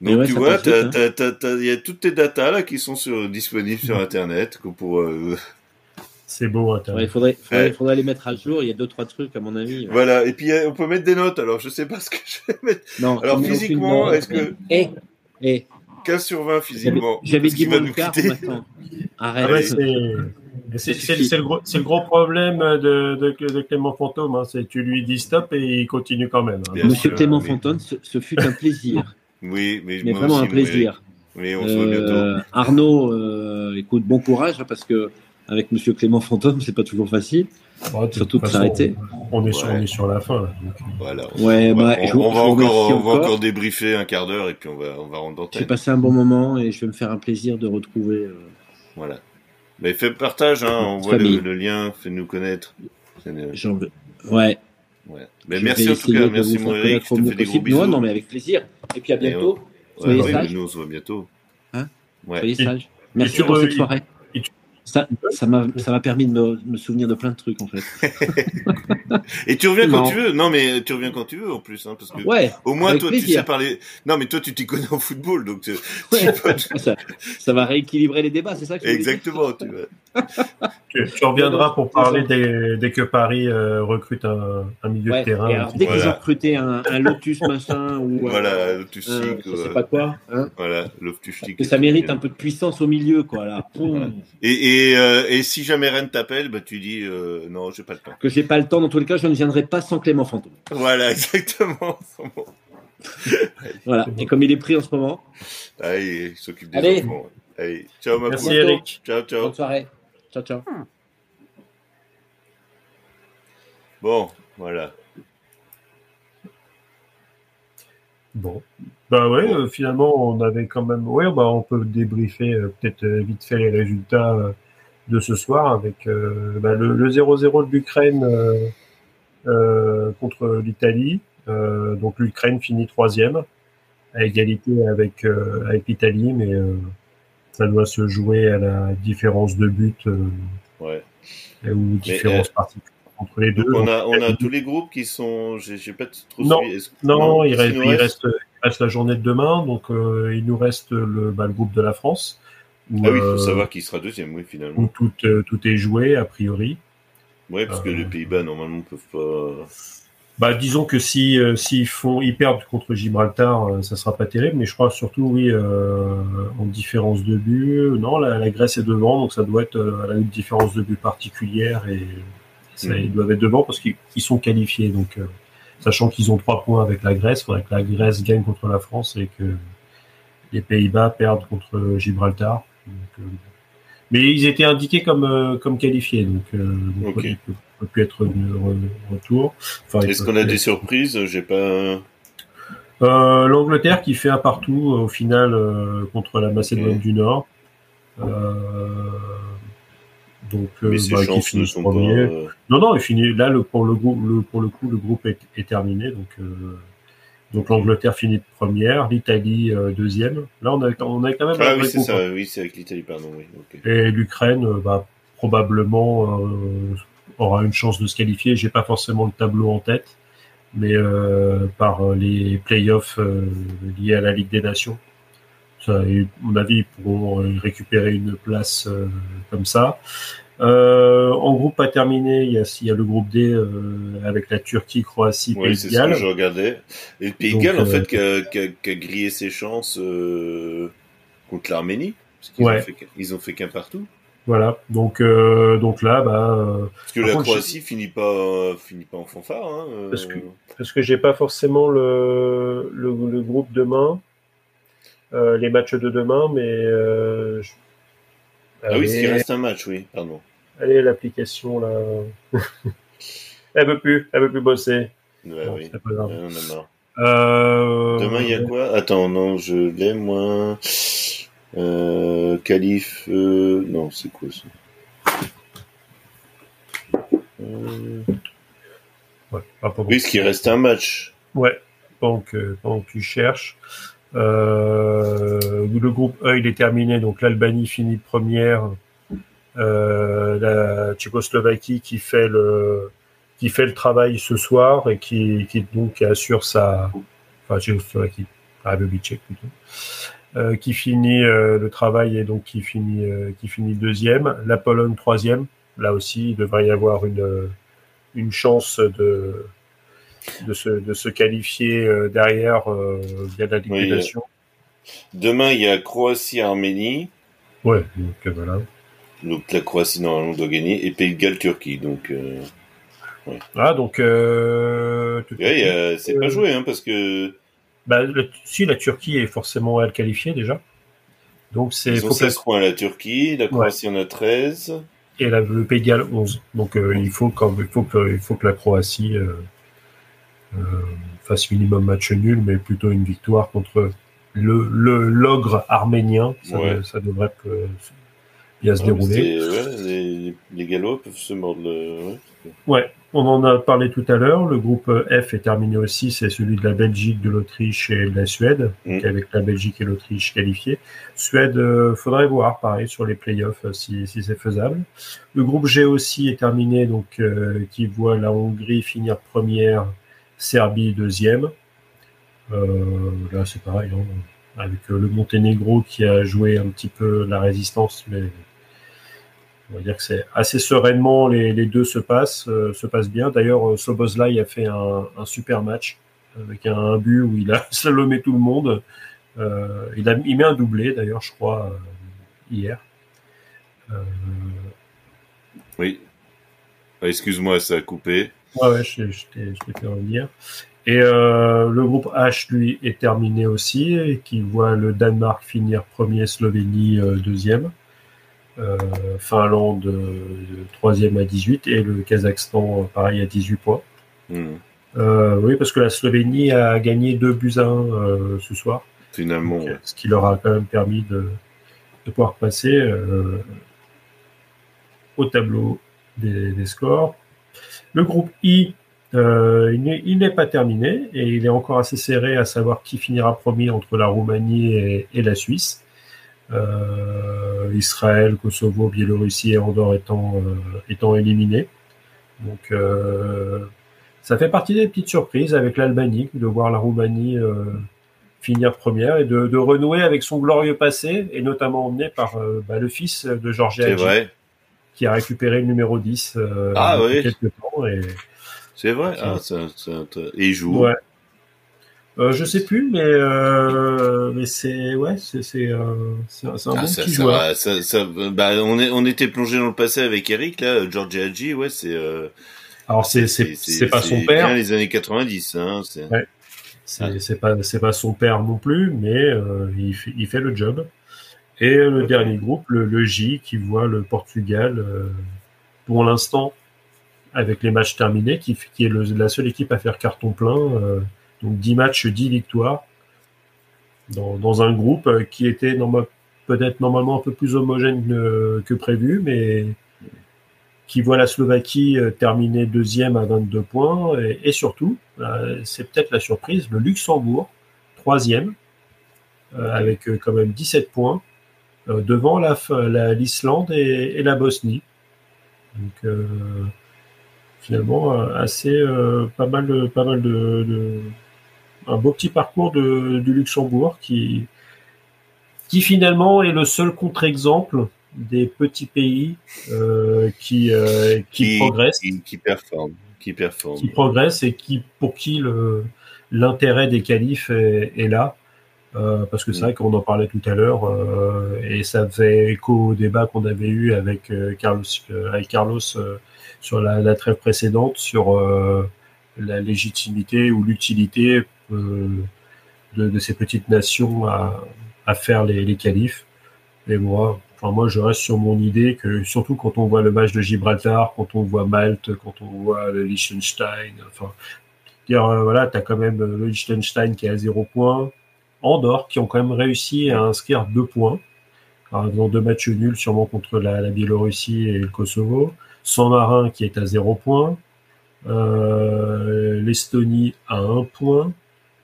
Donc tu vois, hein. il y a toutes tes datas là qui sont sur, disponibles sur Internet pour. Euh, C'est beau, Internet. il faudrait, faudrait, faudrait, les mettre à jour. Il y a deux trois trucs à mon avis. Voilà. Et puis on peut mettre des notes. Alors je sais pas ce que je vais mettre. Non. Alors physiquement, est-ce que. Et, et 15 sur 20 physiquement. J'avais dit mon quart Arrête. c'est le, gros, le gros problème de, de, Clément Fantôme. Hein. C'est tu lui dis stop et il continue quand même. Hein. Monsieur Clément Fantôme, ce, fut un plaisir. oui, mais, vraiment un plaisir. Oui, on se voit bientôt. Euh, Arnaud, euh, écoute, bon courage hein, parce que avec Monsieur Clément Fantôme, c'est pas toujours facile. Surtout de s'arrêter. On, est sur, on est sur la fin. Là, Voilà. Ouais, bah, on, va, encore, on va encore débriefer un quart d'heure et puis on va, on va rendre J'ai passé un bon moment et je vais me faire un plaisir de retrouver. Euh, voilà. Mais fais partage, hein, on voit le, lien, fais-nous connaître. J'en veux. Ouais. ouais. Mais merci en tout cas, merci mon Eric, je te fais des gros bisous. Non, mais avec plaisir. Et puis à bientôt. Soyez ouais, sages. Nous, on se voit bientôt. Hein ouais. Soyez sages. Merci pour cette soirée. Ça, m'a, ça permis de me, me, souvenir de plein de trucs en fait. et tu reviens quand tu veux. Non, mais tu reviens quand tu veux en plus, hein, parce que ouais, au moins toi tu sais parler. Non, mais toi tu t'y connais en football, donc tu, ouais. ça, ça, va rééquilibrer les débats, c'est ça que Exactement. Tu, tu, tu, reviendras pour parler dès, dès que Paris euh, recrute un, un, milieu de terrain. Alors, dès qu'ils ont recruté un, un, Lotus machin ou voilà Lotus un, je sais pas quoi. Hein voilà Lotus Que ça mérite un peu de puissance au milieu, quoi là. Voilà. Et, et et, euh, et si jamais Rennes t'appelle, bah, tu dis euh, non, j'ai pas le temps. Que j'ai pas le temps, dans tous les cas, je ne viendrai pas sans Clément Fantôme. Voilà, exactement. voilà, et comme il est pris en ce moment. Ah, il s'occupe des Allez. enfants. Allez, ciao ma Merci Eric. Ciao, ciao. Bonne soirée. Ciao, ciao. Bon, voilà. Bon. Bah ouais, euh, finalement, on avait quand même. Ouais, bah on peut débriefer euh, peut-être euh, vite fait les résultats de ce soir avec bah, le 0-0 de l'Ukraine contre l'Italie. donc l'Ukraine finit troisième à égalité avec avec l'Italie, mais ça doit se jouer à la différence de but ouais. ou différence particulière entre les deux. on a, on a tous les groupes qui sont. J'ai pas trop non, non, il, reste, il, reste, reste, la journée de demain, donc euh, il nous reste le, bah, le groupe de la France. Où, ah oui, il faut euh, savoir qui sera deuxième, oui, finalement. Où tout, euh, tout est joué, a priori. Oui, parce que les Pays-Bas, normalement, ne peuvent pas. Bah, disons que si s'ils font ils perdent contre Gibraltar, ça sera pas terrible, mais je crois surtout oui en différence de but. Non, la, la, Grèce est devant, donc ça doit être à une différence de but particulière et ça, ils doivent être devant parce qu'ils sont qualifiés. Donc, euh, sachant qu'ils ont trois points avec la Grèce. Il faudrait que la Grèce gagne contre la France et que les Pays-Bas perdent contre Gibraltar. Mais ils étaient indiqués comme comme qualifiés, donc, donc peut pu être retour. Est-ce qu'on a des surprises? J'ai pas. Euh, L'Angleterre qui fait un partout euh, au final euh, contre la Macédoine du Nord. donc, Mais bah, chances ne sont pas. Non, non, il finit. Là, le, pour le, le, pour le coup, le groupe est, est terminé. Donc, donc l'Angleterre finit première, l'Italie deuxième. Là, on a, on a quand même. Ah oui, c'est ça. Oui, c'est avec l'Italie, pardon. Oui. Et l'Ukraine, bah, probablement aura une chance de se qualifier. J'ai pas forcément le tableau en tête, mais euh, par les playoffs euh, liés à la Ligue des Nations, ça, à mon avis, ils pourront récupérer une place euh, comme ça. En groupe pas terminé, il y a, il y a le groupe D avec la Turquie, Croatie, oui, c'est ce que je regardais. Et Pays de Galles, en fait, qui a, qui, a, grillé ses chances contre l'Arménie. Ils, ont fait, ils ont fait qu'un partout. Voilà, donc euh, donc là, bah. Euh, parce que la Croatie finit pas finit pas en fanfare. Hein, euh. Parce que parce que j'ai pas forcément le, le, groupe demain, les matchs de demain, mais. ah oui, il reste un match, oui, pardon. Allez, l'application là, elle veut plus, elle veut plus bosser. Ouais, oui. Pas grave. marre. Demain, il y a quoi? Attends, non, je l'ai moi. Euh, Calife, euh, non, c'est quoi ça? Euh... ouais, ce qui reste un match. Ouais, donc pendant que tu cherches. Euh, le groupe E, il est terminé, donc l'Albanie finit première. Euh, la Tchécoslovaquie qui fait le qui fait le travail ce soir et qui, qui donc assure sa enfin Tchécoslovaquie, République tchèque plutôt. Euh, qui finit euh, le travail et donc qui finit euh, qui finit deuxième. La Pologne troisième. Là aussi, il devrait y avoir une une chance de de se, de se qualifier derrière via la liquidation. Demain, il y a Croatie-Arménie. Ouais, donc voilà. Donc la Croatie normalement doit gagner et Pays de Galles Turquie. Donc ouais. ah donc euh, c'est pas joué hein, parce que bah, si la Turquie est forcément elle qualifiée déjà. Donc c'est. Ils ont 16 points la Turquie, la Croatie en a 13. Et la, le Pays de Galles 11. Donc euh, il faut quand il faut que il faut que la Croatie euh, euh, fasse minimum match nul, mais plutôt une victoire contre le le l'ogre arménien. Ça, devrait bien se dérouler. les, les Gallois peuvent se mordre le. Ouais. On en a parlé tout à l'heure. Le groupe F est terminé aussi. C'est celui de la Belgique, de l'Autriche et de la Suède, mm. avec la Belgique et l'Autriche qualifiées. Suède, euh, faudrait voir, pareil, sur les playoffs, euh, si, si c'est faisable. Le groupe G aussi est terminé, donc euh, qui voit la Hongrie finir première, Serbie deuxième. là, c'est pareil, hein, avec le Monténégro qui a joué un petit peu la résistance, mais on va dire que c'est assez sereinement les, les, deux se passent, euh, se passent bien. D'ailleurs, euh, Sobozlai a fait un, un, super match avec un, but où il a salomé tout le monde. Euh, il, a, il met un doublé d'ailleurs, je crois, hier. Oui. Ah, excuse-moi, ça a coupé. Ouais, ouais, je, je t'ai fait revenir. Et le groupe H, lui, est terminé aussi, et qui voit le Danemark finir premier, Slovénie deuxième. Euh, Finlande euh, troisième à 18 et le Kazakhstan pareil à 18 points. Hmm. Euh, oui, parce que la Slovénie a gagné 2 buts à 1 ce soir. Finalement. ce qui leur a quand même permis de, de pouvoir passer au tableau des, scores. Le groupe I, euh, il n'est pas terminé et il est encore assez serré à savoir qui finira premier entre la Roumanie et, et la Suisse. Euh, Israël, Kosovo, Biélorussie et Andorre étant, euh, étant éliminés. Donc euh, ça fait partie des petites surprises avec l'Albanie, de voir la Roumanie finir première et de, de, renouer avec son glorieux passé, et notamment emmené par bah, le fils de Georges qui a récupéré le numéro 10 euh, ah, oui. quelques temps. Et... C'est vrai, ah, et il joue. Ouais. Euh, je sais plus, mais euh, mais c'est ouais, c'est c'est euh, c'est un, bon ah, ça, petit joueur. Ça, ça, bah, on est on était plongé dans le passé avec Eric là, George Hadji, ouais, c'est. Euh, Alors c'est c'est pas son père. Bien les années 90. Hein, ouais. C'est pas c'est pas son père non plus, mais euh, il, fait, il fait le job. Et le dernier groupe, le, J, qui voit le Portugal euh, pour l'instant avec les matchs terminés, qui, qui est la seule équipe à faire carton plein. Euh, donc 10 matchs, 10 victoires dans, un groupe qui était peut-être normalement un peu plus homogène que prévu, mais qui voit la Slovaquie euh, terminer deuxième à 22 points, et, surtout, euh, c'est peut-être la surprise, le Luxembourg, troisième, euh, avec quand même 17 points, devant l'Islande et, la Bosnie. Donc finalement, assez pas mal de, un beau petit parcours du Luxembourg qui, qui finalement est le seul contre-exemple des petits pays euh, qui, euh, qui, progressent, qui, qui, performent, qui performent, qui progressent et qui pour qui l'intérêt des qualifs est, est là. Euh, parce que c'est vrai qu'on en parlait tout à l'heure et ça fait écho au débat qu'on avait eu avec Carlos, avec Carlos sur la, la, trêve précédente sur la légitimité ou l'utilité de, de, ces petites nations à, faire les, les qualifs. Et moi, moi, je reste sur mon idée que, surtout quand on voit le match de Gibraltar, quand on voit Malte, quand on voit le Liechtenstein, enfin, dire, euh, voilà, t'as quand même le Liechtenstein qui est à 0 points, Andorre qui ont quand même réussi à inscrire 2 points, dans deux matchs nuls, sûrement contre la, Biélorussie et le Kosovo, San Marin qui est à 0 points, euh, l'Estonie à 1 point,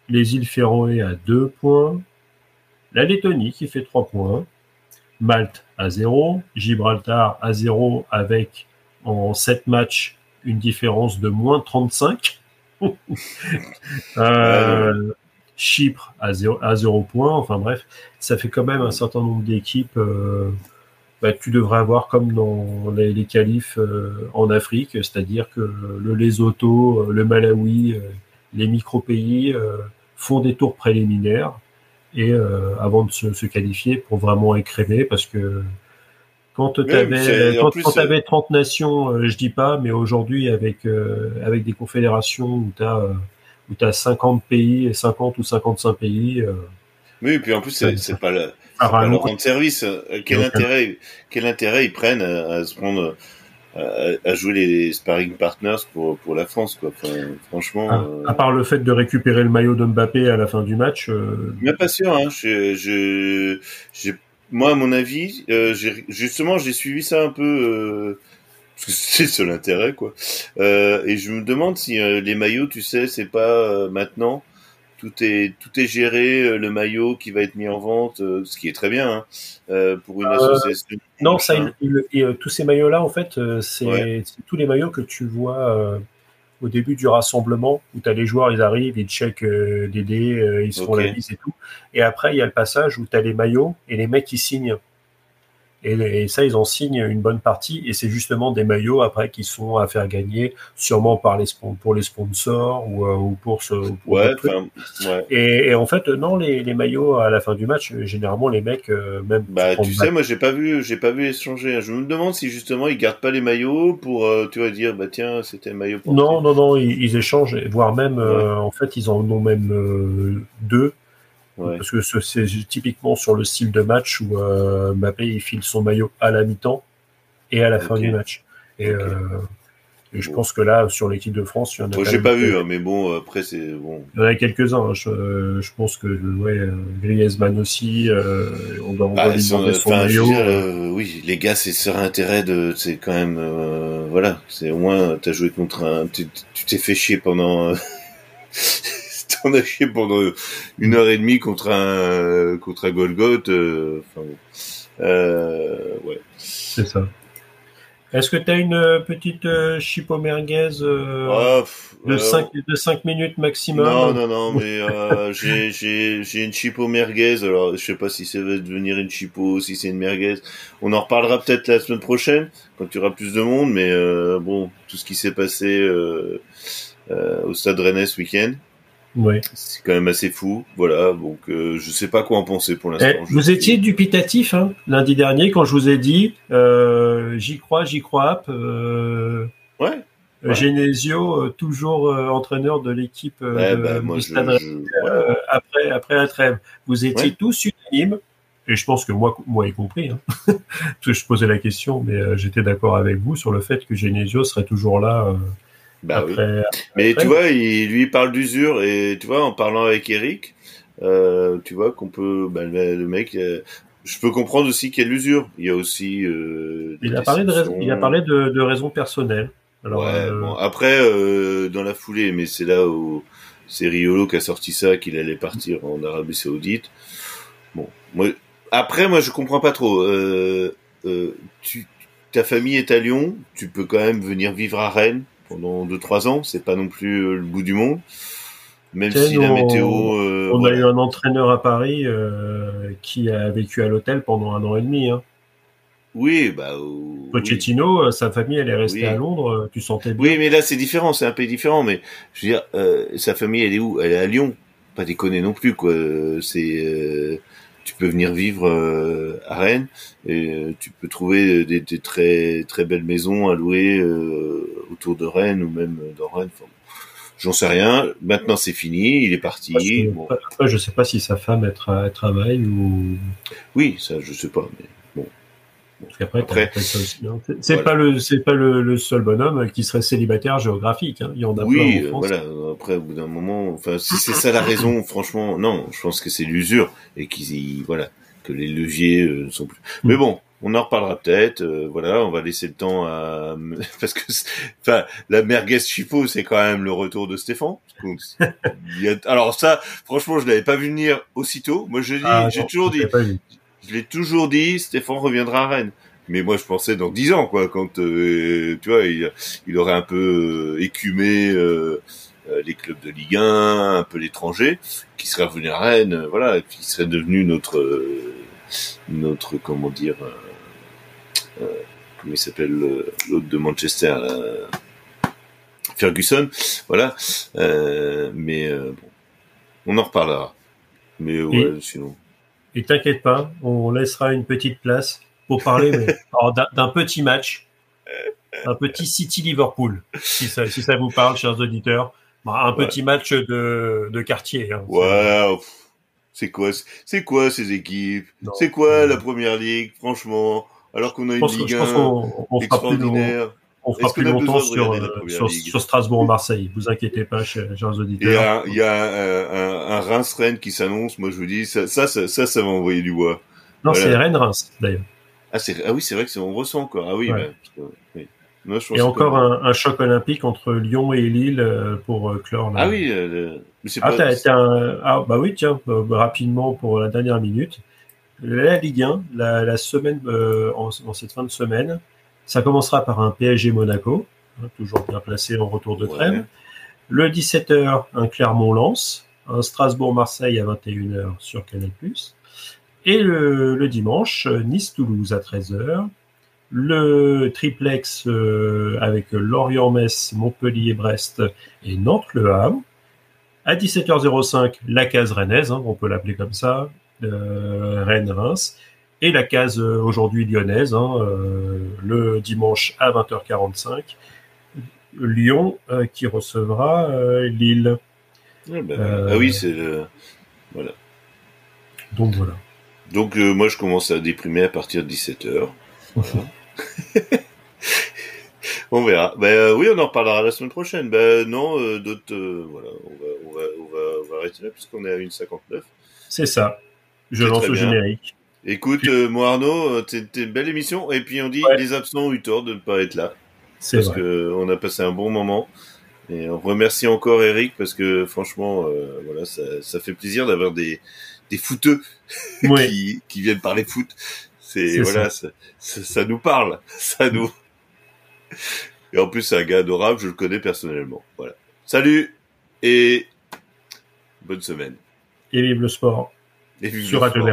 les îles Féroé à 2 points, la Lettonie qui fait 3 points, Malte à 0, Gibraltar à 0 avec en 7 matchs une différence de moins 35. euh, Chypre à 0, à 0 points. Enfin bref, ça fait quand même un certain nombre d'équipes. Euh, bah, tu devrais avoir comme dans les, les qualifs euh, en Afrique, c'est-à-dire que le Lesotho, euh, le Malawi, les micro-pays font des tours préliminaires et euh, avant de se, qualifier pour vraiment écrémer parce que quand tu avais, quand, avais 30 nations, euh, je dis pas, mais aujourd'hui avec euh, avec des confédérations où tu as où tu as 50 pays, 50 ou 55 pays. oui, et puis en plus c'est pas, le, pas leur rendre service. Quel intérêt quel intérêt ils prennent à se prendre à, jouer les sparring partners pour, pour la France, quoi. franchement. À, euh, à, part le fait de récupérer le maillot de Mbappé à la fin du match. Euh... Même pas sûr, hein. Je, je, moi, à mon avis, euh, justement, j'ai suivi ça un peu. Euh, parce que c'est seul intérêt, quoi. Euh, et je me demande si les maillots, tu sais, c'est pas maintenant tout est tout est géré, euh, le maillot qui va être mis en vente, euh, ce qui est très bien hein, euh, pour une association. non, ça, tous ces maillots-là, en fait, c'est tous les maillots que tu vois au début du rassemblement où tu as les joueurs, ils arrivent, ils checkent des dés, ils se font la liste et tout. Et après, il y a le passage où tu as les maillots et les mecs qui signent. Et, ça, ils en signent une bonne partie. Et c'est justement des maillots après qui sont à faire gagner, sûrement par les pour les sponsors ou, euh, pour ce. ouais, Et, en fait, non, les, les, maillots à la fin du match, généralement les mecs euh, même. Bah, tu sais, moi j'ai pas vu, j'ai pas vu échanger. Je me demande si justement ils gardent pas les maillots pour, euh, tu vas dire, bah tiens, c'était un maillot. Pour non, non, non, ils, échangent, voire même, en fait, ils en ont même deux parce que c'est typiquement sur le style de match où euh, Mbappé il file son maillot à la mi-temps et à la fin du match. Et, euh, je pense que là, sur l'équipe de France, il y en a. Moi, j'ai pas vu, hein, mais bon, après, c'est bon. Il y en a quelques-uns. Hein. Je, je, pense que ouais, Griezmann aussi. Euh, on doit, on lui son maillot. Euh, oui, les gars, c'est sur intérêt de, c'est quand même, euh, voilà, c'est au moins, t'as joué contre un, tu t'es fait chier pendant. on a chié pendant une heure et demie contre un contre un Golgoth. Euh, enfin, euh, ouais. C'est ça. Est-ce que tu as une euh, petite euh, chipo merguez ah, de, 5, de 5 minutes maximum? Non, non, non, mais j'ai une chipo merguez. Alors, je sais pas si ça va devenir une chipo, si c'est une merguez. On en reparlera peut-être la semaine prochaine, quand il y aura plus de monde. Mais bon, tout ce qui s'est passé au Stade Rennais ce week-end. C'est quand même assez fou, voilà. Donc, euh, je sais pas quoi en penser pour l'instant. Eh, vous étiez dubitatif hein, lundi dernier quand je vous ai dit, euh, j'y crois, j'y crois. Euh, ouais. Genesio, toujours entraîneur de l'équipe bah, après, après la trêve. Vous étiez tous unanimes, et je pense que moi, moi y compris, hein, parce que je posais la question, mais j'étais d'accord avec vous sur le fait que Genesio serait toujours là. Bah après, Mais tu vois, il, lui parle d'usure et tu vois, en parlant avec Eric, tu vois qu'on peut, bah, le, mec, je peux comprendre aussi qu'il y a l'usure. Il y a aussi. Euh, il, a parlé de raison, il a parlé de, de raisons personnelles. Alors, ouais, euh, bon, après, euh, dans la foulée, mais c'est là où c'est Riolo qui a sorti ça, qu'il allait partir en Arabie Saoudite. Bon, moi, après, moi, je comprends pas trop. Euh, euh, tu, ta famille est à Lyon, tu peux quand même venir vivre à Rennes pendant 2-3 ans, c'est pas non plus euh, le bout du monde. Même si la météo. Euh, on a eu un entraîneur à Paris euh, qui a vécu à l'hôtel pendant un an et demi. Hein. Oui, bah. Pochettino, euh, sa famille, elle est restée à Londres. Tu sentais bien. Oui, mais là, c'est différent. C'est un pays différent. Mais je veux dire, sa famille, elle est où? Elle est à Lyon. Pas déconner non plus, quoi. C'est. Tu peux venir vivre à Rennes et tu peux trouver des, très très belles maisons à louer autour de Rennes ou même dans Rennes. J'en sais rien. Maintenant, c'est fini. Il est parti. Après, je sais pas si sa femme elle, travaille ou. Oui, ça, je sais pas. Mais bon. Après, après c'est pas le c'est pas le, seul bonhomme qui serait célibataire géographique. Hein. Il y en a oui, plein en voilà. Après, au bout d'un moment, enfin, si c'est ça la raison, franchement, non. Je pense que c'est l'usure et qu'ils voilà que les leviers euh, ne sont plus. Hmm. Mais bon, on en reparlera peut-être. Euh, voilà, on va laisser le temps à parce que enfin la merguez chipot c'est quand même le retour de Stéphane. Alors ça, franchement, je l'avais pas vu venir aussitôt. Moi, je ah, j'ai toujours dit, je l'ai toujours dit, Stéphane reviendra à Rennes. Mais moi, je pensais dans dix ans, quoi, quand euh, tu vois, il, aurait un peu euh, écumé les clubs de Ligue 1, un peu l'étranger, qui serait revenu à Rennes, voilà, qui serait devenu notre notre comment dire euh, comment il s'appelle l'autre de Manchester Ferguson voilà euh, mais euh, bon on en reparlera. Mais ouais sinon et t'inquiète pas on laissera une petite place pour parler d'un petit match. Un petit City Liverpool si ça, si ça vous parle chers auditeurs. Bah, un petit match de, de quartier hein, ouais c'est quoi c'est quoi ces équipes? C'est quoi la première ligue franchement? Alors qu'on a une Ligue 1 on, extraordinaire. On fera plus longtemps sur, sur, sur Strasbourg-Marseille. Vous inquiétez pas, chers, auditeurs. Il y a, un, un, Reims-Rennes qui s'annonce. Moi, je vous dis, ça, ça, ça, ça, va envoyer du bois. Non, c'est Rennes-Reims, d'ailleurs. Ah, ah, oui, c'est vrai que c'est on ressent encore. Ah oui, et encore un, choc olympique entre Lyon et Lille euh, pour euh, clore. Ah oui, euh, mais ah, pas. ah, bah oui, tiens, rapidement pour la dernière minute la Ligue 1, la, semaine, euh, en, cette fin de semaine, ça commencera par un PSG Monaco, hein, toujours bien placé en retour de trêve. Le 17h, un Clermont-Lens, un Strasbourg-Marseille à 21h sur Canal+. Et le, dimanche, Nice-Toulouse à 13h. Le triplex euh, avec Lorient-Metz, Montpellier-Brest et Nantes-Le Havre. À 17h05, la case rennaise, hein, on peut l'appeler comme ça, Rennes-Reims, et la case euh, aujourd'hui lyonnaise, hein, euh, le dimanche à 20h45, Lyon euh, qui recevra Lille. Ah, ben, ah oui, c'est le... Voilà. Donc voilà. Donc moi je commence à déprimer à partir de 17h. on verra. Ben, oui, on en reparlera la semaine prochaine. Ben non, d'autres, voilà, on va, on va, on va, on va arrêter là puisqu'on est à 1,59. C'est ça. Je lance le générique. Écoute, euh, moi Arnaud, euh, c'était une belle émission. Et puis on dit les absents ont eu tort de ne pas être là. C'est Parce qu'on a passé un bon moment. Et on remercie encore Eric parce que franchement, euh, voilà, ça, ça, fait plaisir d'avoir des, des footeux qui, qui, viennent parler foot. C'est voilà, ça. Ça, ça. nous parle, ça nous. Et en plus, c'est un gars adorable, je le connais personnellement. Voilà. Salut et bonne semaine. Et vive le sport. Et sur Radio